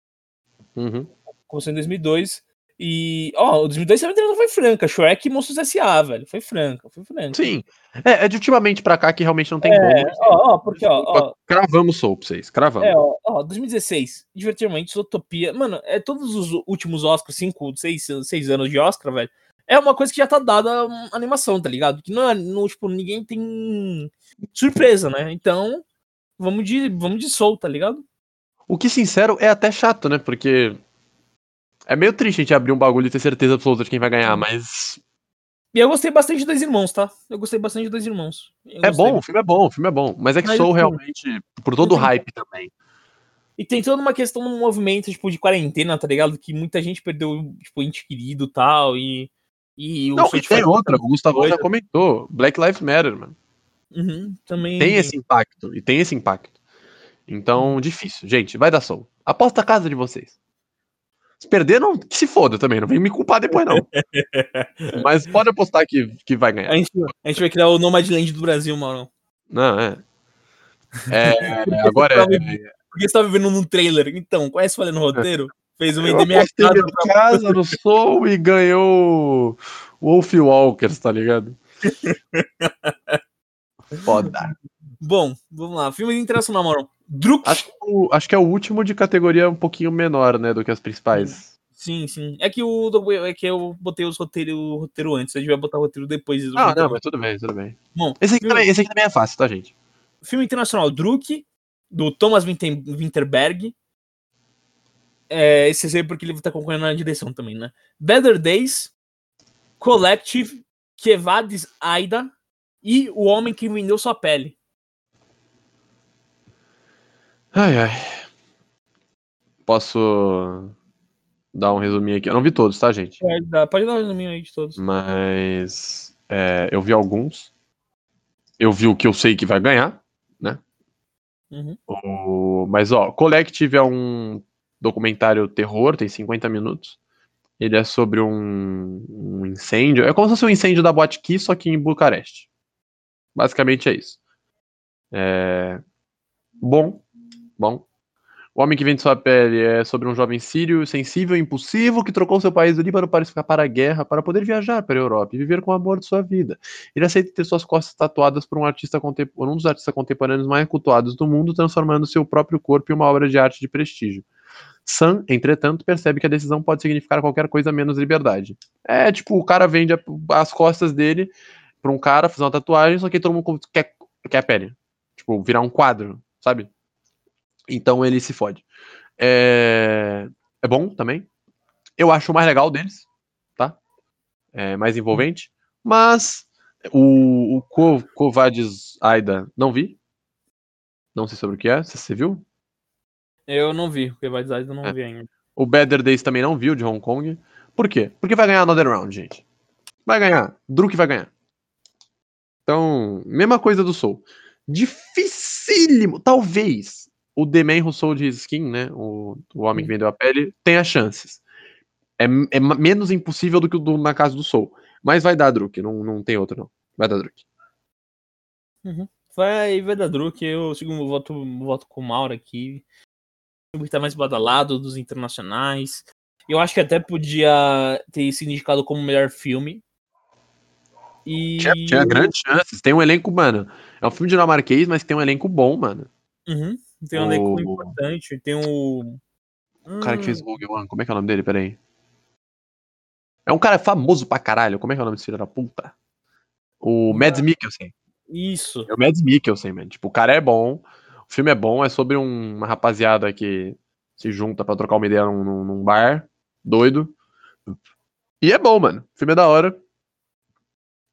[SPEAKER 8] Uhum.
[SPEAKER 9] Começou em 2002. E, ó, o 2002 também foi franca. Shrek e Monstros S.A., velho. Foi franca, foi franca.
[SPEAKER 8] Sim. É, é de ultimamente pra cá que realmente não tem
[SPEAKER 9] É,
[SPEAKER 8] como.
[SPEAKER 9] ó, ó, porque, ó, ó,
[SPEAKER 8] Cravamos Soul pra vocês, cravamos.
[SPEAKER 9] é, ó, ó, 2016, divertidamente, Utopia. Mano, é todos os últimos Oscars, 5, 6, seis anos de Oscar, velho. É uma coisa que já tá dada hum, animação, tá ligado? Que não é, não, tipo, ninguém tem surpresa, né? Então, vamos de, vamos de Soul, tá ligado?
[SPEAKER 8] O que, sincero, é até chato, né? Porque é meio triste a gente abrir um bagulho e ter certeza absoluta de quem vai ganhar, mas
[SPEAKER 9] E eu gostei bastante de Dois Irmãos, tá? Eu gostei bastante de Dois Irmãos. Eu
[SPEAKER 8] é bom, o filme é bom, o filme é bom. Mas é que
[SPEAKER 9] Mas,
[SPEAKER 8] Soul
[SPEAKER 9] assim,
[SPEAKER 8] realmente, por todo o hype também.
[SPEAKER 9] E tem toda uma questão no movimento, tipo, de quarentena, tá ligado? Que muita gente perdeu, tipo, ente querido e tal, e... e o
[SPEAKER 8] Não, e tem outra, o Gustavo já
[SPEAKER 9] coisa.
[SPEAKER 8] comentou, Black Lives Matter, mano.
[SPEAKER 9] Uhum, também...
[SPEAKER 8] Tem esse impacto, e tem esse impacto. Então, difícil. Gente, vai dar Soul. Aposta a casa de vocês. Se perder, não, que se foda também, não vem me culpar depois, não. Mas pode apostar que, que vai ganhar.
[SPEAKER 9] A gente, a gente vai criar o Nomadland do Brasil, mano.
[SPEAKER 8] Não, é. É, agora é.
[SPEAKER 9] Porque você tá vivendo num trailer. Então, conhece falando no roteiro? Fez uma
[SPEAKER 8] apostei
[SPEAKER 9] casa pra...
[SPEAKER 8] casa no Soul e ganhou o Wolf Walkers, tá ligado? Foda.
[SPEAKER 9] Bom, vamos lá. Filme internacional, mano. Druk.
[SPEAKER 8] Acho que, o, acho que é o último de categoria um pouquinho menor, né, do que as principais.
[SPEAKER 9] Sim, sim. É que, o, é que eu botei os roteiro, o roteiro antes. A gente vai botar o roteiro depois. do
[SPEAKER 8] Ah,
[SPEAKER 9] roteiro.
[SPEAKER 8] não, mas tudo bem, tudo bem.
[SPEAKER 9] Bom,
[SPEAKER 8] Esse aqui,
[SPEAKER 9] filme,
[SPEAKER 8] também, esse aqui também é fácil, tá, gente?
[SPEAKER 9] filme internacional Druk, do Thomas Winter- Winterberg. É, esse aí porque ele tá concorrendo na direção também, né? Better Days, Collective, Kevadis Aida e O Homem que Vendeu Sua Pele.
[SPEAKER 8] Ai, ai. Posso dar um resuminho aqui? Eu não vi todos, tá, gente?
[SPEAKER 9] Pode dar, pode dar um resuminho aí de todos.
[SPEAKER 8] Mas é, eu vi alguns. Eu vi o que eu sei que vai ganhar, né?
[SPEAKER 9] Uhum.
[SPEAKER 8] O- mas, ó, Collective é um documentário terror, tem 50 minutos. Ele é sobre um, um incêndio. É como se fosse um incêndio da Boate só que em Bucareste. Basicamente é isso. É... Bom, bom. O Homem que Vende Sua Pele é sobre um jovem sírio sensível e impulsivo que trocou seu país do Líbano para escapar à guerra para poder viajar para a Europa e viver com o amor de sua vida. Ele aceita ter suas costas tatuadas por um artista por um dos artistas contemporâneos mais cultuados do mundo, transformando seu próprio corpo em uma obra de arte de prestígio. Sam, entretanto, percebe que a decisão pode significar qualquer coisa menos liberdade. É tipo, o cara vende a- as costas dele pra um cara fazer uma tatuagem, só que todo mundo quer, quer a pele. Tipo, virar um quadro, sabe? Então ele se fode. É, é bom também. Eu acho o mais legal deles, tá? É mais envolvente. Mas o, o Co- Covades Aida não vi. Não sei sobre o que é. Você viu?
[SPEAKER 9] Eu não vi, vai dizer eu não
[SPEAKER 8] É.
[SPEAKER 9] vi ainda.
[SPEAKER 8] O Better Days também não viu de Hong Kong. Por quê? Porque vai ganhar Another Round, gente. Vai ganhar. Druk vai ganhar. Então, mesma coisa do Soul. Dificílimo. Talvez o The Man Who Sold His Skin, né? O, o homem que vendeu a pele, tenha chances. É, é menos impossível do que o do, na casa do Soul. Mas vai dar Druk. Não, não tem outro, não. Vai dar Druk.
[SPEAKER 9] Vai, vai dar Druk, eu sigo o voto, voto com o Mauro aqui. O que tá mais badalado dos internacionais. Eu acho que até podia ter sido indicado como melhor filme. E.
[SPEAKER 8] Tinha, tinha grandes chances. Tem um elenco, mano. É um filme dinamarquês, mas tem um elenco bom, mano.
[SPEAKER 9] Uhum, Tem um elenco
[SPEAKER 8] O-
[SPEAKER 9] importante. Tem o.
[SPEAKER 8] O cara que
[SPEAKER 9] Hum,
[SPEAKER 8] fez Rogue One, como é que é o nome dele? Peraí. É um cara famoso pra caralho. Como é que é o nome desse filho da puta? O Mads Mikkelsen.
[SPEAKER 9] Isso.
[SPEAKER 8] É o Mads Mikkelsen, mano. Tipo, o cara é bom. O filme é bom. É sobre um- uma rapaziada que se junta pra trocar uma ideia num, num- num bar. Doido. E é bom, mano. O filme é da hora.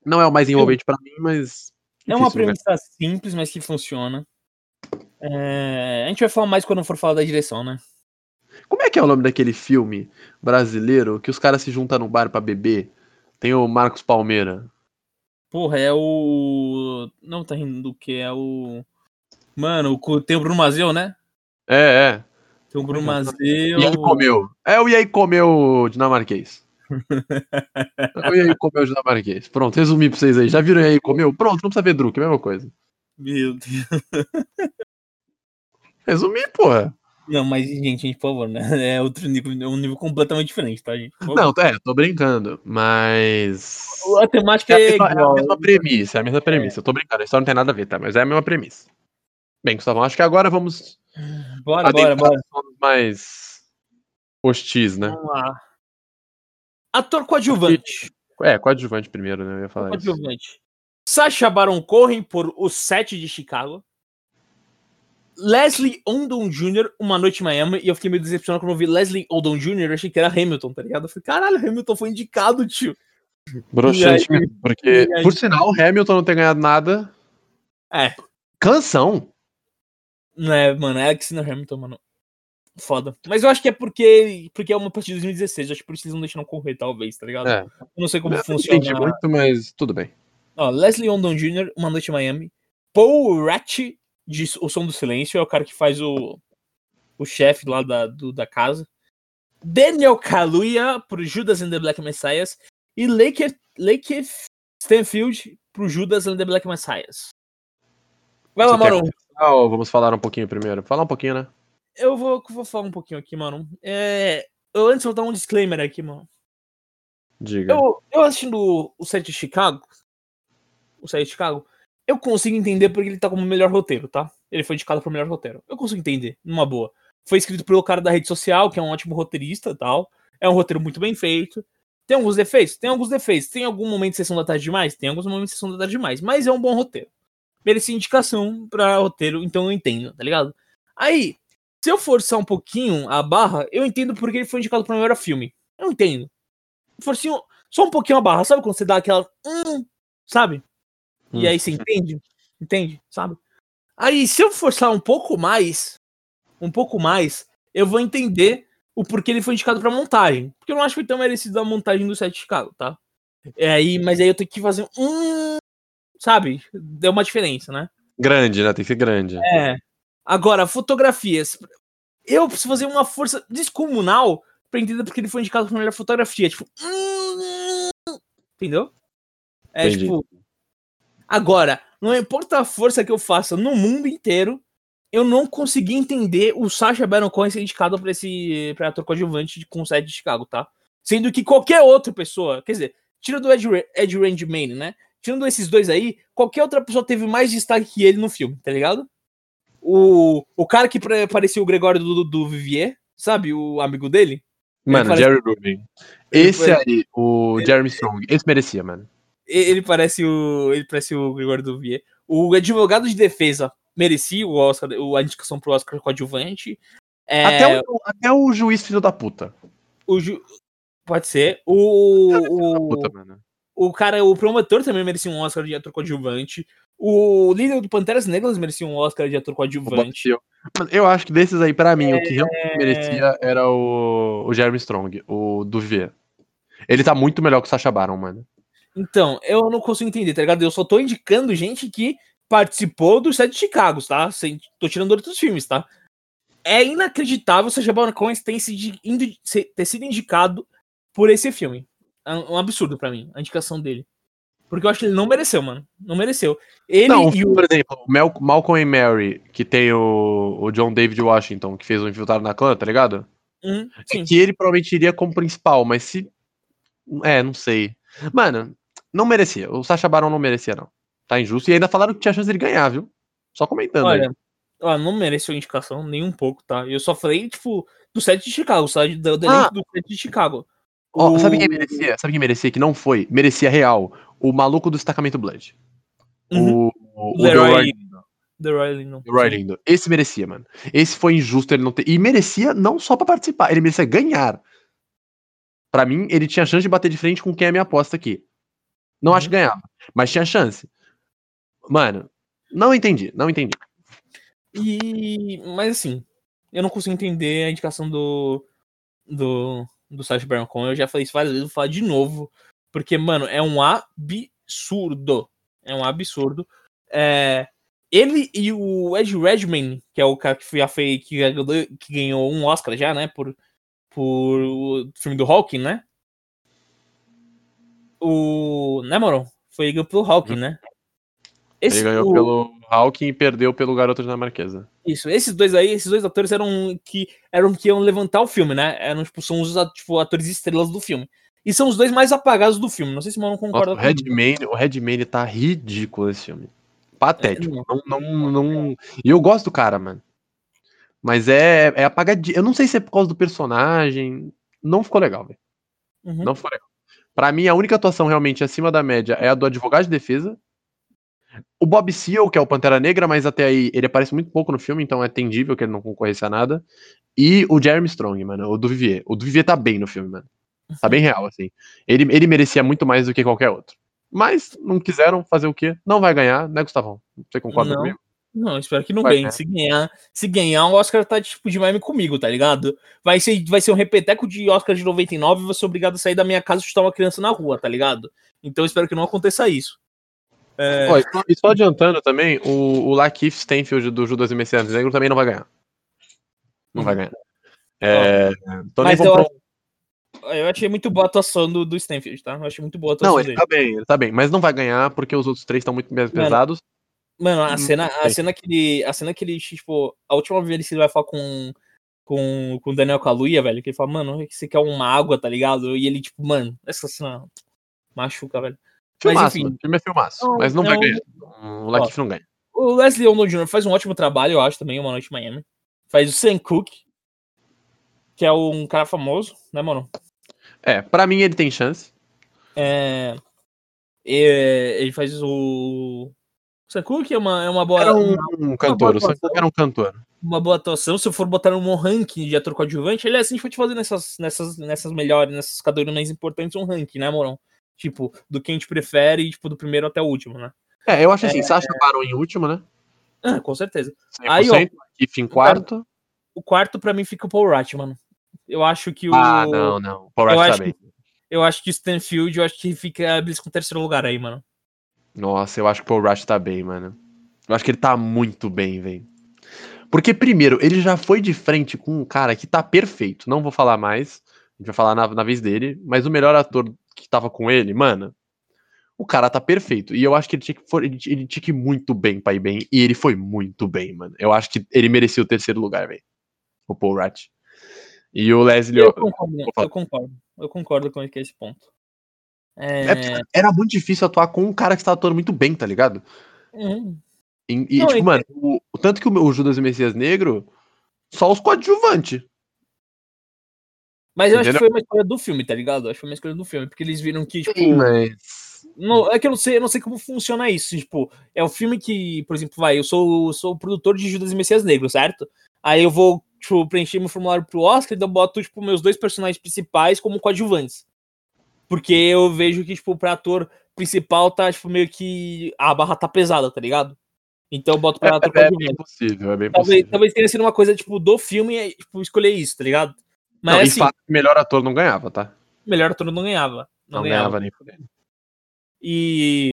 [SPEAKER 8] Não é o mais envolvente pra mim, mas.
[SPEAKER 9] É uma premissa simples, mas que funciona. É, A gente vai falar mais quando for falar da direção, né?
[SPEAKER 8] Como é que é o nome daquele filme brasileiro que os caras se juntam no bar pra beber? Tem o Marcos Palmeira.
[SPEAKER 9] Porra, é o. Não tá rindo do que? É o. Mano, tem o Bruno Mazeu, né?
[SPEAKER 8] É, é.
[SPEAKER 9] Tem o Bruno Mazeu.
[SPEAKER 8] E aí comeu. É o E aí comeu dinamarquês. É o E aí comeu dinamarquês. Pronto, resumi pra vocês aí. Já viram E aí comeu? Pronto, não precisa ver Druk, é a mesma coisa.
[SPEAKER 9] Meu Deus.
[SPEAKER 8] Resumi, porra.
[SPEAKER 9] Não, mas, gente, gente, por favor, né? É outro nível, é um nível completamente diferente, tá, gente?
[SPEAKER 8] Não, é, tô brincando, mas.
[SPEAKER 9] A temática
[SPEAKER 8] É a,
[SPEAKER 9] é,
[SPEAKER 8] mesma, é a
[SPEAKER 9] igual.
[SPEAKER 8] mesma premissa, é a mesma premissa. Eu tô brincando, a história não tem nada a ver, tá? Mas é a mesma premissa. Bem, Gustavão, acho que agora vamos
[SPEAKER 9] Bora, bora, bora.
[SPEAKER 8] mais hostis, né?
[SPEAKER 9] Vamos lá. Ator coadjuvante.
[SPEAKER 8] É, coadjuvante primeiro, né? Eu ia falar isso.
[SPEAKER 9] Coadjuvante. Sacha Baron Cohen por O Sete de Chicago. Leslie Odom Jr., Uma Noite em Miami. E eu fiquei meio decepcionado quando eu vi Leslie Odom Jr., eu achei que era Hamilton, tá ligado? Eu falei, caralho, Hamilton foi indicado, tio.
[SPEAKER 8] Broxante porque,
[SPEAKER 9] aí-
[SPEAKER 8] por sinal, Hamilton não ter ganhado nada.
[SPEAKER 9] É,
[SPEAKER 8] Canção.
[SPEAKER 9] não é, mano, é Alexander Hamilton, mano. Foda. Mas eu acho que é porque, porque é uma partida de 2016. Eu acho que por isso eles não deixaram correr, talvez, tá ligado?
[SPEAKER 8] É.
[SPEAKER 9] Eu não sei como
[SPEAKER 8] Não
[SPEAKER 9] funciona.
[SPEAKER 8] entendi muito, mas tudo bem.
[SPEAKER 9] Ó, Leslie Odom Jr., Uma Noite em Miami. Paul Ratch, de O Som do Silêncio, é o cara que faz o, o chefe lá da, do- da casa. Daniel Kaluuya, pro Judas and the Black Messiahs. E Laker, Laker Stanfield, pro Judas and the Black Messiahs. Vai lá,
[SPEAKER 8] ou vamos falar um pouquinho primeiro? Falar um pouquinho, né?
[SPEAKER 9] Eu vou, vou falar um pouquinho aqui, mano. É, eu, antes eu vou dar um disclaimer aqui, mano.
[SPEAKER 8] Diga.
[SPEAKER 9] Eu, eu assistindo o set de Chicago, o set de Chicago, eu consigo entender porque ele tá como melhor roteiro, tá? Ele foi indicado pro melhor roteiro. Eu consigo entender, numa boa. Foi escrito pelo cara da rede social, que é um ótimo roteirista tal. É um roteiro muito bem feito. Tem alguns defeitos? Tem alguns defeitos. Tem algum momento de sessão da tarde demais? Tem alguns momentos de sessão da tarde demais. Mas é um bom roteiro. Merecia indicação pra roteiro, então eu entendo, tá ligado? Aí, Se eu forçar um pouquinho a barra, eu entendo porque ele foi indicado pro melhor filme. Eu entendo. Forcinho, só um pouquinho a barra, sabe quando você dá aquela. Hum, sabe? E
[SPEAKER 8] Hum.
[SPEAKER 9] aí você entende? Entende? Sabe? Aí, se eu forçar um pouco mais, um pouco mais, eu vou entender o porquê ele foi indicado pra montagem. Porque eu não acho que foi tão merecido a montagem do set de Chicago, tá? É aí, mas aí eu tenho que fazer um. Sabe? Deu uma diferença, né?
[SPEAKER 8] Grande, né? Tem que ser grande.
[SPEAKER 9] É. Agora, fotografias. Eu preciso fazer uma força descomunal pra entender porque ele foi indicado pra melhor fotografia. Tipo. hum, Entendeu? É
[SPEAKER 8] Entendi.
[SPEAKER 9] tipo. Agora, não importa a força que eu faça no mundo inteiro, eu não consegui entender o Sacha Baron Cohen ser indicado pra esse pra ator coadjuvante de com set de Chicago, tá? Sendo que qualquer outra pessoa, quer dizer, tira do Ed, Ed Redmayne, né? Tirando esses dois aí, qualquer outra pessoa teve mais destaque que ele no filme, tá ligado? O, o cara que parecia o Gregório do, do Vivier, sabe? O amigo dele.
[SPEAKER 8] Mano,
[SPEAKER 9] parece-
[SPEAKER 8] Jerry Rubin.
[SPEAKER 9] Ele
[SPEAKER 8] Esse
[SPEAKER 9] foi-
[SPEAKER 8] aí, o Jeremy Strong, esse merecia, mano.
[SPEAKER 9] Ele parece o. Ele parece o Gregório do Vivier. O advogado de defesa merecia o Oscar, a indicação pro Oscar coadjuvante. É,
[SPEAKER 8] Até, o, até o juiz filho da puta.
[SPEAKER 9] o ju- Pode ser. O, o,
[SPEAKER 8] puta,
[SPEAKER 9] o cara, o promotor também merecia um Oscar de ator coadjuvante. O líder do Panteras Negras merecia um Oscar de ator coadjuvante.
[SPEAKER 8] Eu acho que desses aí, pra mim, o que
[SPEAKER 9] É.
[SPEAKER 8] realmente merecia era o, o Jeremy Strong, o do Vier. Ele tá muito melhor que o Sacha Baron, mano.
[SPEAKER 9] Então, eu não consigo entender, tá ligado? Eu só tô indicando gente que participou do set de Chicago, tá? Sem, tô tirando outros filmes, tá? É inacreditável Sacha Baron Cohen ter ter sido indicado por esse filme. É um um absurdo pra mim, a indicação dele. Porque eu acho que ele não mereceu, mano. Não mereceu. Ele
[SPEAKER 8] Não,
[SPEAKER 9] e o.
[SPEAKER 8] por exemplo, Malcolm e Mary, que tem o, o John David Washington, que fez o Infiltrado na Clã, tá ligado?
[SPEAKER 9] Hum, sim.
[SPEAKER 8] É que ele provavelmente iria como principal, mas se. É, não sei. Mano, não merecia. O Sacha Baron não merecia, não. Tá injusto. E ainda falaram que tinha chance de ele ganhar, viu? Só comentando aí.
[SPEAKER 9] Olha, ó, não mereceu indicação nem um pouco, tá? Eu só falei, tipo, do set de Chicago, sabe? Do, do
[SPEAKER 8] Ah.
[SPEAKER 9] do set de Chicago.
[SPEAKER 8] Ó, sabe
[SPEAKER 9] O-
[SPEAKER 8] quem merecia? Sabe quem merecia que não foi? Merecia real. O maluco do destacamento Blood.
[SPEAKER 9] Uhum.
[SPEAKER 8] O, o, o
[SPEAKER 9] Leroy
[SPEAKER 8] Delroy
[SPEAKER 9] Lindo.
[SPEAKER 8] Leroy Lindo. Esse merecia, mano. Esse foi injusto ele não ter. E merecia não só pra participar, ele merecia ganhar. Pra mim, ele tinha chance de bater de frente com quem é a minha aposta aqui. Não acho que ganhava, mas tinha chance. Mano, não entendi, não entendi.
[SPEAKER 9] E. Mas assim, eu não consigo entender a indicação do. Do. Do Sacha Baron Cohen. Eu já falei isso várias vezes, vou falar de novo. Porque, mano, é um absurdo. É um absurdo. É, ele e o Ed Redmayne, que é o cara que foi a fei que, ganhou- que ganhou um Oscar já, né? Por, por o filme do Hawking, né? O. Né, mano? Foi ganhou pelo Hawking, né?
[SPEAKER 8] Ele ganhou
[SPEAKER 9] o-
[SPEAKER 8] pelo Hawking e perdeu pelo Garoto Dinamarquesa.
[SPEAKER 9] Isso, esses dois aí, esses dois atores eram que eram que iam levantar o filme, né? Eram, tipo, são os tipo, atores estrelas do filme. E são os dois mais apagados do filme. Não sei se o mano
[SPEAKER 8] Nossa,
[SPEAKER 9] concorda
[SPEAKER 8] o
[SPEAKER 9] comigo.
[SPEAKER 8] Redmayne, o tá ridículo nesse filme. Patético.
[SPEAKER 9] É,
[SPEAKER 8] não, não, não... E eu gosto do cara, mano. Mas é, é apagadinho. Eu não sei se é por causa do personagem. Não ficou legal, velho.
[SPEAKER 9] Uhum.
[SPEAKER 8] Não ficou legal. Pra mim, a única atuação realmente acima da média é a do advogado de defesa. O Bob Seal, que é o Pantera Negra, mas até aí ele aparece muito pouco no filme, então é tendível que ele não concorresse a nada. E o Jeremy Strong, mano, o do Vivier. O do Vivier tá bem no filme, mano. Tá bem real, assim. Ele, ele merecia muito mais do que qualquer outro. Mas não quiseram fazer o quê? Não vai ganhar, né, Gustavão? Você concorda
[SPEAKER 9] Não.
[SPEAKER 8] comigo?
[SPEAKER 9] Não, espero que não
[SPEAKER 8] Vai
[SPEAKER 9] ganhe.
[SPEAKER 8] ganhar.
[SPEAKER 9] Se ganhar, se ganhar, o Oscar tá tipo de meme comigo, tá ligado? Vai ser, vai ser um repeteco de Oscar de 99 e vou ser obrigado a sair da minha casa e chutar uma criança na rua, tá ligado? Então eu espero que não aconteça isso. É,
[SPEAKER 8] Ó, e só- e só adiantando também, o, o Lakeith Stanfield do Judas e Messias Negro também não vai ganhar. Não vai ganhar. É, então nem
[SPEAKER 9] Mas eu
[SPEAKER 8] pro-
[SPEAKER 9] eu achei muito boa a atuação do, do Stanfield, tá? Eu achei muito boa a atuação
[SPEAKER 8] Não, ele
[SPEAKER 9] dele.
[SPEAKER 8] tá bem, ele tá bem, mas não vai ganhar porque os outros três estão muito pesados.
[SPEAKER 9] Mano, a
[SPEAKER 8] Hum,
[SPEAKER 9] cena, a cena que ele. A cena que ele, tipo, a última vez que ele vai falar com. Com, com o Daniel Kaluuya, velho, que ele fala, mano, você quer uma água, tá ligado? E ele, tipo, mano, essa cena machuca, velho. Mas,
[SPEAKER 8] Filmaço,
[SPEAKER 9] enfim.
[SPEAKER 8] mano, o filme é filmaço,
[SPEAKER 9] Não,
[SPEAKER 8] mas não vai
[SPEAKER 9] não.
[SPEAKER 8] ganhar. O Lakeith não ganha.
[SPEAKER 9] O Leslie Odom Jr. faz um ótimo trabalho, eu acho, também, Uma Noite em Miami. Faz o Sam Cooke, que é um cara famoso, né, mano?
[SPEAKER 8] É, pra mim ele tem chance.
[SPEAKER 9] É, é, ele faz o Cooke é uma, é uma boa.
[SPEAKER 8] Era um,
[SPEAKER 9] uma,
[SPEAKER 8] um cantor. Cooke era um cantor.
[SPEAKER 9] uma boa atuação. Se eu for botar um ranking de ator coadjuvante, ele é assim, a gente te fazer nessas, nessas, nessas melhores, nessas categorias mais importantes, um ranking, né, Morão? Tipo, do que a gente prefere, tipo, do primeiro até o último, né?
[SPEAKER 8] É, eu acho assim, Sacha Baron em último, né?
[SPEAKER 9] Ah, com certeza.
[SPEAKER 8] 100%,
[SPEAKER 9] Aí, ó,
[SPEAKER 8] Keith em quarto.
[SPEAKER 9] O quarto, pra mim, fica o Paul Wright, mano. Eu acho que o.
[SPEAKER 8] Ah, não, não. O Paul
[SPEAKER 9] eu
[SPEAKER 8] Rudd tá
[SPEAKER 9] acho
[SPEAKER 8] bem.
[SPEAKER 9] Eu acho que o Stanfield, eu acho que fica com o terceiro lugar aí, mano.
[SPEAKER 8] Nossa, eu acho que o Paul Rush tá bem, mano. Eu acho que ele tá muito bem, velho. Porque, primeiro, ele já foi de frente com um cara que tá perfeito. Não vou falar mais. A gente vai falar na, na vez dele. Mas o melhor ator que tava com ele, mano. O cara tá perfeito. E eu acho que ele tinha que, for, ele, ele tinha que ir muito bem pra ir bem. E ele foi muito bem, mano. Eu acho que ele merecia o terceiro lugar, velho. O Paul Rudd. E o Leslie.
[SPEAKER 9] Eu concordo, eu concordo. Eu concordo com esse ponto. É...
[SPEAKER 8] É era muito difícil atuar com um cara que estava atuando muito bem, tá ligado?
[SPEAKER 9] Hum,
[SPEAKER 8] E, e,
[SPEAKER 9] Não,
[SPEAKER 8] tipo,
[SPEAKER 9] é-
[SPEAKER 8] mano, o, tanto que o, o Judas e o Messias Negro, só os coadjuvantes.
[SPEAKER 9] Mas eu acho que foi uma escolha do filme, tá ligado? Eu acho que foi uma escolha do filme, porque eles viram que, tipo.
[SPEAKER 8] Sim, mas.
[SPEAKER 9] Não, é que eu não sei, eu não sei como funciona isso. Tipo, é um filme que, por exemplo, vai, eu sou, eu sou o produtor de Judas e Messias Negro, certo? Aí eu vou, tipo, preencher meu formulário pro Oscar e eu boto, tipo, meus dois personagens principais como coadjuvantes. Porque eu vejo que, tipo, pra ator principal tá, tipo, meio que. A barra tá pesada, tá ligado? Então eu boto pra ator
[SPEAKER 8] É, é bem possível, é bem
[SPEAKER 9] Talvez,
[SPEAKER 8] possível.
[SPEAKER 9] talvez tenha sido uma coisa, tipo, do filme e, tipo, escolher isso, tá ligado? Mas
[SPEAKER 8] não,
[SPEAKER 9] assim,
[SPEAKER 8] fato melhor ator não ganhava, tá?
[SPEAKER 9] melhor ator não ganhava. Não,
[SPEAKER 8] Não,
[SPEAKER 9] ganhava.
[SPEAKER 8] ganhava nem fudendo.
[SPEAKER 9] E.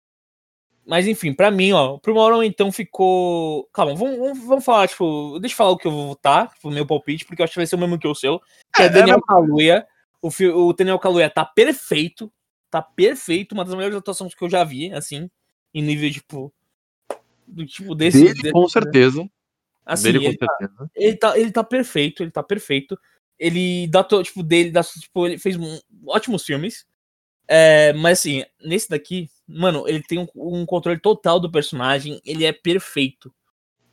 [SPEAKER 9] Mas enfim, pra mim, ó, pro Maurão então ficou. Calma, vamos, vamos, vamos falar, tipo, deixa eu falar o que eu vou votar, tipo, meu palpite, porque eu acho que vai ser o mesmo que o seu. Que é,
[SPEAKER 8] É,
[SPEAKER 9] Daniel
[SPEAKER 8] é,
[SPEAKER 9] Kaluuya. O, o Daniel Kaluuya tá perfeito. Tá perfeito, uma das melhores atuações que eu já vi, assim, em nível, tipo. Do tipo desse.
[SPEAKER 8] Dele,
[SPEAKER 9] desse-
[SPEAKER 8] com certeza.
[SPEAKER 9] Assim,
[SPEAKER 8] Dele, com
[SPEAKER 9] ele, tá,
[SPEAKER 8] certeza.
[SPEAKER 9] ele, tá, ele tá perfeito, ele tá perfeito. Ele dá, tipo, dele, dá, tipo, ele fez ótimos filmes. É, mas assim, nesse daqui, mano, ele tem um, um controle total do personagem, ele é perfeito.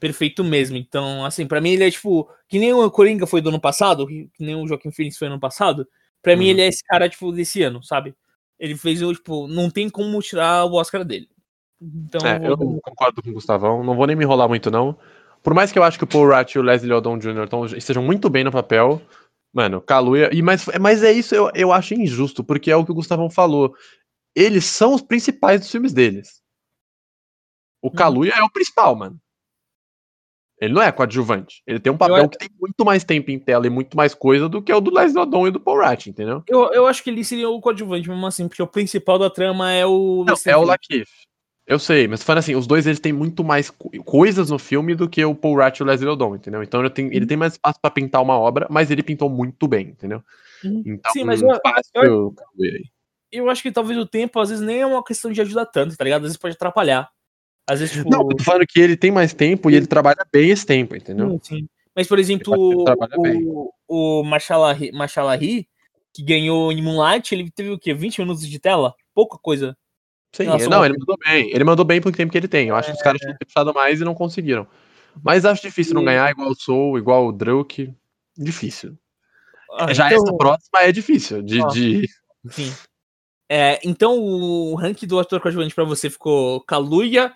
[SPEAKER 9] Perfeito mesmo. Então, assim, pra mim ele é tipo, que nem o Coringa foi do ano passado, que que nem o Joaquim Phoenix foi no ano passado. Pra mim
[SPEAKER 8] Uhum.
[SPEAKER 9] ele é esse cara, tipo, desse ano, sabe? Ele fez, o, tipo, não tem como tirar o Oscar dele. Então,
[SPEAKER 8] É, eu
[SPEAKER 9] vou-
[SPEAKER 8] concordo com o Gustavão. Não vou nem me enrolar muito, não. Por mais que eu acho que o Paul Rudd e o Leslie Odom Jr. tão- estejam muito bem no papel, mano, Kaluuya... E, mas, mas é isso, eu, eu acho injusto, porque é o que o Gustavão falou. Eles são os principais dos filmes deles. O Kaluuya é o principal, mano. Ele não é coadjuvante. Ele tem um papel
[SPEAKER 9] acho-
[SPEAKER 8] que tem muito mais tempo em tela e muito mais coisa do que o do Leslie Odom e do Paul Rudd, entendeu?
[SPEAKER 9] eu, eu acho que ele seria o coadjuvante mesmo assim, porque o principal da trama é o.
[SPEAKER 8] Não, é o. Lakeith. Eu sei, mas falando assim, os dois eles têm muito mais co- coisas no filme do que o Paul Rudd e o Leslie Odom, entendeu? Então ele tem, ele tem mais espaço pra pintar uma obra, mas ele pintou muito bem, entendeu?
[SPEAKER 9] Uhum.
[SPEAKER 8] Então,
[SPEAKER 9] Sim, mas eu-
[SPEAKER 8] fácil
[SPEAKER 9] eu-
[SPEAKER 8] aí.
[SPEAKER 9] eu acho que talvez o tempo, às vezes, nem é uma questão de ajudar tanto, tá ligado? Às vezes pode atrapalhar. Às vezes, tipo.
[SPEAKER 8] Não, eu tô falando que ele tem mais tempo e ele trabalha bem esse tempo, entendeu?
[SPEAKER 9] sim, sim. Mas, por exemplo, o, o que ganhou em Moonlight, ele teve o quê? 20 minutos de tela? Pouca coisa.
[SPEAKER 8] Sim, não, ele mandou bem. Ele mandou bem pelo tempo que ele tem. Eu acho que os caras tinham que ter puxado mais e não conseguiram. Mas acho difícil não
[SPEAKER 9] E-
[SPEAKER 8] ganhar igual o Soul, igual o Druk. Difícil.
[SPEAKER 9] Ah,
[SPEAKER 8] Já
[SPEAKER 9] então-
[SPEAKER 8] essa próxima é difícil. De,
[SPEAKER 9] Ó.
[SPEAKER 8] de...
[SPEAKER 9] Enfim. É, então, o ranking do ator coadjuvante pra você ficou Kaluuya,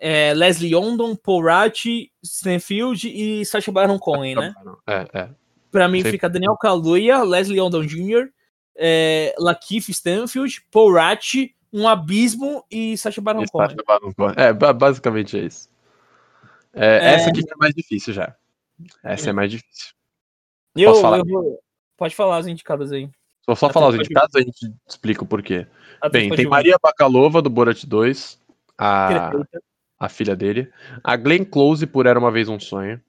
[SPEAKER 9] é, Leslie Paul Rudd, Stanfield e Sacha Baron Cohen, né?
[SPEAKER 8] É, é.
[SPEAKER 9] Pra mim
[SPEAKER 8] Sim.
[SPEAKER 9] fica Daniel Kaluuya, Leslie Odom Jr., é, Lakeith Stanfield, Rudd, Um Abismo e Sacha Baron.
[SPEAKER 8] Sacha Baron Cohen. É, ba- basicamente é isso. É,
[SPEAKER 9] É.
[SPEAKER 8] Essa aqui é mais difícil já. Essa é mais difícil.
[SPEAKER 9] Eu,
[SPEAKER 8] Posso falar?
[SPEAKER 9] eu vou- Pode falar as indicadas aí.
[SPEAKER 8] Vou só
[SPEAKER 9] Até
[SPEAKER 8] falar os indicados, a gente explica o porquê.
[SPEAKER 9] Ator
[SPEAKER 8] Bem, tem. Maria Bakalova, do Borat 2, a,
[SPEAKER 9] Perfeita.
[SPEAKER 8] A filha dele. A Glenn Close, por Era Uma Vez Um Sonho.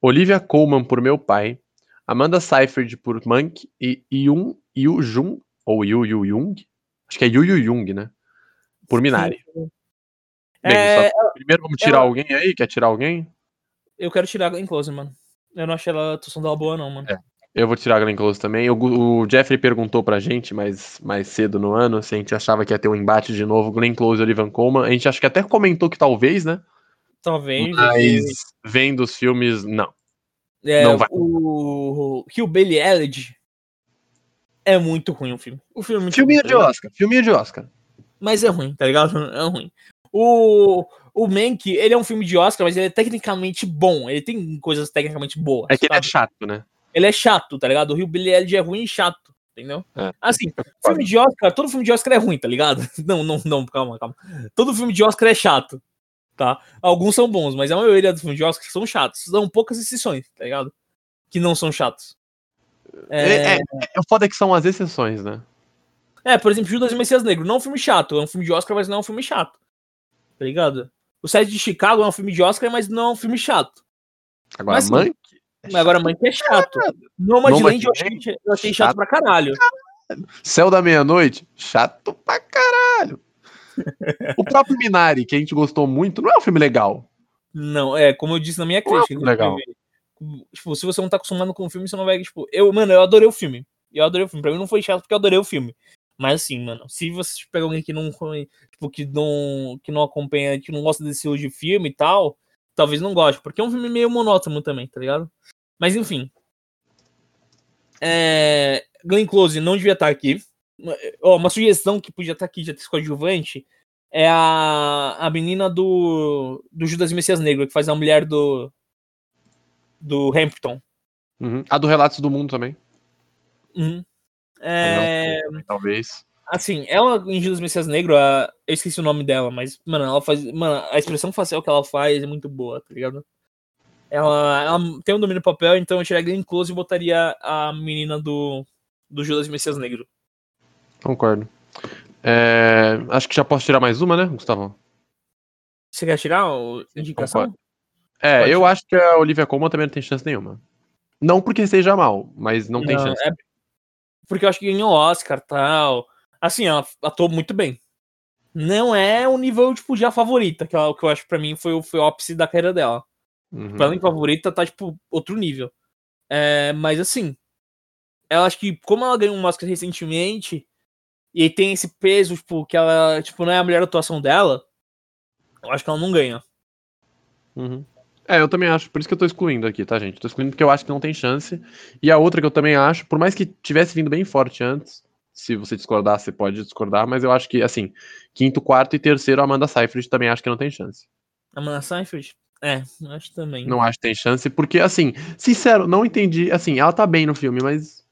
[SPEAKER 8] Olivia Colman, por Meu Pai. Amanda Seyfried, por Monk. E Yun, Yu Jung, ou Yu Yu Jung. Acho que é Yu Yu Jung, né? Por Minari. Bem,
[SPEAKER 9] É,
[SPEAKER 8] Gustavo, primeiro vamos tirar
[SPEAKER 9] ela-
[SPEAKER 8] alguém aí? Quer tirar alguém?
[SPEAKER 9] eu quero tirar a Glenn Close, mano. Eu não achei ela a atuação dela boa, não, mano.
[SPEAKER 8] É. Eu vou tirar a Glenn Close também. O, o Jeffrey perguntou pra gente mais, mais cedo no ano se a gente achava que ia ter um embate de novo, Glenn Close e Olivan Colman. A gente acho que até comentou que talvez, né?
[SPEAKER 9] Talvez.
[SPEAKER 8] Mas vendo os filmes, não.
[SPEAKER 9] É,
[SPEAKER 8] não vai.
[SPEAKER 9] O Kill Billy Elliot é muito ruim o filme. O filme é muito
[SPEAKER 8] Filminho
[SPEAKER 9] ruim,
[SPEAKER 8] de
[SPEAKER 9] tá?
[SPEAKER 8] Oscar, filminho de Oscar.
[SPEAKER 9] Mas é ruim, tá ligado? É ruim. O, o Mank, ele é um filme de Oscar, mas ele é tecnicamente bom. Ele tem coisas tecnicamente boas.
[SPEAKER 8] É que ele é
[SPEAKER 9] sabe?
[SPEAKER 8] chato, né?
[SPEAKER 9] Ele é chato, tá ligado? O Rio Billy Elliot é ruim e chato, entendeu?
[SPEAKER 8] É.
[SPEAKER 9] Assim, filme de Oscar, todo filme de Oscar é ruim, tá ligado? Não, não, não, calma, calma. Todo filme de Oscar é chato, tá? Alguns são bons, mas a maioria dos filmes de Oscar são chatos. São poucas exceções, tá ligado? Que não são chatos.
[SPEAKER 8] É, é, é, o foda é que são as exceções, né?
[SPEAKER 9] É, por exemplo, Judas e Messias Negro. Não é um filme chato, é um filme de Oscar, mas não é um filme chato. Tá ligado? O Sete de Chicago é um filme de Oscar, mas não é um filme chato.
[SPEAKER 8] Agora,
[SPEAKER 9] Mas,
[SPEAKER 8] mãe.
[SPEAKER 9] Mas agora Mãe é chato. Nomadland eu achei, eu achei chato
[SPEAKER 8] Chato.
[SPEAKER 9] pra caralho.
[SPEAKER 8] Céu da Meia-Noite, chato pra caralho. o próprio Minari, que a gente gostou muito, não é um filme legal.
[SPEAKER 9] Não, é, como eu disse na minha
[SPEAKER 8] Não é
[SPEAKER 9] crítica.
[SPEAKER 8] legal.
[SPEAKER 9] inclusive, Tipo, se você não tá acostumado com o filme, você não vai. Tipo, eu, mano, eu adorei o filme. Eu adorei o filme. Pra mim não foi chato porque eu adorei o filme. Mas assim, mano, se você pega alguém que não, tipo, que não, que não acompanha, que não gosta desse hoje de filme e tal, talvez não goste, porque é um filme meio monótono também, tá ligado? Mas enfim. É, Glenn Close não devia estar aqui. Ó, uma sugestão que podia estar aqui, já ter coadjuvante, é a, a menina do, do Judas e Messias Negro, que faz a mulher do do Hampton.
[SPEAKER 8] Uhum. A do Relatos do Mundo também.
[SPEAKER 9] Uhum. É,
[SPEAKER 8] Talvez.
[SPEAKER 9] assim, ela em Judas Messias Negro, a- eu esqueci o nome dela, mas, mano, ela faz. Mano, a expressão facial que ela faz é muito boa, tá ligado? Ela, ela tem um domínio do papel, então eu tiraria Glenn Close e botaria a menina do, do Judas Messias Negro.
[SPEAKER 8] Concordo. É, acho que já posso tirar mais uma, né, Gustavo?
[SPEAKER 9] Você quer tirar a indicação?
[SPEAKER 8] Concordo. É,
[SPEAKER 9] Pode.
[SPEAKER 8] eu acho que a Olivia Colman também não tem chance nenhuma. Não porque seja mal, mas não, tem chance.
[SPEAKER 9] é porque eu acho que ganhou Oscar e tal. Assim, ela atuou muito bem. Não é o nível, tipo, de a favorita, que, ela, que eu acho que pra mim foi, o- foi o ápice da carreira dela.
[SPEAKER 8] Uhum.
[SPEAKER 9] Pra mim, favorita tá, tipo, outro nível. É, mas assim, ela acho que, como ela ganhou um Oscar recentemente, e aí tem esse peso, tipo, que ela, tipo, não é a melhor atuação dela, eu acho que ela não ganha.
[SPEAKER 8] Uhum. É, eu também acho, por isso que eu tô excluindo aqui, tá, gente? Tô excluindo porque eu acho que não tem chance. E a outra que eu também acho, por mais que tivesse vindo bem forte antes, se você discordar, você pode discordar, mas eu acho que, assim, quinto, quarto e terceiro, a Amanda Seyfried também acho que não tem chance.
[SPEAKER 9] Amanda Seyfried? É, acho também.
[SPEAKER 8] Não acho que tem chance, porque, assim, sincero, não entendi. Assim, ela tá bem no filme, mas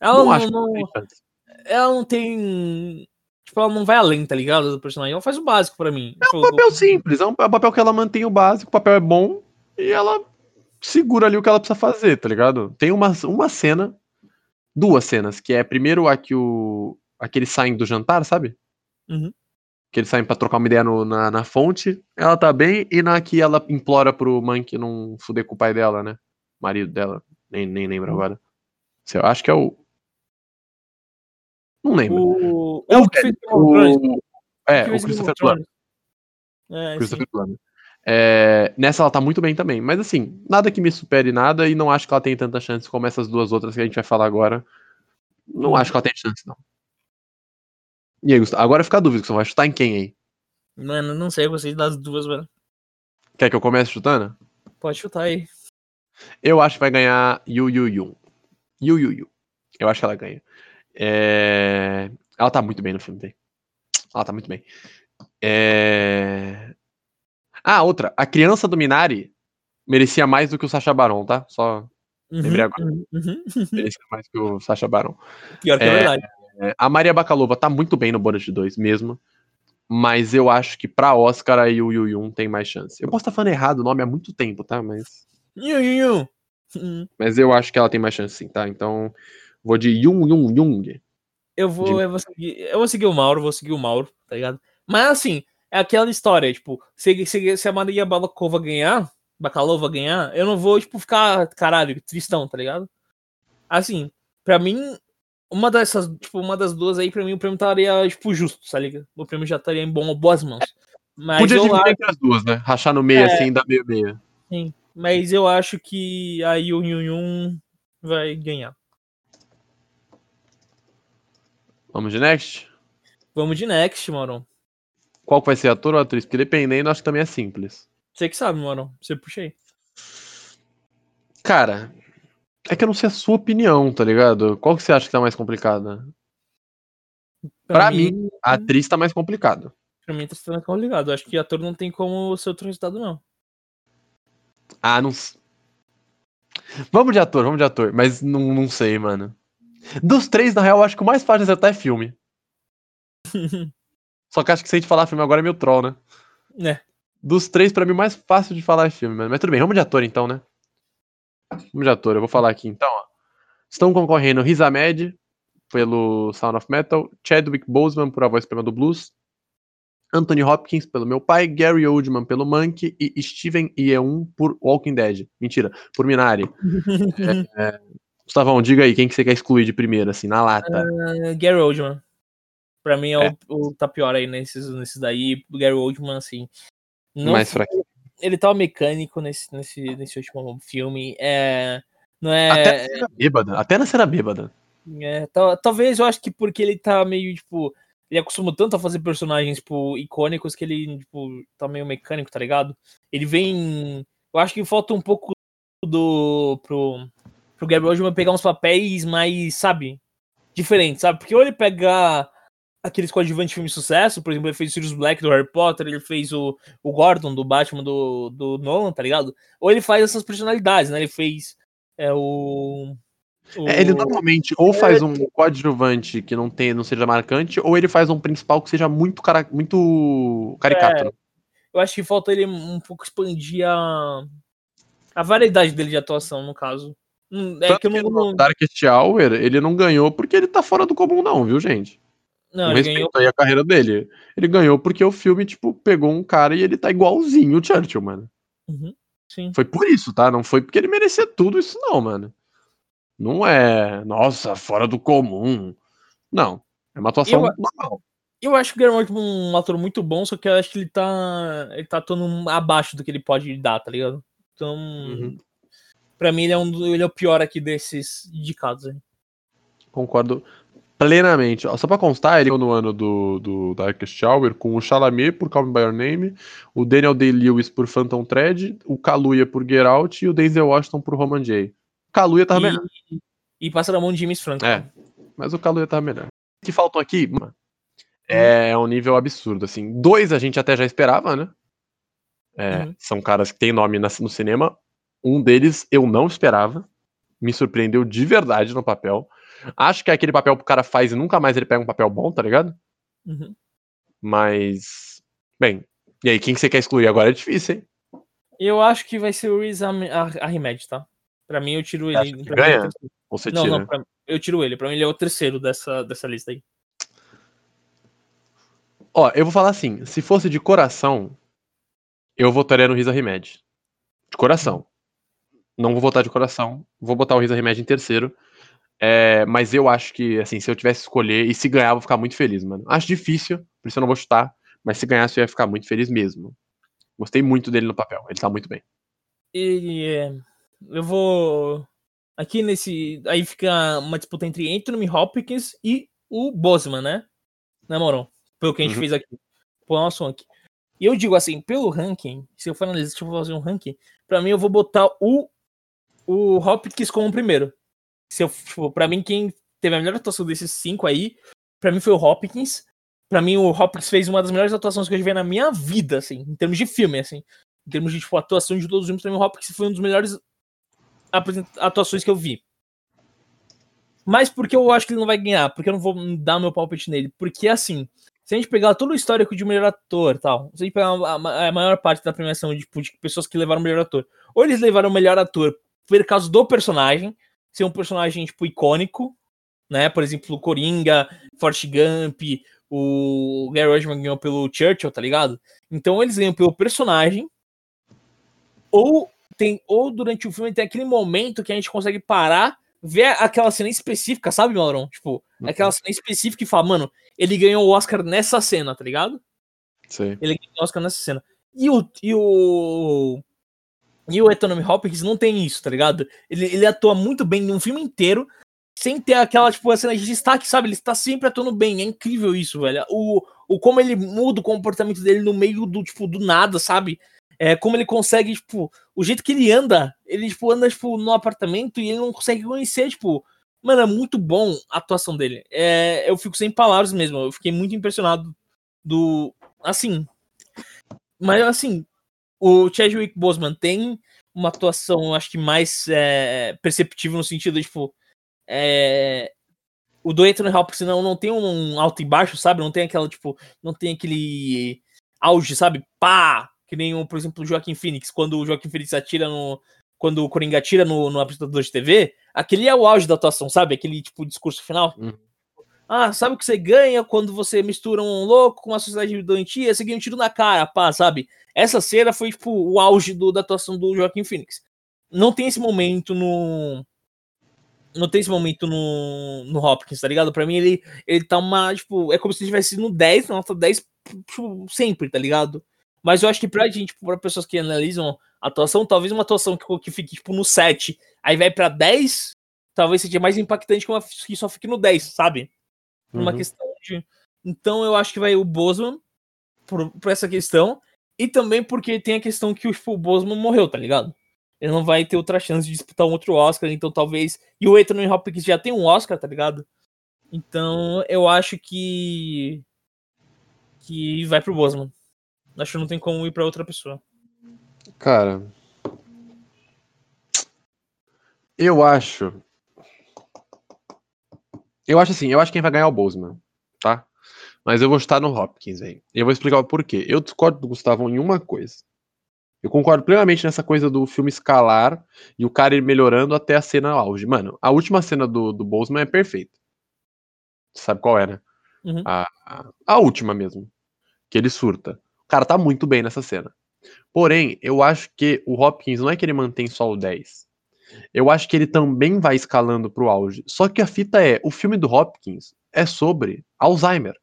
[SPEAKER 9] ela
[SPEAKER 8] não,
[SPEAKER 9] não,
[SPEAKER 8] acho
[SPEAKER 9] não-
[SPEAKER 8] que tem chance.
[SPEAKER 9] ela não tem. Tipo, ela não vai além, tá ligado? Do personagem. Ela faz o básico pra mim.
[SPEAKER 8] É um papel simples, é um, é um papel que ela mantém o básico, o papel é bom e ela segura ali o que ela precisa fazer, tá ligado? Tem uma, uma cena, duas cenas, que é primeiro a que o. a que eles saem do jantar, sabe?
[SPEAKER 9] Uhum.
[SPEAKER 8] Que eles saem pra trocar uma ideia no- na, na fonte, ela tá bem, e na que ela implora pro Monkey não fuder com o pai dela, né? Marido dela, nem, nem lembro agora. Sei, Eu acho que é o. Não lembro.
[SPEAKER 9] O.
[SPEAKER 8] É
[SPEAKER 9] É
[SPEAKER 8] o
[SPEAKER 9] o que fez.
[SPEAKER 8] O... É, o Christopher Plummer.
[SPEAKER 9] Thrones. É,
[SPEAKER 8] Christopher. Plummer. É, nessa ela tá muito bem também. Mas assim, nada que me supere nada e não acho que ela tenha tanta chance como essas duas outras que a gente vai falar agora. Não acho que ela tem chance, não. E aí, Gustavo? Agora fica a dúvida, que você vai chutar em quem aí?
[SPEAKER 9] Mano, não sei, eu gostei das duas, mano.
[SPEAKER 8] Quer que eu comece chutando?
[SPEAKER 9] Pode chutar aí.
[SPEAKER 8] Eu acho que vai ganhar Yu Yu Yu. Yu Yu Yu. Eu acho que ela ganha. É, Ela tá muito bem no filme, velho. Ela tá muito bem. É... Ah, outra. A criança do Minari merecia mais do que o Sacha Baron, tá? Só Lembrei agora.
[SPEAKER 9] Uhum, uhum.
[SPEAKER 8] merecia mais que o Sacha Baron.
[SPEAKER 9] Pior que é,
[SPEAKER 8] É,
[SPEAKER 9] verdade.
[SPEAKER 8] É, a Maria Bakalova tá muito bem no Borat 2 mesmo. Mas eu acho que pra Oscar a Yu Yu Yun tem mais chance. Eu posso estar falando errado o nome há muito tempo, tá? Mas,
[SPEAKER 9] Yu, yu,
[SPEAKER 8] mas eu acho que ela tem mais chance sim, tá? Então, vou de Yun Yun Yung.
[SPEAKER 9] Eu vou,
[SPEAKER 8] De-
[SPEAKER 9] eu vou seguir. Eu vou seguir o Mauro, vou seguir o Mauro, tá ligado? Mas assim, é aquela história, tipo, se, se, se a Maria Balakova ganhar, Bakalova ganhar, eu não vou, tipo, ficar, caralho, tristão, tá ligado? Assim, pra mim, uma dessas, tipo, uma das duas aí, pra mim, o prêmio estaria, tipo, justo, tá ligado? O prêmio já estaria em bom, boas mãos. Mas
[SPEAKER 8] Podia dividir
[SPEAKER 9] acho,
[SPEAKER 8] entre as duas, né? Rachar no meio
[SPEAKER 9] É.
[SPEAKER 8] assim, dar meio meio.
[SPEAKER 9] mas eu acho que a Yun Yun vai ganhar.
[SPEAKER 8] Vamos de next?
[SPEAKER 9] Vamos de next, Mauro.
[SPEAKER 8] Qual vai ser ator ou atriz? Porque dependendo, acho que também é simples.
[SPEAKER 9] Você que sabe, Mauro. Você puxa aí.
[SPEAKER 8] Cara, é que eu não sei a sua opinião, tá ligado? Qual que você acha que tá mais complicada? Pra mim, a atriz tá mais complicado.
[SPEAKER 9] Pra mim tá sendo ligado. Acho que ator não tem como ser outro resultado, não.
[SPEAKER 8] Ah, não. Vamos de ator, vamos de ator. Mas não, não sei, mano. Dos três, na real, eu acho que o mais fácil de acertar é filme. Só que acho que se a gente falar filme agora é meio troll, né?
[SPEAKER 9] né?
[SPEAKER 8] Dos três, pra mim, o mais fácil de falar é filme, mano. Mas tudo bem, vamos de ator então, né? Vamos de ator, eu vou falar aqui então, ó. Estão concorrendo Riz Ahmed pelo Sound of Metal, Chadwick Boseman por A Voz Suprema do Blues, Anthony Hopkins pelo Meu Pai, Gary Oldman pelo Monkey e Steven Yeun por Walking Dead. Mentira, por Minari. é, é... Gustavão, diga aí, quem que você quer excluir de primeiro, assim, na lata?
[SPEAKER 9] Uh, Gary Oldman. Pra mim é,
[SPEAKER 8] É.
[SPEAKER 9] O, o tá pior aí nesses, nesses daí. O Gary Oldman, assim. Não
[SPEAKER 8] Mais fraco.
[SPEAKER 9] Ele tá mecânico nesse, nesse, nesse último filme. É. Não é.
[SPEAKER 8] Até na cena bêbada, até na cena bêbada.
[SPEAKER 9] É, tal- talvez eu acho que porque ele tá meio, tipo. Ele acostumou tanto a fazer personagens, tipo, icônicos que ele, tipo, tá meio mecânico, tá ligado? Ele vem. Eu acho que falta um pouco do. pro. pro Gabriel Oldman pegar uns papéis mais, sabe? Diferentes, sabe? Porque ou ele pega aqueles coadjuvantes de filme de sucesso, por exemplo, ele fez o Sirius Black do Harry Potter, ele fez o, o Gordon do Batman do, do Nolan, tá ligado? Ou ele faz essas personalidades, né? Ele fez é, o. o-
[SPEAKER 8] É, ele normalmente ou faz um coadjuvante que não, tem, não seja marcante, ou ele faz um principal que seja muito, cara, muito caricato.
[SPEAKER 9] Eu acho que falta ele um pouco expandir a. a variedade dele de atuação, no caso. Hum, É
[SPEAKER 8] Tanto
[SPEAKER 9] que eu não,
[SPEAKER 8] Darkest Hour, ele não ganhou porque ele tá fora do comum, não, viu, gente?
[SPEAKER 9] Não ele ganhou.
[SPEAKER 8] aí a carreira dele. Ele ganhou porque o filme, tipo, pegou um cara e ele tá igualzinho o Churchill, mano.
[SPEAKER 9] Uhum, sim.
[SPEAKER 8] Foi por isso, tá? Não foi porque ele merecia tudo isso, não, mano. Não é, nossa, fora do comum. Não. É uma atuação
[SPEAKER 9] Eu-
[SPEAKER 8] normal.
[SPEAKER 9] Eu acho que o Guillermo é um ator muito bom, só que eu acho que ele tá. Ele tá atuando abaixo do que ele pode dar, tá ligado? Então.
[SPEAKER 8] Uhum.
[SPEAKER 9] Pra mim, ele é, um, ele é o pior aqui desses indicados aí.
[SPEAKER 8] Concordo plenamente. Só pra constar, ele no ano do, do Darkest Hour com o Chalamet por Call Me By Your Name, o Daniel Day-Lewis por Phantom Thread, o Kaluuya por Get Out e o Denzel Washington por Roman J. O Kaluuya tava melhor.
[SPEAKER 9] E, e passa na mão de James Franco.
[SPEAKER 8] É, mas o Kaluuya tava melhor. O que faltam aqui mano, é um nível absurdo, assim. Dois a gente até já esperava, né? É,
[SPEAKER 9] Uhum.
[SPEAKER 8] São caras que têm nome na- no cinema. Um deles eu não esperava. Me surpreendeu de verdade no papel. Acho que é aquele papel que o cara faz e nunca mais ele pega um papel bom, tá ligado?
[SPEAKER 9] Uhum.
[SPEAKER 8] Mas. Bem, e aí, quem que você quer excluir agora é difícil, hein?
[SPEAKER 9] Eu acho que vai ser o Riz Ahmed- Ahmed, tá? Pra mim, eu tiro ele. mim, ele é
[SPEAKER 8] ganha?
[SPEAKER 9] terceiro.
[SPEAKER 8] Ou você
[SPEAKER 9] Não,
[SPEAKER 8] tira?
[SPEAKER 9] não, pra- eu tiro ele. Pra mim, ele é o terceiro dessa, dessa lista aí.
[SPEAKER 8] Ó, eu vou falar assim: se fosse de coração, eu votaria no Risa Remed. De coração. Não vou votar de coração. Vou botar o Risa Remed em terceiro. É, mas eu acho que, assim, se eu tivesse que escolher, e se ganhar, eu vou ficar muito feliz, mano. Acho difícil, por isso eu não vou chutar. Mas se ganhasse, eu ia ficar muito feliz mesmo. Gostei muito dele no papel. Ele tá muito bem.
[SPEAKER 9] E é, eu vou. Aqui nesse. Aí fica uma disputa entre Anthony Hopkins e o Bosman, né? Né, Moron? Pelo que a gente
[SPEAKER 8] Uhum.
[SPEAKER 9] fez aqui. Pelo nosso ranking. E eu digo assim, pelo ranking, se eu for analisar, se eu for fazer um ranking, pra mim eu vou botar o, o Hopkins como primeiro. Se eu, tipo, pra mim, quem teve a melhor atuação desses cinco aí, pra mim foi o Hopkins. Pra mim, o Hopkins fez uma das melhores atuações que eu já vi na minha vida, assim, em termos de filme, assim. Em termos de tipo, atuação de todos os filmes, pra mim, o Hopkins foi um dos melhores atuações que eu vi. Mas porque eu acho que ele não vai ganhar, porque eu não vou dar meu palpite nele. Porque assim, se a gente pegar todo o histórico de melhor ator tal, se a gente pegar a, maior parte da premiação tipo, de pessoas que levaram o melhor ator, ou eles levaram o melhor ator por causa do personagem, ser um personagem, tipo, icônico, né? Por exemplo, o Coringa, Forrest Gump, o Gary Oldman ganhou pelo Churchill, tá ligado? Então eles ganham pelo personagem, ou tem ou durante o filme tem aquele momento que a gente consegue parar, ver aquela cena específica, sabe, Maurão? Tipo, aquela cena específica e fala, mano, ele ganhou o Oscar nessa cena, tá ligado?
[SPEAKER 8] Sei.
[SPEAKER 9] Ele ganhou o Oscar nessa cena. E o. E o. E o Anthony Hopkins não tem isso, tá ligado? Ele, ele atua muito bem num filme inteiro, sem ter aquela, tipo, a cena de destaque, sabe? Ele está sempre atuando bem. É incrível isso, velho. O, o como ele muda o comportamento dele no meio do, tipo, do nada, sabe? É, como ele consegue, tipo, o jeito que ele anda, ele, tipo, anda, tipo, no apartamento e ele não consegue conhecer, tipo, mano, é muito bom a atuação dele. É, eu fico sem palavras mesmo, eu fiquei muito impressionado do, assim. Mas assim, o Chadwick Boseman tem uma atuação, acho que mais é, perceptível no sentido de, tipo, é, o do Anthony Hopkins não, não tem um alto e baixo, sabe? Não tem aquela, tipo, não tem aquele auge, sabe? Pá! Que nem, o, por exemplo, o Joaquim Phoenix, quando o Joaquim Phoenix atira no. Quando o Coringa atira no, no apresentador de TV, aquele é o auge da atuação, sabe? Aquele, tipo, discurso final.
[SPEAKER 8] Uhum.
[SPEAKER 9] Ah, sabe o que você ganha quando você mistura um louco com uma sociedade doentia? Você ganha um tiro na cara, pá, sabe? Essa cena foi, tipo, o auge do, da atuação do Joaquim Phoenix. Não tem esse momento no. Não tem esse momento no, no Hopkins, tá ligado? Pra mim, ele, ele tá uma. Tipo, é como se ele tivesse no 10, nota 10, tipo, sempre, tá ligado? Mas eu acho que pra gente, tipo, pra pessoas que analisam a atuação, talvez uma atuação que, que fique, tipo, no 7, aí vai pra 10, talvez seja mais impactante que uma que só fique no 10, sabe? Uma
[SPEAKER 8] Uhum.
[SPEAKER 9] questão de. Então eu acho que vai o Bosman por, por essa questão. E também porque tem a questão que o Bosman morreu, tá ligado? Ele não vai ter outra chance de disputar um outro Oscar, então talvez. E o Anthony Hopkins já tem um Oscar, tá ligado? Então eu acho que. Que vai pro Bosman. Acho que não tem como ir pra outra pessoa.
[SPEAKER 8] Cara. Eu acho. Eu acho assim, eu acho que quem vai ganhar é o Bozeman, tá? Mas eu vou estar no Hopkins, velho. E eu vou explicar o porquê. Eu discordo do Gustavo em uma coisa. Eu concordo plenamente nessa coisa do filme escalar e o cara ir melhorando até a cena auge. Mano, a última cena do, do Bozeman é perfeita. Você sabe qual é, né?
[SPEAKER 9] Uhum.
[SPEAKER 8] A, a, a última mesmo. Que ele surta. O cara tá muito bem nessa cena. Porém, eu acho que o Hopkins não é que ele mantém só o 10. Eu acho que ele também vai escalando pro auge. Só que a fita é, o filme do Hopkins é sobre Alzheimer.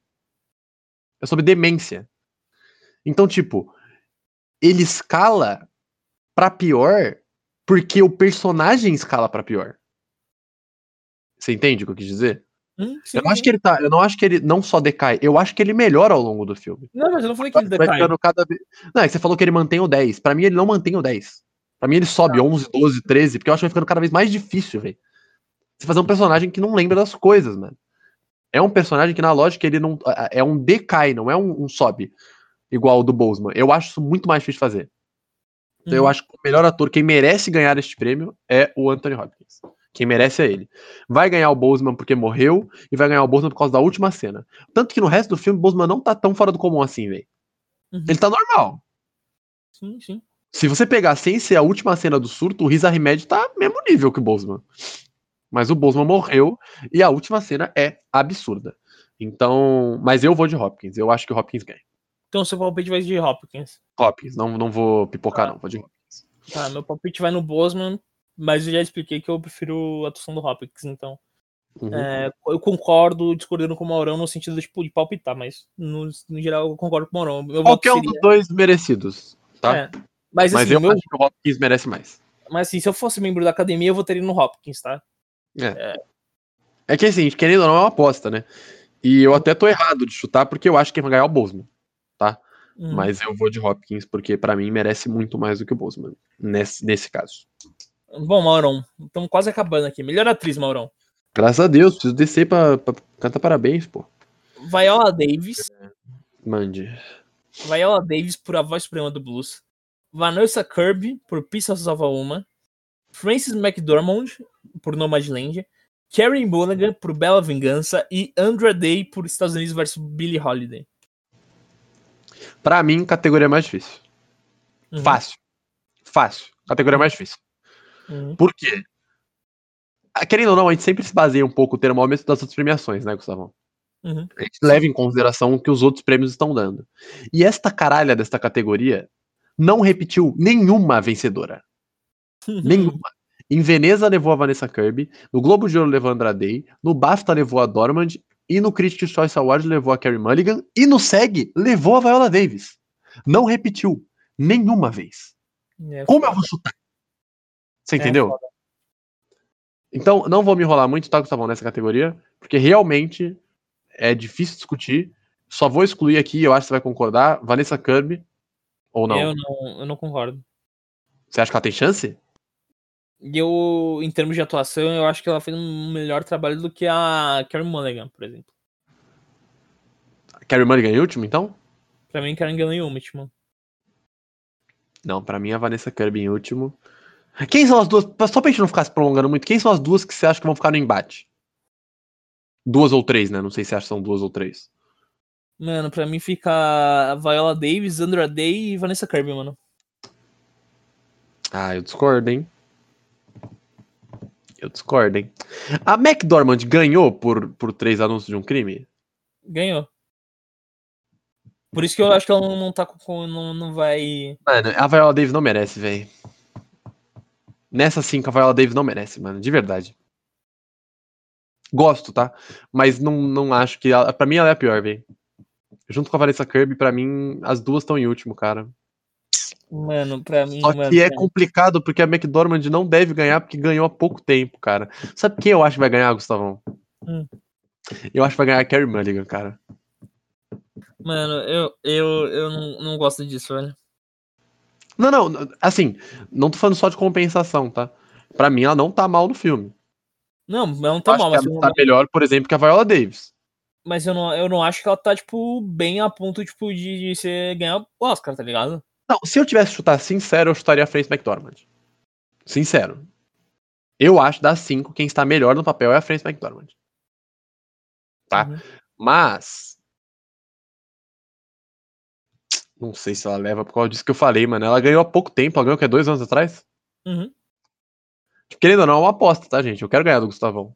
[SPEAKER 8] É sobre demência. Então, tipo, ele escala pra pior porque o personagem escala pra pior. Você entende o que eu quis dizer?
[SPEAKER 9] Hum, sim,
[SPEAKER 8] Eu não acho que ele tá, eu não acho que ele não só decai, eu acho que ele melhora ao longo do filme.
[SPEAKER 9] Não, mas eu não falei que ele
[SPEAKER 8] Vai
[SPEAKER 9] decai.
[SPEAKER 8] ficando cada vez. Não, é que você falou que ele mantém o 10. Pra mim, ele não mantém o 10. Pra mim, ele sobe 11, 12, 13, porque eu acho que vai ficando cada vez mais difícil, velho. Você fazer um personagem que não lembra das coisas, mano. É um personagem que, na lógica, ele não. É um decai, não é um, um sobe. Igual o do Boseman. Eu acho isso muito mais difícil de fazer. Então, eu
[SPEAKER 9] Uhum.
[SPEAKER 8] acho que o melhor ator, quem merece ganhar este prêmio, é o Anthony Hopkins. Quem merece é ele. Vai ganhar o Boseman porque morreu e vai ganhar o Boseman por causa da última cena. Tanto que no resto do filme, o Boseman não tá tão fora do comum assim, velho.
[SPEAKER 9] Uhum.
[SPEAKER 8] Ele tá normal.
[SPEAKER 9] Sim, sim.
[SPEAKER 8] Se você pegar sem ser a última cena do surto, o Riz Ahmed tá mesmo nível que o Boseman. Mas o Boseman morreu e a última cena é absurda. Então, mas eu vou de Hopkins. Eu acho que o Hopkins ganha.
[SPEAKER 9] Então seu palpite vai de Hopkins.
[SPEAKER 8] Hopkins, não, não vou pipocar, não. Vou de Hopkins.
[SPEAKER 9] Tá, meu palpite vai no Bosman, mas eu já expliquei que eu prefiro a atuação do Hopkins, então.
[SPEAKER 8] Uhum.
[SPEAKER 9] é, eu concordo discordando com o Maurão no sentido tipo, de palpitar, mas no, no geral eu concordo com o Maurão. Meu
[SPEAKER 8] Qualquer um
[SPEAKER 9] seria-
[SPEAKER 8] dos dois merecidos, tá?
[SPEAKER 9] é. Mas,
[SPEAKER 8] Mas
[SPEAKER 9] assim,
[SPEAKER 8] eu
[SPEAKER 9] meu-
[SPEAKER 8] acho que o Hopkins merece mais.
[SPEAKER 9] mas assim, se eu fosse membro da academia, eu votaria no Hopkins, tá?
[SPEAKER 8] É que assim, querendo ou não, é uma aposta, né? E eu até tô errado de chutar, porque eu acho que quem vai ganhar é o Boseman.
[SPEAKER 9] Hum.
[SPEAKER 8] Mas eu vou de Hopkins, porque pra mim merece muito mais do que o Boseman. Nesse, nesse caso.
[SPEAKER 9] Bom, Maurão, estamos quase acabando aqui. Melhor atriz, Maurão.
[SPEAKER 8] Graças a Deus, preciso descer pra, pra cantar parabéns, pô.
[SPEAKER 9] Viola Davis.
[SPEAKER 8] Mande.
[SPEAKER 9] Viola Davis por A Voz Suprema do Blues. Vanessa Kirby por Pieces of a Woman. Frances McDormand por Nomadland. Carrie Mulligan por Bela Vingança. E Andra Day por Estados Unidos vs Billie Holiday.
[SPEAKER 8] Pra mim, categoria mais difícil.
[SPEAKER 9] Uhum,
[SPEAKER 8] Fácil. Fácil. Categoria mais difícil.
[SPEAKER 9] uhum.
[SPEAKER 8] Por quê? Ah, Querendo ou não, a gente sempre se baseia um pouco no termômetro das outras premiações, né, Gustavão?
[SPEAKER 9] Uhum.
[SPEAKER 8] A gente leva em consideração o que os outros prêmios estão dando. E esta caralha desta categoria não repetiu nenhuma vencedora. Nenhuma. Em Veneza levou a Vanessa Kirby, no Globo de Ouro levou a Andra Day, no BAFTA levou a Dormand, e no Critics' Choice Award levou a Carrie Mulligan, e no SEG levou a Viola Davis. Não repetiu nenhuma vez.
[SPEAKER 9] É
[SPEAKER 8] Como eu vou chutar? Você
[SPEAKER 9] É
[SPEAKER 8] entendeu?
[SPEAKER 9] foda.
[SPEAKER 8] Então, não vou me enrolar muito, tá, Gustavão, nessa categoria, porque realmente é difícil discutir. Só vou excluir aqui, eu acho que você vai concordar, Vanessa Kirby, ou não?
[SPEAKER 9] Eu não, eu não concordo.
[SPEAKER 8] Você acha que ela tem chance?
[SPEAKER 9] E eu, em termos de atuação, eu acho que ela fez um melhor trabalho do que a Carrie Mulligan, por exemplo.
[SPEAKER 8] Carrie Mulligan em último, então?
[SPEAKER 9] Pra mim, Karen Gillan em último.
[SPEAKER 8] Não, pra mim a Vanessa Kirby em último. Quem são as duas? Só pra gente não ficar se prolongando muito, quem são as duas que você acha que vão ficar no embate? Duas ou três, né? Não sei se acha que são duas ou três.
[SPEAKER 9] Mano, pra mim fica a Viola Davis, Andra Day e Vanessa Kirby, mano.
[SPEAKER 8] Ah, eu discordo, hein? Eu discordo, hein? A McDormand ganhou por, por três anúncios de um crime?
[SPEAKER 9] Ganhou. Por isso que eu acho que ela não, não tá com. Não, não vai.
[SPEAKER 8] Mano, a Viola Davis não merece, velho. Nessa sim, a Viola Davis não merece, mano. De verdade. Gosto, tá? Mas não, não acho que. Ela, pra mim, ela é a pior, velho. Junto com a Vanessa Kirby, pra mim, as duas estão em último, cara.
[SPEAKER 9] Mano, pra mim.
[SPEAKER 8] Só
[SPEAKER 9] mano,
[SPEAKER 8] que é
[SPEAKER 9] pra-
[SPEAKER 8] complicado porque a McDormand não deve ganhar porque ganhou há pouco tempo, cara. Sabe quem eu acho que vai ganhar, Gustavão?
[SPEAKER 9] Hum.
[SPEAKER 8] Eu acho que vai ganhar a Carrie Mulligan, cara.
[SPEAKER 9] Mano, eu, eu, eu não, não gosto disso, velho.
[SPEAKER 8] Não, não, assim, não tô falando só de compensação, tá? Pra mim, ela não tá mal no filme.
[SPEAKER 9] Não, ela não
[SPEAKER 8] Eu
[SPEAKER 9] tá
[SPEAKER 8] acho
[SPEAKER 9] mal, mas,
[SPEAKER 8] ela
[SPEAKER 9] eu,
[SPEAKER 8] tá melhor, por exemplo, que a Viola Davis.
[SPEAKER 9] mas eu, não, eu não acho que ela tá, tipo, bem a ponto, tipo, de, de ser, ganhar o Oscar, tá ligado?
[SPEAKER 8] Não, se eu tivesse que chutar sincero, eu chutaria a Frances McDormand. Sincero. Eu acho das cinco, quem está melhor no papel é a Frances McDormand. Tá?
[SPEAKER 9] Uhum.
[SPEAKER 8] Mas. Não sei se ela leva por causa disso que eu falei, mano. Ela ganhou há pouco tempo, ela ganhou o que? Dois anos atrás?
[SPEAKER 9] Uhum.
[SPEAKER 8] Querendo ou não, é uma aposta, tá, gente? Eu quero ganhar do Gustavão.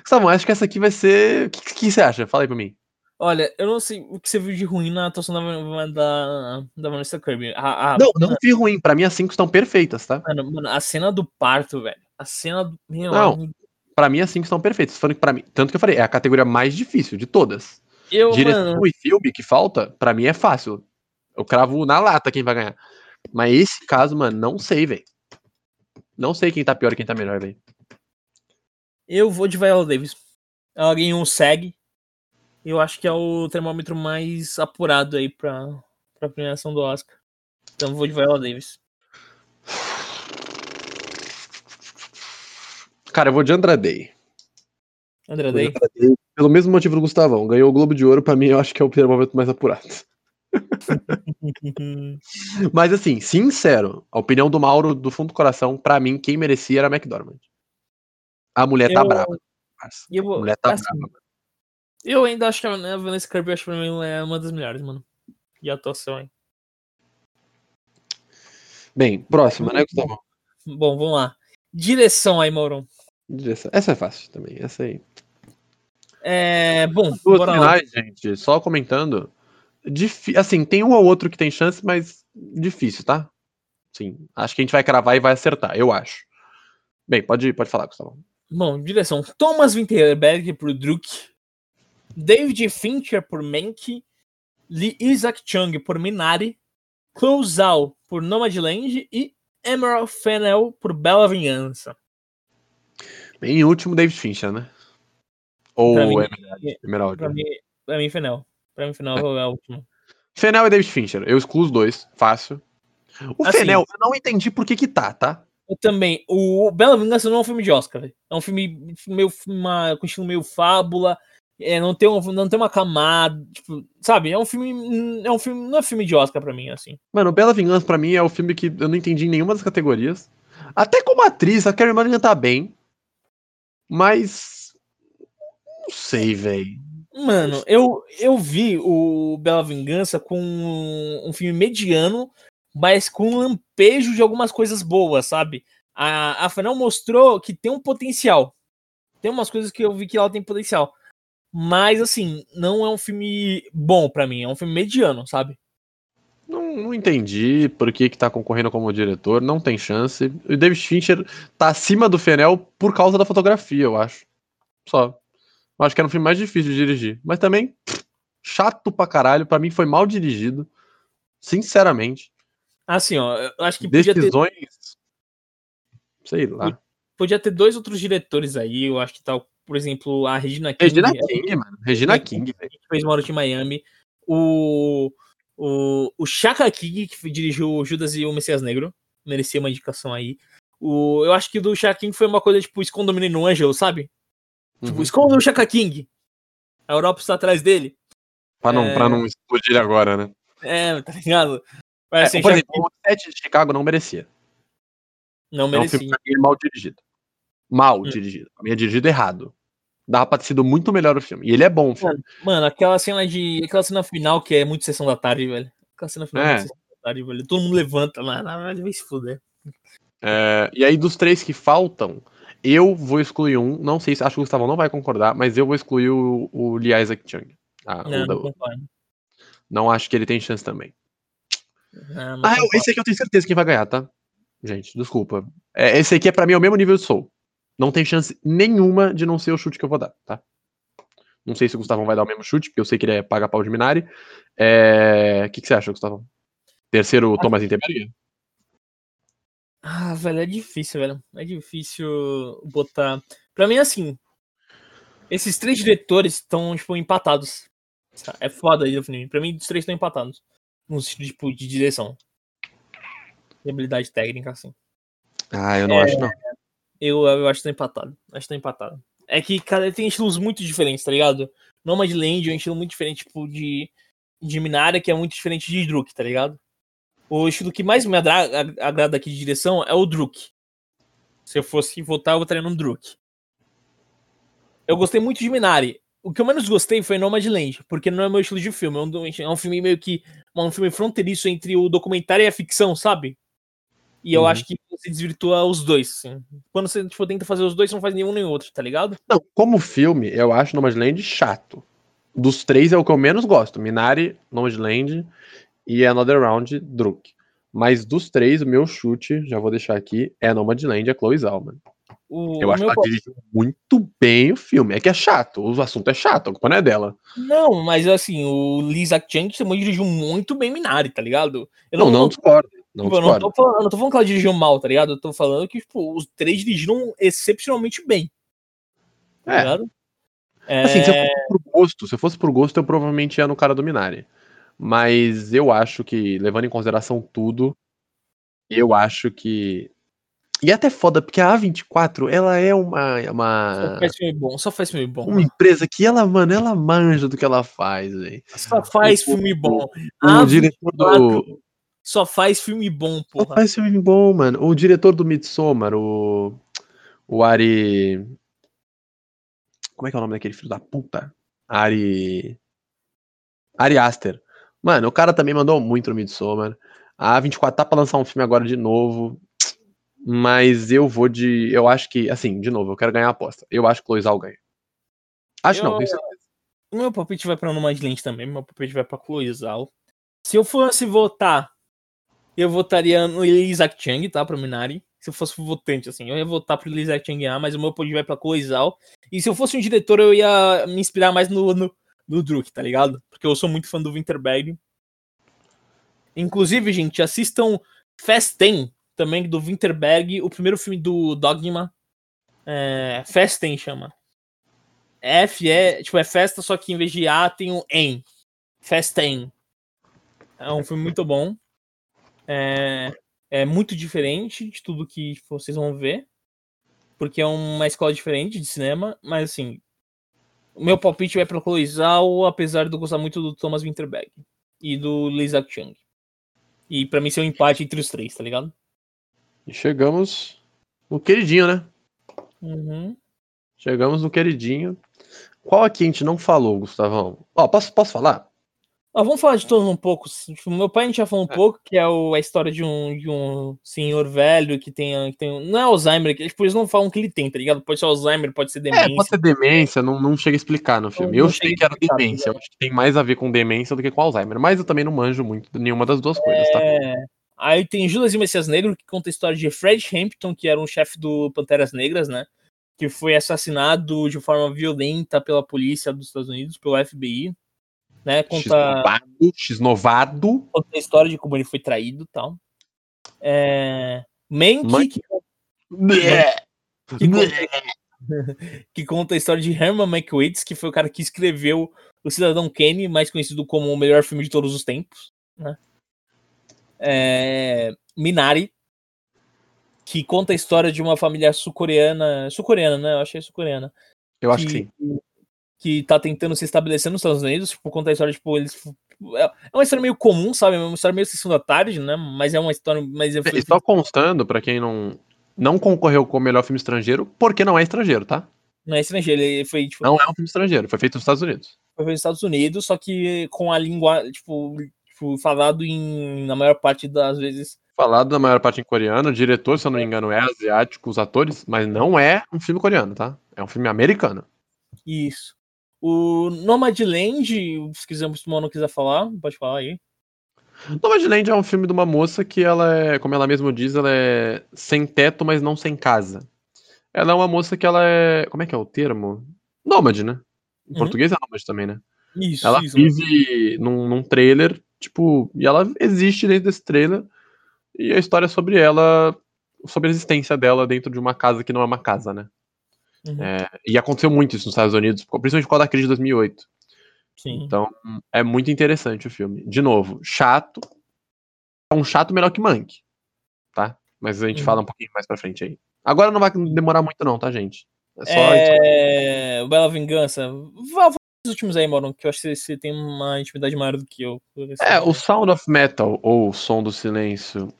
[SPEAKER 8] Gustavão, acho que essa aqui vai ser. O que, que você acha? Fala aí pra mim.
[SPEAKER 9] Olha, eu não sei o que você viu de ruim na atuação da, da, da Vanessa Kirby. A, a,
[SPEAKER 8] Não, não vi ruim. Pra mim, as cinco estão perfeitas, tá?
[SPEAKER 9] Mano, mano, a cena do parto, velho. A cena do. Meu
[SPEAKER 8] Não.
[SPEAKER 9] amigo.
[SPEAKER 8] Pra mim, as cinco estão perfeitas. Falando que pra mim, tanto que eu falei, é a categoria mais difícil de todas.
[SPEAKER 9] Eu,
[SPEAKER 8] Direção
[SPEAKER 9] mano,
[SPEAKER 8] e filme que falta, pra mim é fácil. Eu cravo na lata quem vai ganhar. Mas esse caso, mano, não sei, velho. Não sei quem tá pior e quem tá melhor, velho.
[SPEAKER 9] eu vou de Viola Davis. Ela ganhou um SEG. Eu acho que é o termômetro mais apurado aí pra, pra premiação do Oscar. Então vou de Viola Davis.
[SPEAKER 8] Cara, eu vou de Andrade.
[SPEAKER 9] André Day.
[SPEAKER 8] Pelo mesmo motivo do Gustavão. Ganhou o Globo de Ouro, pra mim, eu acho que é o termômetro mais apurado. Mas assim, sincero, a opinião do Mauro do fundo do coração, pra mim, quem merecia era a McDormand. A mulher tá
[SPEAKER 9] Eu-
[SPEAKER 8] brava.
[SPEAKER 9] E eu
[SPEAKER 8] A mulher tá
[SPEAKER 9] assim,
[SPEAKER 8] brava.
[SPEAKER 9] Eu ainda acho que a Vanessa Kirby acho que pra mim é uma das melhores, mano. De atuação aí.
[SPEAKER 8] Bem, próxima, né, Gustavão?
[SPEAKER 9] Bom, vamos lá. Direção aí, Maurão.
[SPEAKER 8] Direção. Essa é fácil também, essa aí.
[SPEAKER 9] É. Bom,
[SPEAKER 8] Duas
[SPEAKER 9] bora lá.
[SPEAKER 8] finais, gente, só comentando. Difí- assim, tem um ou outro que tem chance, mas difícil, tá? Sim, acho que a gente vai cravar e vai acertar, eu acho. Bem, pode, pode falar, Gustavo.
[SPEAKER 9] Bom, direção: Thomas Winterberg por Druk, David Fincher por Menk, Lee Isaac Chung por Minari, Chloe Zhao por Nomadland e Emerald Fennell por Bela Vingança.
[SPEAKER 8] Bem, em último, David Fincher, né? Ou
[SPEAKER 9] Pra mim,
[SPEAKER 8] Emerald.
[SPEAKER 9] Pra mim, pra mim Fennell. Pra mim, Fennell é a última.
[SPEAKER 8] Fenel e David Fincher, eu excluo os dois, fácil. O
[SPEAKER 9] Assim-
[SPEAKER 8] Fenel, eu não entendi por que que tá, tá?
[SPEAKER 9] Eu também. O Bela Vingança não é um filme de Oscar. É um filme meio uma, com estilo meio fábula. É, não, tem um, não tem uma camada. Tipo, sabe? É um filme. É um filme. Não é filme de Oscar pra mim, assim.
[SPEAKER 8] Mano, Bela Vingança pra mim é o filme que eu não entendi em nenhuma das categorias. Até como atriz, a Carrie Mulligan tá bem. Mas. Não sei, velho.
[SPEAKER 9] Mano, eu, eu vi o Bela Vingança com um, um filme mediano, mas com um lampejo de algumas coisas boas, sabe? A, a Fanel mostrou que tem um potencial. Tem umas coisas que eu vi que ela tem potencial. Mas, assim, não é um filme bom pra mim. É um filme mediano, sabe?
[SPEAKER 8] Não, não entendi por que, que tá concorrendo como diretor, não tem chance. O David Fincher tá acima do Fenel por causa da fotografia, eu acho. Só. Eu acho que era um filme mais difícil de dirigir. Mas também, chato pra caralho. Pra mim foi mal dirigido. Sinceramente.
[SPEAKER 9] Assim, ó, eu acho que podia ter,
[SPEAKER 8] Decisões. Sei lá.
[SPEAKER 9] podia ter dois outros diretores aí. Eu acho que tal, por exemplo, a Regina King.
[SPEAKER 8] Regina
[SPEAKER 9] ela-
[SPEAKER 8] King, mano.
[SPEAKER 9] Regina
[SPEAKER 8] King, velho.
[SPEAKER 9] que fez Mauro em Miami. O, o, o Chaka King, que dirigiu o Judas e o Messias Negro. Merecia uma indicação aí. O, eu acho que do Chaka King foi uma coisa tipo Esconda o Menino Ângelo, sabe? Tipo,
[SPEAKER 8] Uhum.
[SPEAKER 9] esconda o Chaka King. A Europa está atrás dele.
[SPEAKER 8] Pra não,
[SPEAKER 9] É.
[SPEAKER 8] pra não explodir agora, né?
[SPEAKER 9] É, tá ligado? Mas,
[SPEAKER 8] É,
[SPEAKER 9] assim,
[SPEAKER 8] por
[SPEAKER 9] já-
[SPEAKER 8] exemplo, o 7 de Chicago não merecia.
[SPEAKER 9] não
[SPEAKER 8] É um
[SPEAKER 9] merecia.
[SPEAKER 8] filme mim, mal dirigido. Mal
[SPEAKER 9] Hum.
[SPEAKER 8] dirigido. Pra mim é dirigido errado. Dava pra ter sido muito melhor o filme. E ele é bom, o filme.
[SPEAKER 9] Mano, aquela cena de. Aquela cena final que é muito sessão da tarde, velho. Aquela cena final é
[SPEAKER 8] É.
[SPEAKER 9] muito sessão da tarde, velho. Todo mundo levanta lá, na verdade vai se fuder.
[SPEAKER 8] É, e aí, dos três que faltam, eu vou excluir um. Não sei se acho que o Gustavo não vai concordar, mas eu vou excluir o, o Lee Isaac Chung. Ah, o
[SPEAKER 9] Não,
[SPEAKER 8] da-
[SPEAKER 9] não
[SPEAKER 8] não acho que ele tem chance também.
[SPEAKER 9] Não,
[SPEAKER 8] Ah, eu- esse aqui eu tenho certeza que vai ganhar, tá? Gente, desculpa. É, esse aqui é pra mim é o mesmo nível de Soul. Não tem chance nenhuma de não ser o chute que eu vou dar, tá? Não sei se o Gustavão vai dar o mesmo chute, porque eu sei que ele é paga pau de Minari. É, O que, que você acha, Gustavão? Terceiro, Thomas Interberg?
[SPEAKER 9] Ah, velho, é difícil, velho. É difícil botar. Pra mim, assim. Esses três diretores estão, tipo, empatados. É foda aí definir. Pra mim, os três estão empatados. No sentido, tipo, de direção. E habilidade técnica, assim.
[SPEAKER 8] Ah, eu não
[SPEAKER 9] É.
[SPEAKER 8] acho, não.
[SPEAKER 9] Eu, eu acho que tá empatado. Acho que tá empatado. É que, cara, tem estilos muito diferentes, tá ligado? Nomadland é um estilo muito diferente, tipo, de, de Minari, que é muito diferente de Druk, tá ligado? O estilo que mais me agra- ag- agrada aqui de direção é o Druk. Se eu fosse votar, eu votaria no Druk. Eu gostei muito de Minari. O que eu menos gostei foi Nomadland, porque não é meu estilo de filme. É um, é um filme meio que. Um filme fronteiriço entre o documentário e a ficção, sabe? E eu
[SPEAKER 8] Uhum.
[SPEAKER 9] acho que você desvirtua os dois, assim. Quando você tipo, tenta fazer os dois, você não faz nenhum nem outro, tá ligado?
[SPEAKER 8] Não, como filme, eu acho Nomadland chato. Dos três é o que eu menos gosto. Minari, Nomadland e Another Round, Druk. Mas dos três, o meu chute, já vou deixar aqui, é Nomadland, é Chloe Zhao, mano.
[SPEAKER 9] O,
[SPEAKER 8] Eu acho que ela dirigiu muito bem o filme. É que é chato, o assunto é chato, a culpa não é dela.
[SPEAKER 9] Não, mas assim, o Lisa Chang também dirigiu muito bem Minari, tá ligado? Eu
[SPEAKER 8] Não, não, discordo. Não
[SPEAKER 9] tipo, eu não tô falando, não tô falando que ela dirigiu mal, tá ligado? Eu tô falando que, tipo, os três dirigiram excepcionalmente bem. Tá
[SPEAKER 8] É.
[SPEAKER 9] ligado? É,
[SPEAKER 8] Assim, se eu fosse pro gosto, se eu fosse pro gosto, eu provavelmente ia no cara do Minari. Mas eu acho que, levando em consideração tudo, eu acho que. E é até foda, porque a A24, ela é uma,
[SPEAKER 9] Só
[SPEAKER 8] uma,
[SPEAKER 9] faz filme bom, só faz filme bom.
[SPEAKER 8] uma empresa que ela, mano, ela manja do que ela faz, velho.
[SPEAKER 9] Só faz
[SPEAKER 8] o-
[SPEAKER 9] filme bom.
[SPEAKER 8] O
[SPEAKER 9] A
[SPEAKER 8] diretor do.
[SPEAKER 9] Só faz filme bom,
[SPEAKER 8] Só
[SPEAKER 9] porra.
[SPEAKER 8] faz filme bom, mano. O diretor do Midsommar, o. O Ari. Como é que é o nome daquele filho da puta? Ari. Ari Aster. Mano, o cara também mandou muito no Midsommar. A A24 tá pra lançar um filme agora de novo. Mas eu vou de. Eu acho que. Assim, de novo, eu quero ganhar a aposta. Eu acho que Zhao ganha. Acho não,
[SPEAKER 9] Eu-
[SPEAKER 8] tenho certeza.
[SPEAKER 9] O meu palpite vai pra Nomadland também, meu palpite vai pra Chloe Zhao. Se eu fosse votar, eu votaria no Isaac Chang, tá, pro Minari. Se eu fosse votante, assim, eu ia votar pro Isaac Chang ganhar, mas o meu palpite vai pra Zhao. E se eu fosse um diretor, eu ia me inspirar mais no, no, no Druk, tá ligado? Porque eu sou muito fã do Winterberg. Inclusive, gente, assistam Fast 10, também do Winterberg, o primeiro filme do Dogma. É, Fast 10 chama. F é, tipo, é festa, só que em vez de A tem um N. Festen. É um filme muito bom. É, é muito diferente de tudo que vocês vão ver. Porque é uma escola diferente de cinema, mas assim. O meu palpite vai pra Chloe Zhao, apesar de eu gostar muito do Thomas Winterberg e do Lisa Chung. E pra mim ser um empate entre os três, tá ligado?
[SPEAKER 8] E chegamos no queridinho, né?
[SPEAKER 9] Uhum.
[SPEAKER 8] Chegamos no queridinho. Qual aqui a gente não falou, Gustavão? Ó, posso, posso falar?
[SPEAKER 9] Ó, vamos falar de todos um pouco. Tipo, meu pai a gente já falou um
[SPEAKER 8] É.
[SPEAKER 9] pouco, que é o- a história de um, de um senhor velho que tem, que tem. Não é Alzheimer, que, tipo, eles não falam que ele tem, tá ligado? Pode ser Alzheimer, pode ser demência.
[SPEAKER 8] É, pode ser demência, não, não chega a explicar no filme.
[SPEAKER 9] Não-
[SPEAKER 8] eu
[SPEAKER 9] não
[SPEAKER 8] sei
[SPEAKER 9] chega
[SPEAKER 8] que era
[SPEAKER 9] explicar,
[SPEAKER 8] demência,
[SPEAKER 9] tá
[SPEAKER 8] eu acho que tem mais a ver com demência do que com Alzheimer, mas eu também não manjo muito nenhuma das duas coisas, tá?
[SPEAKER 9] É, Aí tem Judas e Messias Negro, que conta a história de Fred Hampton, que era um chefe do Panteras Negras, né? Que foi assassinado de forma violenta pela polícia dos Estados Unidos, pelo FBI. Né? Conta,
[SPEAKER 8] X-novado,
[SPEAKER 9] conta a história de como ele foi traído e tal. É... Mank,
[SPEAKER 8] Mank.
[SPEAKER 9] que que conta, que conta a história de Herman Mankiewicz, que foi o cara que escreveu O Cidadão Kane, mais conhecido como o melhor filme de todos os tempos. Né? É, Minari, que conta a história de uma família sul-coreana. Sul-coreana, né? Eu achei sul-coreana.
[SPEAKER 8] Eu acho que sim.
[SPEAKER 9] Que tá tentando se estabelecer nos Estados Unidos, tipo, conta a história, tipo, eles. É é uma história meio comum, sabe? É uma história meio sessão da tarde, né? Mas é uma história. Mas eu
[SPEAKER 8] E só constando, pra quem não, não concorreu com o melhor filme estrangeiro, porque não é estrangeiro, tá?
[SPEAKER 9] Não é estrangeiro, ele foi, tipo,
[SPEAKER 8] Não é um filme estrangeiro, foi feito nos Estados Unidos.
[SPEAKER 9] foi feito nos Estados Unidos, só que com a língua, tipo, tipo, falado em, na maior parte das vezes.
[SPEAKER 8] Falado na maior parte em coreano, o diretor, se eu não me engano, é asiático, os atores, mas não é um filme coreano, tá? É um filme americano.
[SPEAKER 9] Isso. O Nomadland, se quiser, se o Mano quiser falar, pode falar aí.
[SPEAKER 8] Nomadland é um filme de uma moça que ela é, como ela mesma diz, ela é sem teto, mas não sem casa. Ela é uma moça que ela é, como é que é o termo? Nômade, né? Em
[SPEAKER 9] Uhum.
[SPEAKER 8] português é nômade também, né?
[SPEAKER 9] Isso,
[SPEAKER 8] Ela
[SPEAKER 9] isso.
[SPEAKER 8] vive num, num trailer, tipo, e ela existe dentro desse trailer. E a história é sobre ela, sobre a existência dela dentro de uma casa que não é uma casa, né?
[SPEAKER 9] Uhum.
[SPEAKER 8] É, e aconteceu muito isso nos Estados Unidos, principalmente por causa da crise de 2008.
[SPEAKER 9] Sim.
[SPEAKER 8] Então, é muito interessante o filme. De novo, chato. É um chato melhor que Mank. Tá? Mas a gente
[SPEAKER 9] Uhum.
[SPEAKER 8] fala um pouquinho mais pra frente aí. Agora não vai demorar muito, não, tá, gente? É só.
[SPEAKER 9] É... Bela Vingança. Vá, os últimos aí, Mano, que eu acho que você tem uma intimidade maior do que eu.
[SPEAKER 8] É, o Sound of Metal, ou Som do Silêncio,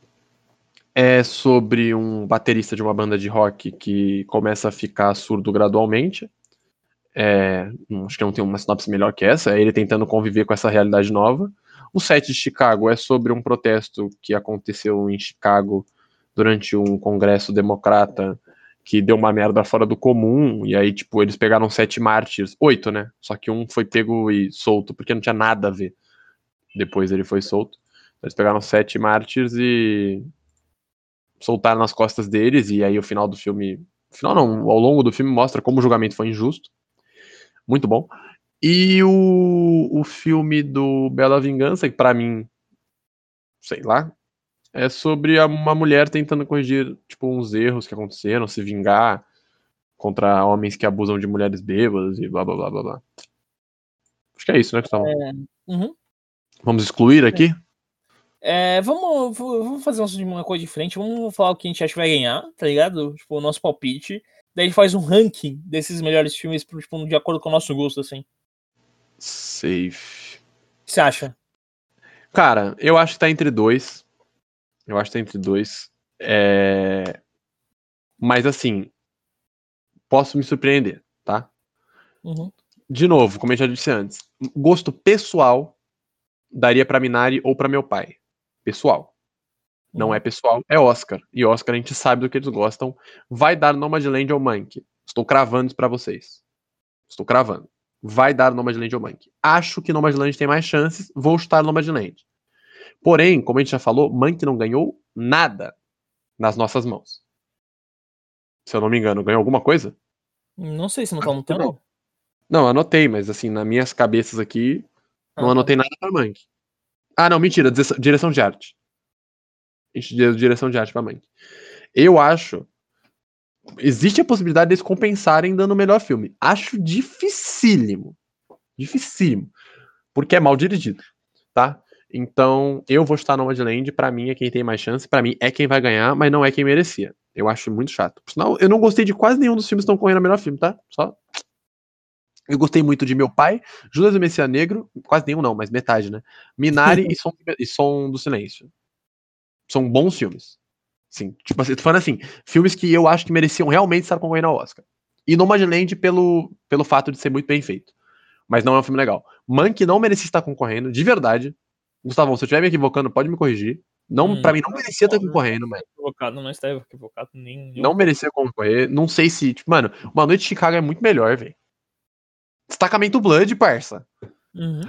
[SPEAKER 8] é sobre um baterista de uma banda de rock que começa a ficar surdo gradualmente. É, não- acho que não tem uma sinopse melhor que essa, é ele tentando conviver com essa realidade nova. O set de Chicago é sobre um protesto que aconteceu em Chicago durante um congresso democrata que deu uma merda fora do comum, e aí, tipo, eles pegaram sete mártires, oito, né? Só que um foi pego e solto, porque não tinha nada a ver. Depois ele foi solto. Eles pegaram sete mártires e soltaram nas costas deles, e aí o final do filme. Final não, ao longo do filme mostra como o julgamento foi injusto. Muito bom. E o, o filme do Bela Vingança, que pra mim, sei lá, é sobre uma mulher tentando corrigir, tipo, uns erros que aconteceram, se vingar contra homens que abusam de mulheres bêbadas e blá blá blá blá blá. Acho que é isso, né, Gustavo?
[SPEAKER 9] Uhum.
[SPEAKER 8] Vamos excluir aqui?
[SPEAKER 9] É, vamos, v- vamos fazer uma coisa diferente. Vamos falar o que a gente acha que vai ganhar, tá ligado? Tipo, o nosso palpite. Daí a gente faz um ranking desses melhores filmes, tipo, de acordo com o nosso gosto, assim.
[SPEAKER 8] Safe.
[SPEAKER 9] O que você acha?
[SPEAKER 8] Cara, eu acho que tá entre dois. Eu acho que tá entre dois. É... Mas assim, posso me surpreender, tá?
[SPEAKER 9] Uhum.
[SPEAKER 8] De novo, como eu já disse antes, gosto pessoal daria pra Minari ou pra meu pai. Pessoal. Não é pessoal, é Oscar. E Oscar a gente sabe do que eles gostam. Vai dar Nomadland ou Mank. Estou cravando isso pra vocês. Estou cravando. Vai dar Nomadland ou Mank. Acho que Nomadland tem mais chances, vou chutar Nomadland. Porém, como a gente já falou, Mank não ganhou nada nas nossas mãos. Se eu não me engano, ganhou alguma coisa?
[SPEAKER 9] Não sei se não tá anotando.
[SPEAKER 8] não. Não, anotei, mas assim, nas minhas cabeças aqui,
[SPEAKER 9] Ah,
[SPEAKER 8] não
[SPEAKER 9] tá.
[SPEAKER 8] anotei nada pra Mank. Ah, não, mentira, direção- de arte. Direção de arte pra Mank. Eu acho. Existe a possibilidade deles compensarem dando o melhor filme. Acho dificílimo. Dificílimo. Porque é mal dirigido, tá? Então, eu vou chutar Nomadland. Pra mim é quem tem mais chance. Pra mim é quem vai ganhar, mas não é quem merecia. Eu acho muito chato. Por sinal, eu não gostei de quase nenhum dos filmes que estão correndo a melhor filme, tá? Só. Eu gostei muito de Meu Pai, Judas e Messias Negro, quase nenhum não, mas metade, né? Minari e, Som, e Som do Silêncio. São bons filmes. Sim, tipo assim, tô falando assim, filmes que eu acho que mereciam realmente estar concorrendo ao Oscar. E Nomadland pelo, pelo fato de ser muito bem feito. Mas não é um filme legal. Mank não merecia estar concorrendo, de verdade. Gustavo, se eu estiver me equivocando, pode me corrigir. Não,
[SPEAKER 9] Hum,
[SPEAKER 8] pra mim não merecia estar concorrendo, mas
[SPEAKER 9] Equivocado, não está equivocado nem.
[SPEAKER 8] não merecia concorrer. Não sei se, tipo, mano, Uma Noite de Chicago é muito melhor, velho. Destacamento Blood, parça.
[SPEAKER 9] Uhum.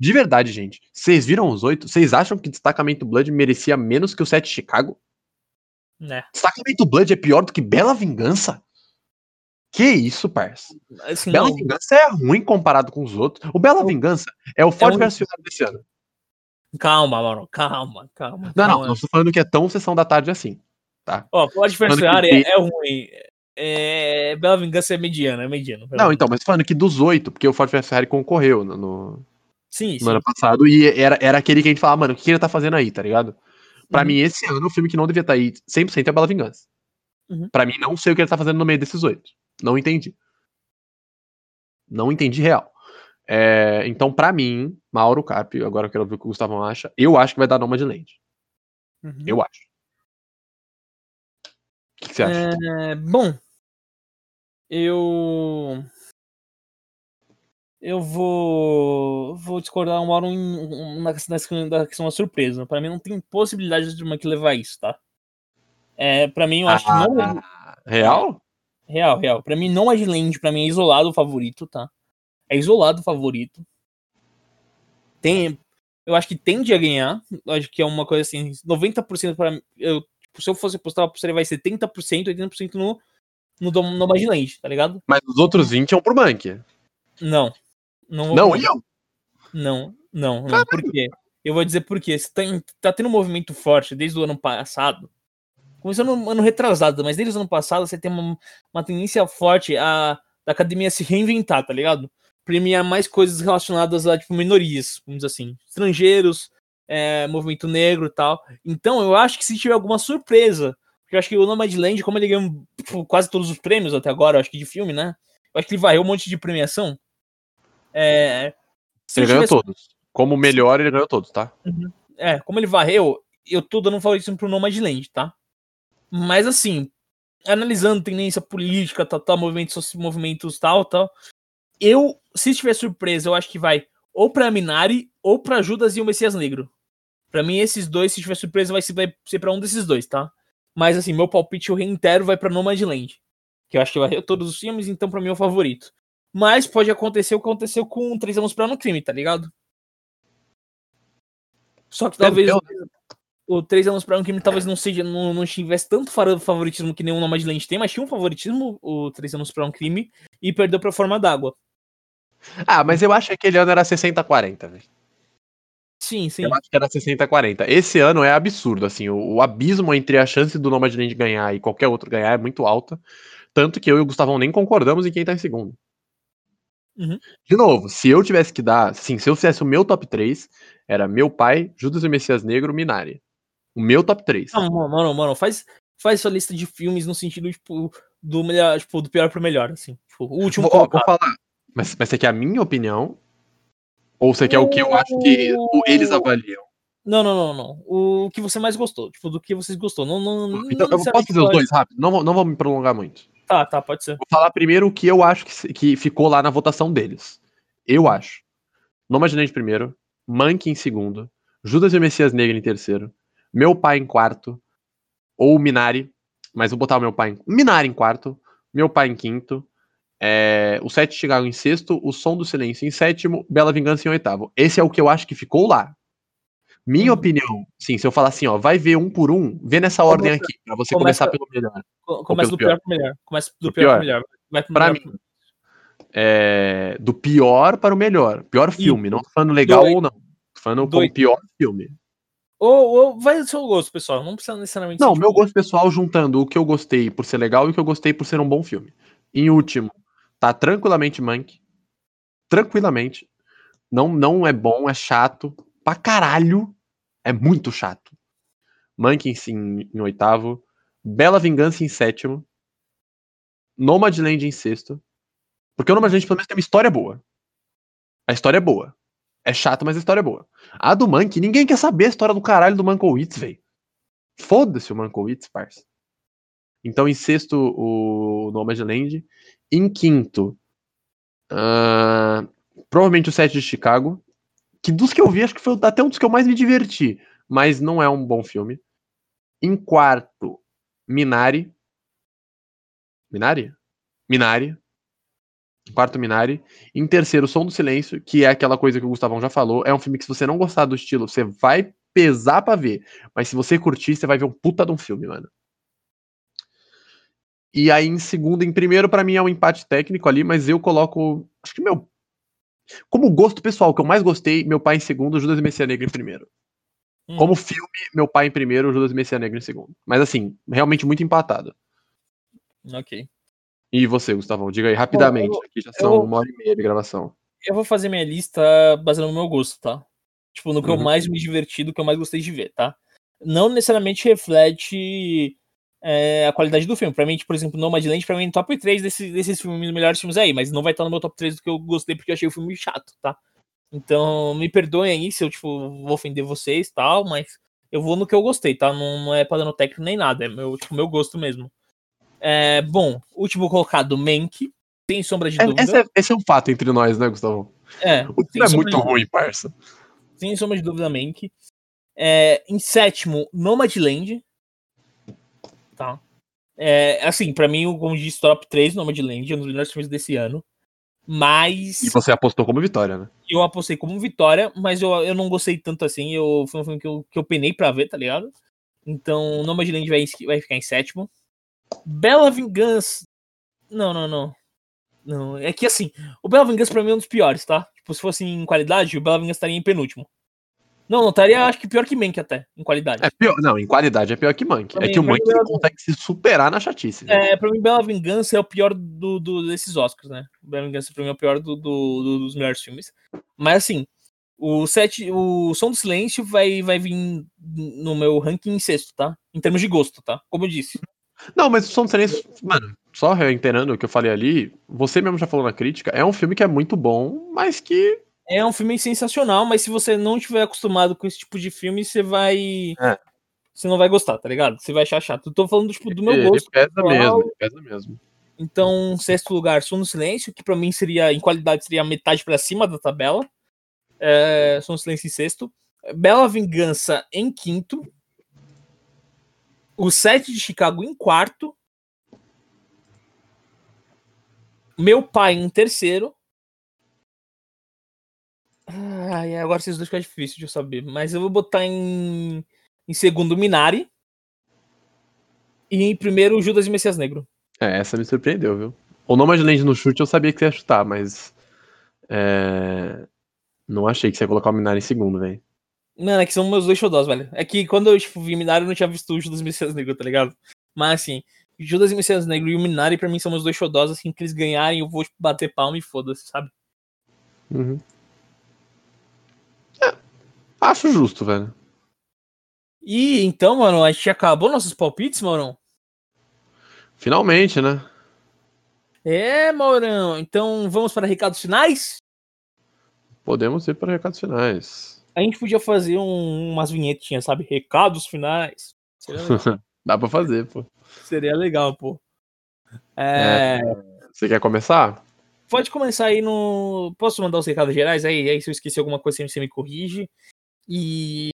[SPEAKER 8] De verdade, gente. Vocês viram os oito? Vocês acham que Destacamento Blood merecia menos que o 7 de Chicago?
[SPEAKER 9] Né.
[SPEAKER 8] Destacamento Blood é pior do que Bela Vingança? Que isso, parça?
[SPEAKER 9] Assim,
[SPEAKER 8] Bela
[SPEAKER 9] não,
[SPEAKER 8] Vingança é ruim comparado com os outros. O Bela Vingança é o Ford
[SPEAKER 9] um-
[SPEAKER 8] vs Ferrari desse ano.
[SPEAKER 9] calma, mano, calma, calma.
[SPEAKER 8] Não, não,
[SPEAKER 9] calma.
[SPEAKER 8] não estou falando que é tão sessão da tarde assim.
[SPEAKER 9] Ó,
[SPEAKER 8] Falando que
[SPEAKER 9] Ferrari
[SPEAKER 8] tem-
[SPEAKER 9] é, é ruim. É, Bela Vingança é mediana, é mediano.
[SPEAKER 8] Não, então, mas falando que dos oito, porque o Ford Ferrari concorreu no, no,
[SPEAKER 9] Sim, sim.
[SPEAKER 8] no ano passado, e era, era aquele que a gente falava, mano, o que ele tá fazendo aí, tá ligado? Pra
[SPEAKER 9] Uhum.
[SPEAKER 8] mim, esse ano, o filme que não devia estar aí 100% é Bela Vingança.
[SPEAKER 9] Uhum.
[SPEAKER 8] Pra mim, não sei o que ele tá fazendo no meio desses oito. Não entendi. Não entendi real. É, então, pra mim, Mauro Cap, agora eu quero ver o que o Gustavo acha. Eu acho que vai dar Nomadland.
[SPEAKER 9] Uhum.
[SPEAKER 8] Eu acho. O que, que você acha?
[SPEAKER 9] É, bom, eu. Eu vou. Vou discordar uma hora em- na questão da surpresa. Pra mim não tem possibilidade de uma que levar isso, tá? É, pra mim eu acho que não é
[SPEAKER 8] Real?
[SPEAKER 9] real, real. Pra mim não é de Land, pra mim é isolado o favorito, tá? É isolado o favorito. Tem, eu acho que tende a ganhar. Eu acho que é uma coisa assim, 90% para eu, tipo, se eu fosse apostar, ele vai ser 70%, 80% no no no Land, tá ligado?
[SPEAKER 8] Mas os outros 20 iam pro Bank.
[SPEAKER 9] Não. Não,
[SPEAKER 8] Não iam?
[SPEAKER 9] Não, não, não. Por quê? Eu vou dizer por quê. Você tem, tá tendo um movimento forte desde o ano passado. Começou no ano retrasado, mas desde o ano passado você tem uma, uma tendência forte a da academia se reinventar, tá ligado? Premiar mais coisas relacionadas a, tipo, minorias, vamos dizer assim. Estrangeiros, é, movimento negro e tal. Então, eu acho que se tiver alguma surpresa, porque eu acho que o Nomadland, como ele ganhou tipo, quase todos os prêmios até agora, eu acho que de filme, né? Eu acho que ele varreu um monte de premiação. É,
[SPEAKER 8] Ele ganhou
[SPEAKER 9] tivesse-
[SPEAKER 8] todos. Como melhor, ele ganhou todos, tá?
[SPEAKER 9] é, como ele varreu, eu tô dando um favoritismo pro Nomadland, tá? Mas assim, analisando tendência política, tal, tal, movimentos, movimentos tal, tal, eu, se tiver surpresa, eu acho que vai ou pra Minari ou pra Judas e o Messias Negro. Pra mim, esses dois, se tiver surpresa, vai ser pra um desses dois, tá? Mas assim, meu palpite, eu reitero, vai pra Nomadland. Que eu acho que vai todos os filmes, então pra mim é o favorito. Mas pode acontecer o que aconteceu com Três Anos pra No Crime, tá ligado? Só que talvez
[SPEAKER 8] Perdeu,
[SPEAKER 9] o Três Anos pra Um Crime talvez não seja, não, não tivesse tanto favoritismo que nenhum Nomadland tem, mas tinha um favoritismo, o Três Anos pra Um Crime, e perdeu pra Forma d'Água.
[SPEAKER 8] Ah, mas eu acho que aquele ano era 60-40, velho.
[SPEAKER 9] Sim, sim.
[SPEAKER 8] Eu acho que era 60-40. Esse ano é absurdo, assim, o, o abismo entre a chance do Nomadland ganhar e qualquer outro ganhar é muito alta. Tanto que eu e o Gustavão nem concordamos em quem tá em segundo.
[SPEAKER 9] Uhum.
[SPEAKER 8] De novo, se eu tivesse que dar, assim, se eu fizesse o meu top 3, era meu pai, Judas e Messias Negro, Minari. O meu top 3.
[SPEAKER 9] Não, mano, mano, mano, faz, faz sua lista de filmes no sentido, tipo, do, melhor, tipo, do pior pro melhor, assim. Tipo, o último
[SPEAKER 8] Vou, ó, vou falar. Mas, mas você quer a minha opinião? Ou você quer o que eu acho que eles avaliam?
[SPEAKER 9] Não, não, não, não. O que você mais gostou, tipo, do que vocês gostou. Não, não, não
[SPEAKER 8] Então, eu posso fazer os dois rápido? Não, vou- não vou me prolongar muito.
[SPEAKER 9] Tá, tá, pode ser.
[SPEAKER 8] Vou falar primeiro o que eu acho que, que ficou lá na votação deles. Eu acho. Nomadland em primeiro, Monkey em segundo, Judas e o Messias Negro em terceiro, Meu Pai em quarto, ou Minari, mas vou botar o meu pai em... Minari em quarto, Meu Pai em quinto, é, o Sete de Chicago em sexto, O Som do Silêncio em sétimo, Bela Vingança em oitavo. Esse é o que eu acho que ficou lá. Minha
[SPEAKER 9] Uhum.
[SPEAKER 8] opinião, sim, se eu falar assim, ó, vai ver um por um, vê nessa ordem
[SPEAKER 9] Começa-
[SPEAKER 8] aqui, pra você
[SPEAKER 9] começa-
[SPEAKER 8] começar pelo melhor.
[SPEAKER 9] Co- Começa
[SPEAKER 8] pelo
[SPEAKER 9] do pior pro melhor. Começa do,
[SPEAKER 8] Do
[SPEAKER 9] pior,
[SPEAKER 8] pior.
[SPEAKER 9] pro melhor. Vai pro
[SPEAKER 8] Pra
[SPEAKER 9] melhor.
[SPEAKER 8] mim, é, do pior para o melhor. Pior filme, não tô falando legal ou não. Tô falando como
[SPEAKER 9] Dois.
[SPEAKER 8] pior filme.
[SPEAKER 9] Ou, ou vai do seu gosto, pessoal. Não precisa necessariamente
[SPEAKER 8] Não, meu
[SPEAKER 9] tipo,
[SPEAKER 8] gosto pessoal juntando o que eu gostei por ser legal e o que eu gostei por ser um bom filme. Em último, tá tranquilamente Mank. Tranquilamente. Não, não é bom, é chato. Pra caralho. É muito chato. Mank em, em, oitavo. Bela Vingança em sétimo. Nomadland em sexto. Porque o Nomadland pelo menos tem uma história boa. A história é boa. É chato, mas a história é boa. A do Monkey, ninguém quer saber a história do caralho do Mankiewicz, velho. Foda-se o Mankiewicz, parça. Então, em sexto, o Nomadland. Em quinto, ah, provavelmente o Sete de Chicago. Que dos que eu vi, acho que foi até um dos que eu mais me diverti. Mas não é um bom filme. Em quarto, Minari. Minari? Minari. Quarto, Minari. Em terceiro, Som do Silêncio, que é aquela coisa que o Gustavão já falou. É um filme que, se você não gostar do estilo, você vai pesar pra ver. Mas se você curtir, você vai ver um puta de um filme, mano. E aí, em segundo e em primeiro, pra mim é um empate técnico ali, mas eu coloco. Acho que meu. Como gosto pessoal, que eu mais gostei, meu pai em segundo, Judas e Messias Negro em primeiro.
[SPEAKER 9] Hum.
[SPEAKER 8] Como filme, meu pai em primeiro, Judas e Messias Negro em segundo. Mas assim, realmente muito empatado.
[SPEAKER 9] Ok.
[SPEAKER 8] E você, Gustavão? Diga aí rapidamente.
[SPEAKER 9] eu-
[SPEAKER 8] Aqui já são
[SPEAKER 9] eu-
[SPEAKER 8] uma hora e meia de gravação.
[SPEAKER 9] Eu vou fazer minha lista baseada no meu gosto, tá? Tipo, no que eu
[SPEAKER 8] Uhum.
[SPEAKER 9] mais me diverti, do que eu mais gostei de ver, tá? Não necessariamente reflete é, a qualidade do filme. Pra mim, tipo, por exemplo, Nomadland, pra mim, top 3 desses, desses filmes, melhores filmes aí, mas não vai estar no meu top 3 do que eu gostei, porque eu achei o filme chato, tá? Então, me perdoem aí se eu, tipo, vou ofender vocês e tal, mas eu vou no que eu gostei, tá? Não, não é padrão técnico nem nada, é meu, tipo, meu gosto mesmo. É, bom, último colocado, Mank, sem sombra de
[SPEAKER 8] É,
[SPEAKER 9] dúvida.
[SPEAKER 8] esse, é, esse é um fato entre nós, né, Gustavo?
[SPEAKER 9] É,
[SPEAKER 8] O filme é muito ruim, parça.
[SPEAKER 9] sem sombra de dúvida, Mank. É, em sétimo, Nomadland. Tá. É, assim, pra mim, o como diz, top 3, Nomadland, é um dos melhores filmes desse ano. Mas
[SPEAKER 8] E você apostou como vitória, né?
[SPEAKER 9] eu apostei como vitória, mas eu, eu não gostei tanto assim. Eu, foi um filme que eu, que eu penei pra ver, tá ligado? Então, Nomadland vai, vai ficar em sétimo. Bela Vingança. Não, não, não. Não, é que assim, o Bela Vingança pra mim é um dos piores, tá? Tipo, se fosse em qualidade, o Bela Vingança estaria em penúltimo. Não, não, estaria acho que pior que Mank até, em qualidade.
[SPEAKER 8] É pior, não, em qualidade é pior que Monkey. É que o
[SPEAKER 9] pra mim,
[SPEAKER 8] Monkey
[SPEAKER 9] ela-
[SPEAKER 8] consegue se superar na chatice. né?
[SPEAKER 9] É, pra mim, Bela Vingança é o pior do, do- desses Oscars, né? Bela Vingança pra mim é o pior do, do- do- dos melhores filmes. Mas assim, o, sete, o Som do Silêncio vai, vai vir no meu ranking em sexto, tá? Em termos de gosto, tá? Como eu disse.
[SPEAKER 8] Não, mas o Som do Silêncio, mano, só reiterando o que eu falei ali, você mesmo já falou na crítica, é um filme que é muito bom, mas que.
[SPEAKER 9] É um filme sensacional, mas se você não estiver acostumado com esse tipo de filme, você vai.
[SPEAKER 8] É.
[SPEAKER 9] Você não vai gostar, tá ligado? Você vai achar chato. Eu tô falando tipo, do meu
[SPEAKER 8] ele
[SPEAKER 9] gosto.
[SPEAKER 8] pesa
[SPEAKER 9] pessoal.
[SPEAKER 8] mesmo, ele pesa mesmo.
[SPEAKER 9] Então, sexto lugar, Som no Silêncio, que pra mim seria, em qualidade, seria metade pra cima da tabela. É, Som no Silêncio em sexto. Bela Vingança em quinto. O Sete de Chicago em quarto. Meu pai em terceiro. Ai, agora esses dois ficam difícil de eu saber. Mas eu vou botar em, em segundo Minari. E em primeiro Judas e Messias Negro.
[SPEAKER 8] É, essa me surpreendeu, viu? O Nomadland no chute eu sabia que você ia chutar, mas. É... Não achei que você ia colocar o Minari em segundo, velho.
[SPEAKER 9] Mano, é que são meus dois xodós, velho. É que quando eu tipo, vi Minari, eu não tinha visto o Judas e Messias Negro, tá ligado? Mas assim, Judas e Messias Negro e o Minari, pra mim, são meus dois xodós, assim, que eles ganharem, eu vou tipo, bater palma e foda-se, sabe?
[SPEAKER 8] Uhum. É, acho justo, velho.
[SPEAKER 9] E então, mano, a gente acabou nossos palpites, Maurão?
[SPEAKER 8] Finalmente, né?
[SPEAKER 9] É, Maurão. Então vamos para recados finais?
[SPEAKER 8] Podemos ir para recados finais.
[SPEAKER 9] A gente podia fazer um- umas vinhetinhas, sabe? Recados finais.
[SPEAKER 8] Dá pra fazer, pô.
[SPEAKER 9] seria legal pô. É,
[SPEAKER 8] Você quer começar?
[SPEAKER 9] Pode começar aí no. Posso mandar os recados gerais? Aí, aí se eu esqueci alguma coisa, você me corrige. E.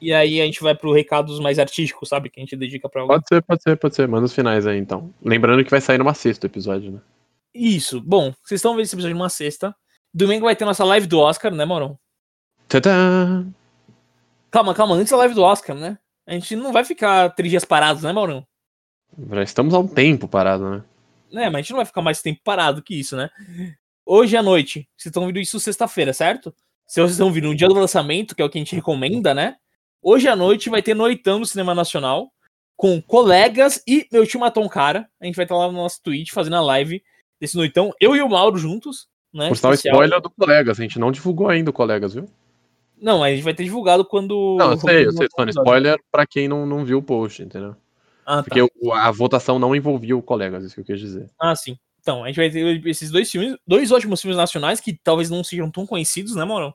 [SPEAKER 9] E aí a gente vai pro recados mais artísticos, sabe? Que a gente dedica pra alguém.
[SPEAKER 8] Pode ser, pode ser, pode ser. Manda os finais aí, então. Lembrando que vai sair numa sexta o episódio, né?
[SPEAKER 9] Isso. Bom, vocês estão vendo esse episódio numa sexta. Domingo vai ter nossa live do Oscar, né, Morão?
[SPEAKER 8] Tadã!
[SPEAKER 9] Calma, calma. Antes da live do Oscar, né? A gente não vai ficar três dias parados, né, Maurão?
[SPEAKER 8] Já estamos há um tempo parado, né?
[SPEAKER 9] né, mas a gente não vai ficar mais tempo parado que isso, né? Hoje à noite, vocês estão ouvindo isso sexta-feira, certo? Se vocês estão ouvindo no dia do lançamento, que é o que a gente recomenda, né? Hoje à noite vai ter Noitão no Cinema Nacional, com colegas e meu tio matou um cara. A gente vai estar lá no nosso Twitch fazendo a live desse Noitão, eu e o Mauro juntos, né?
[SPEAKER 8] Por spoiler do Colegas. A gente não divulgou ainda o Colegas, viu?
[SPEAKER 9] Não, a gente vai ter divulgado quando.
[SPEAKER 8] Não, eu sei, eu sei. falando spoiler pra quem não, não viu o post, entendeu?
[SPEAKER 9] Ah, tá.
[SPEAKER 8] Porque o- a votação não envolvia o Colegas, isso que eu quis dizer.
[SPEAKER 9] Ah, sim. Então, a gente vai ter esses dois filmes, dois ótimos filmes nacionais que talvez não sejam tão conhecidos, né, Mauro?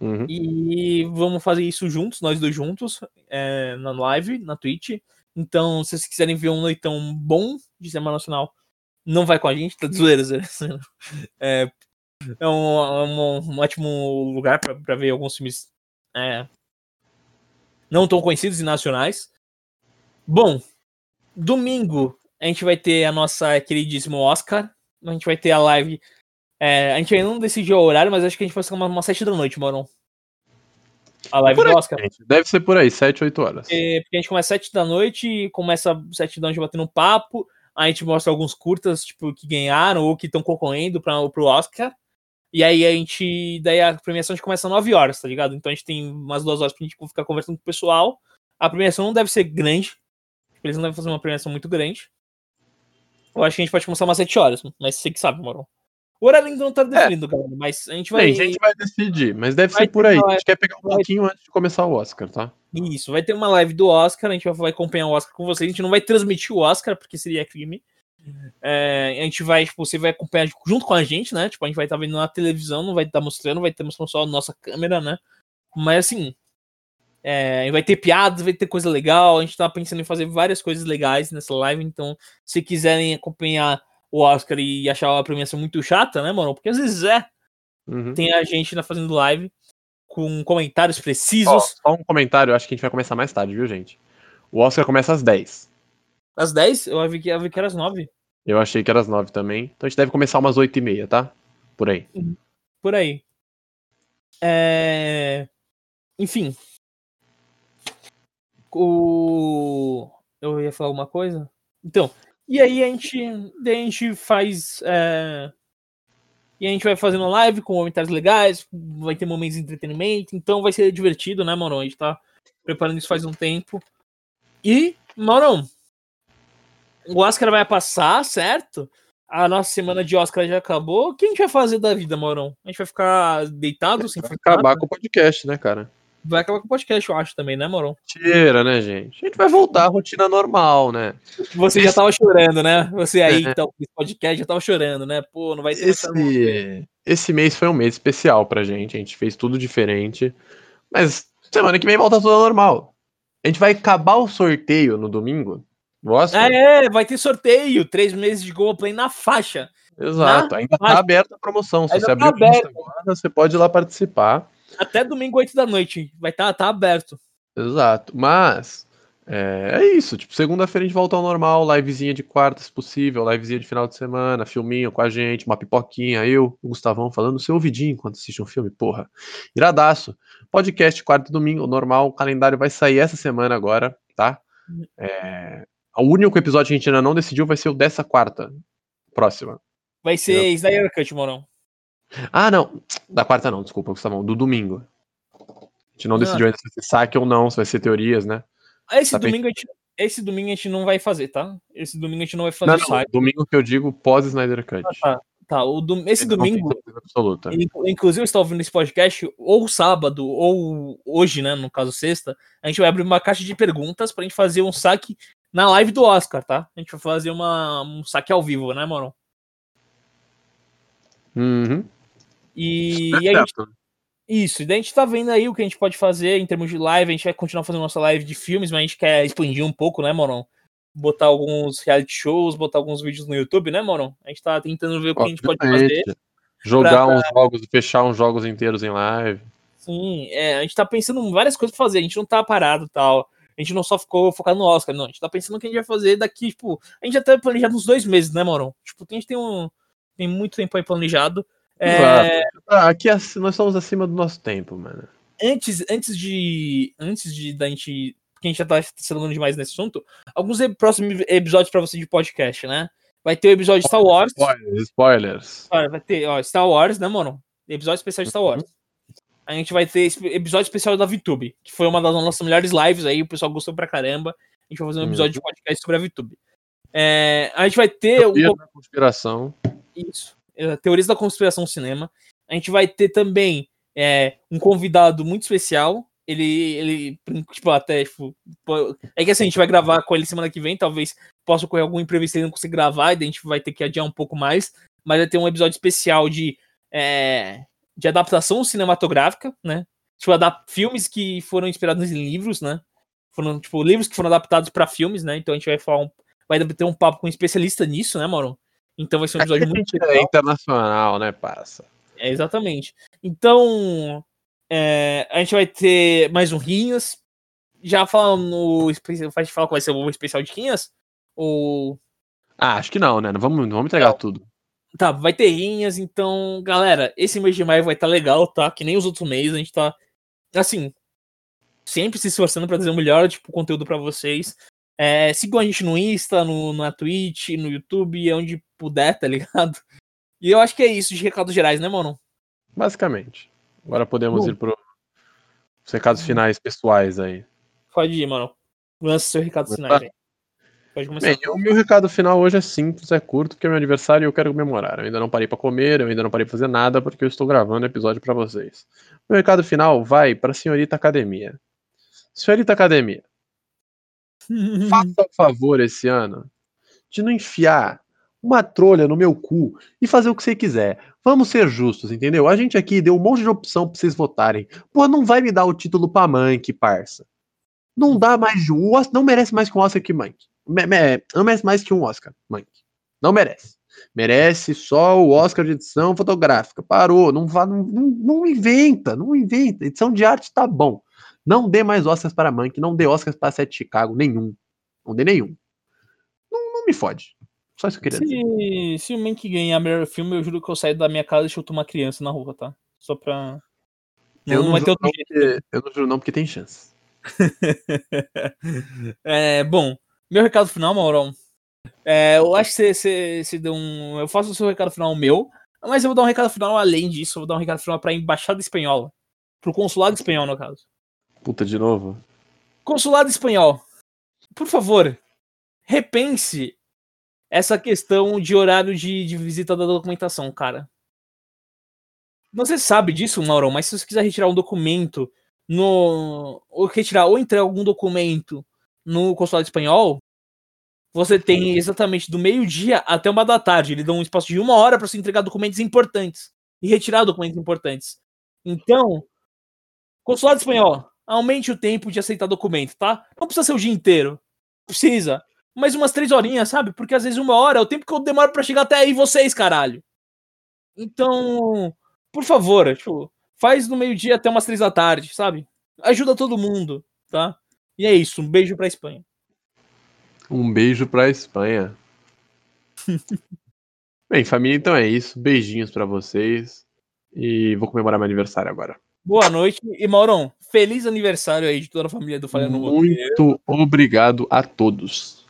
[SPEAKER 8] Uhum.
[SPEAKER 9] E vamos fazer isso juntos, nós dois juntos, é, na live, na Twitch. Então, se vocês quiserem ver um noitão bom de Semana Nacional, não vai com a gente, tá de zoeira. É, é um, é um- um ótimo lugar pra ver alguns filmes é, não tão conhecidos e nacionais. Bom, domingo a gente vai ter a nossa queridíssimo Oscar. A gente vai ter a live. É, a gente ainda não decidiu o horário, mas acho que a gente vai ser uma, uma sete da noite, Moron. A live
[SPEAKER 8] Por
[SPEAKER 9] do Oscar.
[SPEAKER 8] Deve ser por aí, 7, 8 horas.
[SPEAKER 9] É, porque a gente começa às 7 da noite, começa às 7 da noite batendo um papo, aí a gente mostra alguns curtas, tipo, que ganharam ou que estão concorrendo para pro Oscar. E aí a gente. Daí a premiação a gente começa às 9 horas, tá ligado? Então a gente tem umas duas horas pra gente ficar conversando com o pessoal. A premiação não deve ser grande. Eles não devem fazer uma premiação muito grande. Eu acho que a gente pode começar umas 7 horas, mas você que sabe, Moron. O horário ainda não tá definido, galera, mas a gente vai.
[SPEAKER 8] Bem, a gente vai decidir, mas deve
[SPEAKER 9] vai
[SPEAKER 8] ser por aí. A gente quer pegar um pouquinho antes de começar o Oscar, tá?
[SPEAKER 9] Isso, vai ter uma live do Oscar, a gente vai acompanhar o Oscar com vocês. A gente não vai transmitir o Oscar, porque seria crime. É, a gente vai, tipo, você vai acompanhar junto com a gente, né? Tipo, a gente vai estar vendo na televisão, não vai estar mostrando, vai ter mostrando só a nossa câmera, né? Mas assim, é, vai ter piadas, vai ter coisa legal. A gente tá pensando em fazer várias coisas legais nessa live. Então, se quiserem acompanhar o Oscar e achar a premiação muito chata, né, mano? Porque às vezes é.
[SPEAKER 8] Uhum.
[SPEAKER 9] Tem a gente na fazendo live com comentários precisos.
[SPEAKER 8] só um comentário, acho que a gente vai começar mais tarde, viu, gente? O Oscar começa às 10.
[SPEAKER 9] Às 10? Eu vi que, eu vi que era às 9.
[SPEAKER 8] Eu achei que era às 9 também. Então a gente deve começar umas 8 e meia, tá? Por aí.
[SPEAKER 9] Por aí. É... Enfim. O... Eu ia falar alguma coisa? Então, e aí a gente, a gente faz. é, E a gente vai fazendo live com comentários legais, vai ter momentos de entretenimento, então vai ser divertido, né, Morão? A gente tá preparando isso faz um tempo. E, Morão, o Oscar vai passar, certo? A nossa semana de Oscar já acabou. O que a gente vai fazer da vida, Morão? A gente vai ficar deitado sem
[SPEAKER 8] acabar
[SPEAKER 9] nada?
[SPEAKER 8] com o podcast, né, cara?
[SPEAKER 9] Vai acabar com o podcast, eu acho também, né, Morão?
[SPEAKER 8] Tira, né, gente? A gente vai voltar à rotina normal, né?
[SPEAKER 9] Você já tava chorando, né? Você aí
[SPEAKER 8] É.
[SPEAKER 9] tá ouvindo esse podcast já tava chorando, né? Pô, não vai ter
[SPEAKER 8] Esse, esse mês foi um mês especial pra gente. A gente fez tudo diferente. Mas semana que vem volta tudo ao normal. A gente vai acabar o sorteio no domingo. Gosta?
[SPEAKER 9] Ah, é, vai ter sorteio, três meses de Globoplay na faixa.
[SPEAKER 8] Exato.
[SPEAKER 9] Na
[SPEAKER 8] Ainda
[SPEAKER 9] faixa.
[SPEAKER 8] tá aberta a promoção. Se
[SPEAKER 9] Ainda
[SPEAKER 8] você
[SPEAKER 9] tá
[SPEAKER 8] abrir
[SPEAKER 9] aberto.
[SPEAKER 8] agora, você pode ir lá participar.
[SPEAKER 9] Até domingo, 8 da noite. Vai estar tá, tá aberto.
[SPEAKER 8] Exato. Mas é, é isso. Tipo, segunda-feira a gente volta ao normal. Livezinha de quarta, se possível. Livezinha de final de semana. Filminho com a gente. Uma pipoquinha. Eu, o Gustavão, falando no seu ouvidinho enquanto assiste um filme. Porra. Iradaço. Podcast quarta e domingo, normal. O calendário vai sair essa semana agora, tá? É, o único episódio que a gente ainda não decidiu vai ser o dessa quarta. Próxima.
[SPEAKER 9] Vai ser Snyder Cut, Morão.
[SPEAKER 8] Ah, não. Da quarta não, desculpa, Gustavão. Do domingo. A gente não
[SPEAKER 9] Ah.
[SPEAKER 8] decidiu ainda se vai ser saque ou não, se vai ser teorias, né?
[SPEAKER 9] Esse
[SPEAKER 8] Tá
[SPEAKER 9] domingo, a gente, esse domingo a gente não vai fazer, tá? Esse domingo a gente não vai fazer
[SPEAKER 8] Não, não, domingo que eu digo pós Snyder Cut.
[SPEAKER 9] tá. Tá, o dom- esse
[SPEAKER 8] tem
[SPEAKER 9] domingo,
[SPEAKER 8] absoluta.
[SPEAKER 9] Inclu- Inclusive, está ouvindo esse podcast, ou sábado, ou hoje, né? No caso, sexta, a gente vai abrir uma caixa de perguntas pra gente fazer um saque na live do Oscar, tá? A gente vai fazer uma, um saque ao vivo, né, Moron?
[SPEAKER 8] Uhum.
[SPEAKER 9] E, e a gente, isso, e daí a gente tá vendo aí o que a gente pode fazer em termos de live. A gente vai continuar fazendo nossa live de filmes, mas a gente quer expandir um pouco, né, Moron? Botar alguns reality shows, botar alguns vídeos no YouTube, né, Moron? A gente tá tentando ver o que a gente pode fazer.
[SPEAKER 8] Jogar
[SPEAKER 9] pra-
[SPEAKER 8] uns jogos, fechar uns jogos inteiros em live.
[SPEAKER 9] Sim, é, a gente tá pensando em várias coisas pra fazer, a gente não tá parado e tal. A gente não só ficou focado no Oscar, não. A gente tá pensando no que a gente vai fazer daqui, tipo. A gente já tá planejado uns dois meses, né, Moron? Tipo, a gente tem um. Tem muito tempo aí planejado. É.
[SPEAKER 8] Ah, aqui ac- nós estamos acima do nosso tempo, mano.
[SPEAKER 9] antes, antes de. Antes de da gente. Porque a gente já tá se alongando demais nesse assunto. Alguns próximos episódios pra você de podcast, né? Vai ter o episódio de Star Wars.
[SPEAKER 8] Spoilers, spoilers.
[SPEAKER 9] Olha, vai ter, ó, Star Wars, né, mano? Episódio especial de Star Wars. A gente vai ter esse episódio especial da VTube, que foi uma das nossas melhores lives aí, o pessoal gostou pra caramba. A gente vai fazer um episódio de podcast sobre a VTube. É, a gente vai ter um,
[SPEAKER 8] Teoria da conspiração.
[SPEAKER 9] isso, é, Teorias da Conspiração Cinema. A gente vai ter também é, um convidado muito especial. Ele, ele, tipo, até, tipo, é que assim, a gente vai gravar com ele semana que vem, talvez possa ocorrer algum imprevisto e ele não consiga gravar, e a gente vai ter que adiar um pouco mais, mas vai ter um episódio especial de, é, de adaptação cinematográfica, né? Tipo, filmes que foram inspirados em livros, né? Foram, tipo, livros que foram adaptados pra filmes, né? Então a gente vai falar um, vai ter um papo com um especialista nisso, né, Moro? Então vai ser um episódio muito legal.
[SPEAKER 8] é internacional, né, parça?
[SPEAKER 9] É, exatamente. Então, é, a gente vai ter mais um Rinhas. Já falando no. Faz falar qual vai ser o especial de Rinhas? Ou.
[SPEAKER 8] Ah, acho que não, né? Não vamos, não vamos entregar tudo.
[SPEAKER 9] Tá, vai ter Rinhas. Então, galera, esse mês de maio vai estar legal, tá? Que nem os outros meses. A gente tá. Assim. Sempre se esforçando pra trazer o melhor tipo, conteúdo pra vocês. É, sigam a gente no Insta, no, na Twitch, no YouTube, onde puder, tá ligado? E eu acho que é isso de recados gerais, né, mano?
[SPEAKER 8] Basicamente. Agora podemos
[SPEAKER 9] Bom.
[SPEAKER 8] ir pro os recados finais pessoais aí.
[SPEAKER 9] Pode ir, mano. Lança seu recado finais aí. Pode começar.
[SPEAKER 8] Bem, o meu recado final hoje é simples, é curto, porque é meu aniversário e eu quero comemorar. Eu ainda não parei pra comer, eu ainda não parei pra fazer nada, porque eu estou gravando episódio pra vocês. Meu recado final vai pra senhorita academia. Senhorita Academia, faça o favor esse ano de não enfiar uma trolha no meu cu e fazer o que você quiser. Vamos ser justos, entendeu? A gente aqui deu um monte de opção pra vocês votarem. Pô, não vai me dar o título pra Mank, parça. Não dá mais de um. Não merece mais que um Oscar que Mank. Não merece mais que um Oscar, Mank. Não merece. Merece só o Oscar de edição fotográfica. Parou. Não, vá, não, não, não inventa. Não inventa. Edição de arte tá bom. Não dê mais Oscars para Mank. Não dê Oscars para Sete Chicago. Nenhum. Não dê nenhum. Não, não me fode. Só isso que eu queria dizer.
[SPEAKER 9] Se, se o Mank ganhar melhor filme, eu juro que eu saio da minha casa e chuto uma criança na rua, tá? Só pra. Não,
[SPEAKER 8] Eu
[SPEAKER 9] não vai ter
[SPEAKER 8] juro
[SPEAKER 9] outro
[SPEAKER 8] não
[SPEAKER 9] jeito.
[SPEAKER 8] porque, eu não juro não porque tem chance.
[SPEAKER 9] é, bom, meu recado final, Maurão. É, eu acho que você, você, você deu um. Eu faço o seu recado final meu, mas eu vou dar um recado final além disso. Eu vou dar um recado final pra Embaixada Espanhola. Pro Consulado Espanhol, no caso.
[SPEAKER 8] Puta, de novo.
[SPEAKER 9] Consulado Espanhol, por favor, repense essa questão de horário de, de visita da documentação, cara. Você sabe disso, Maurão, mas se você quiser retirar um documento no. Ou retirar ou entregar algum documento no consulado espanhol, você tem exatamente do meio-dia até uma da tarde. Eles dão um espaço de uma hora para você entregar documentos importantes e retirar documentos importantes. Então, consulado espanhol, aumente o tempo de aceitar documento, tá? Não precisa ser o dia inteiro. Precisa. Mas umas três horinhas, sabe? Porque às vezes uma hora é o tempo que eu demoro pra chegar até aí vocês, caralho. Então, por favor, tipo, faz no meio-dia até umas três da tarde, sabe? Ajuda todo mundo, tá? E é isso. Um beijo pra Espanha.
[SPEAKER 8] Um beijo pra Espanha. Bem, família, então é isso. Beijinhos pra vocês. E vou comemorar meu aniversário agora.
[SPEAKER 9] Boa noite. E Maurão, feliz aniversário aí de toda a família do Falha no.
[SPEAKER 8] Muito obrigado a todos.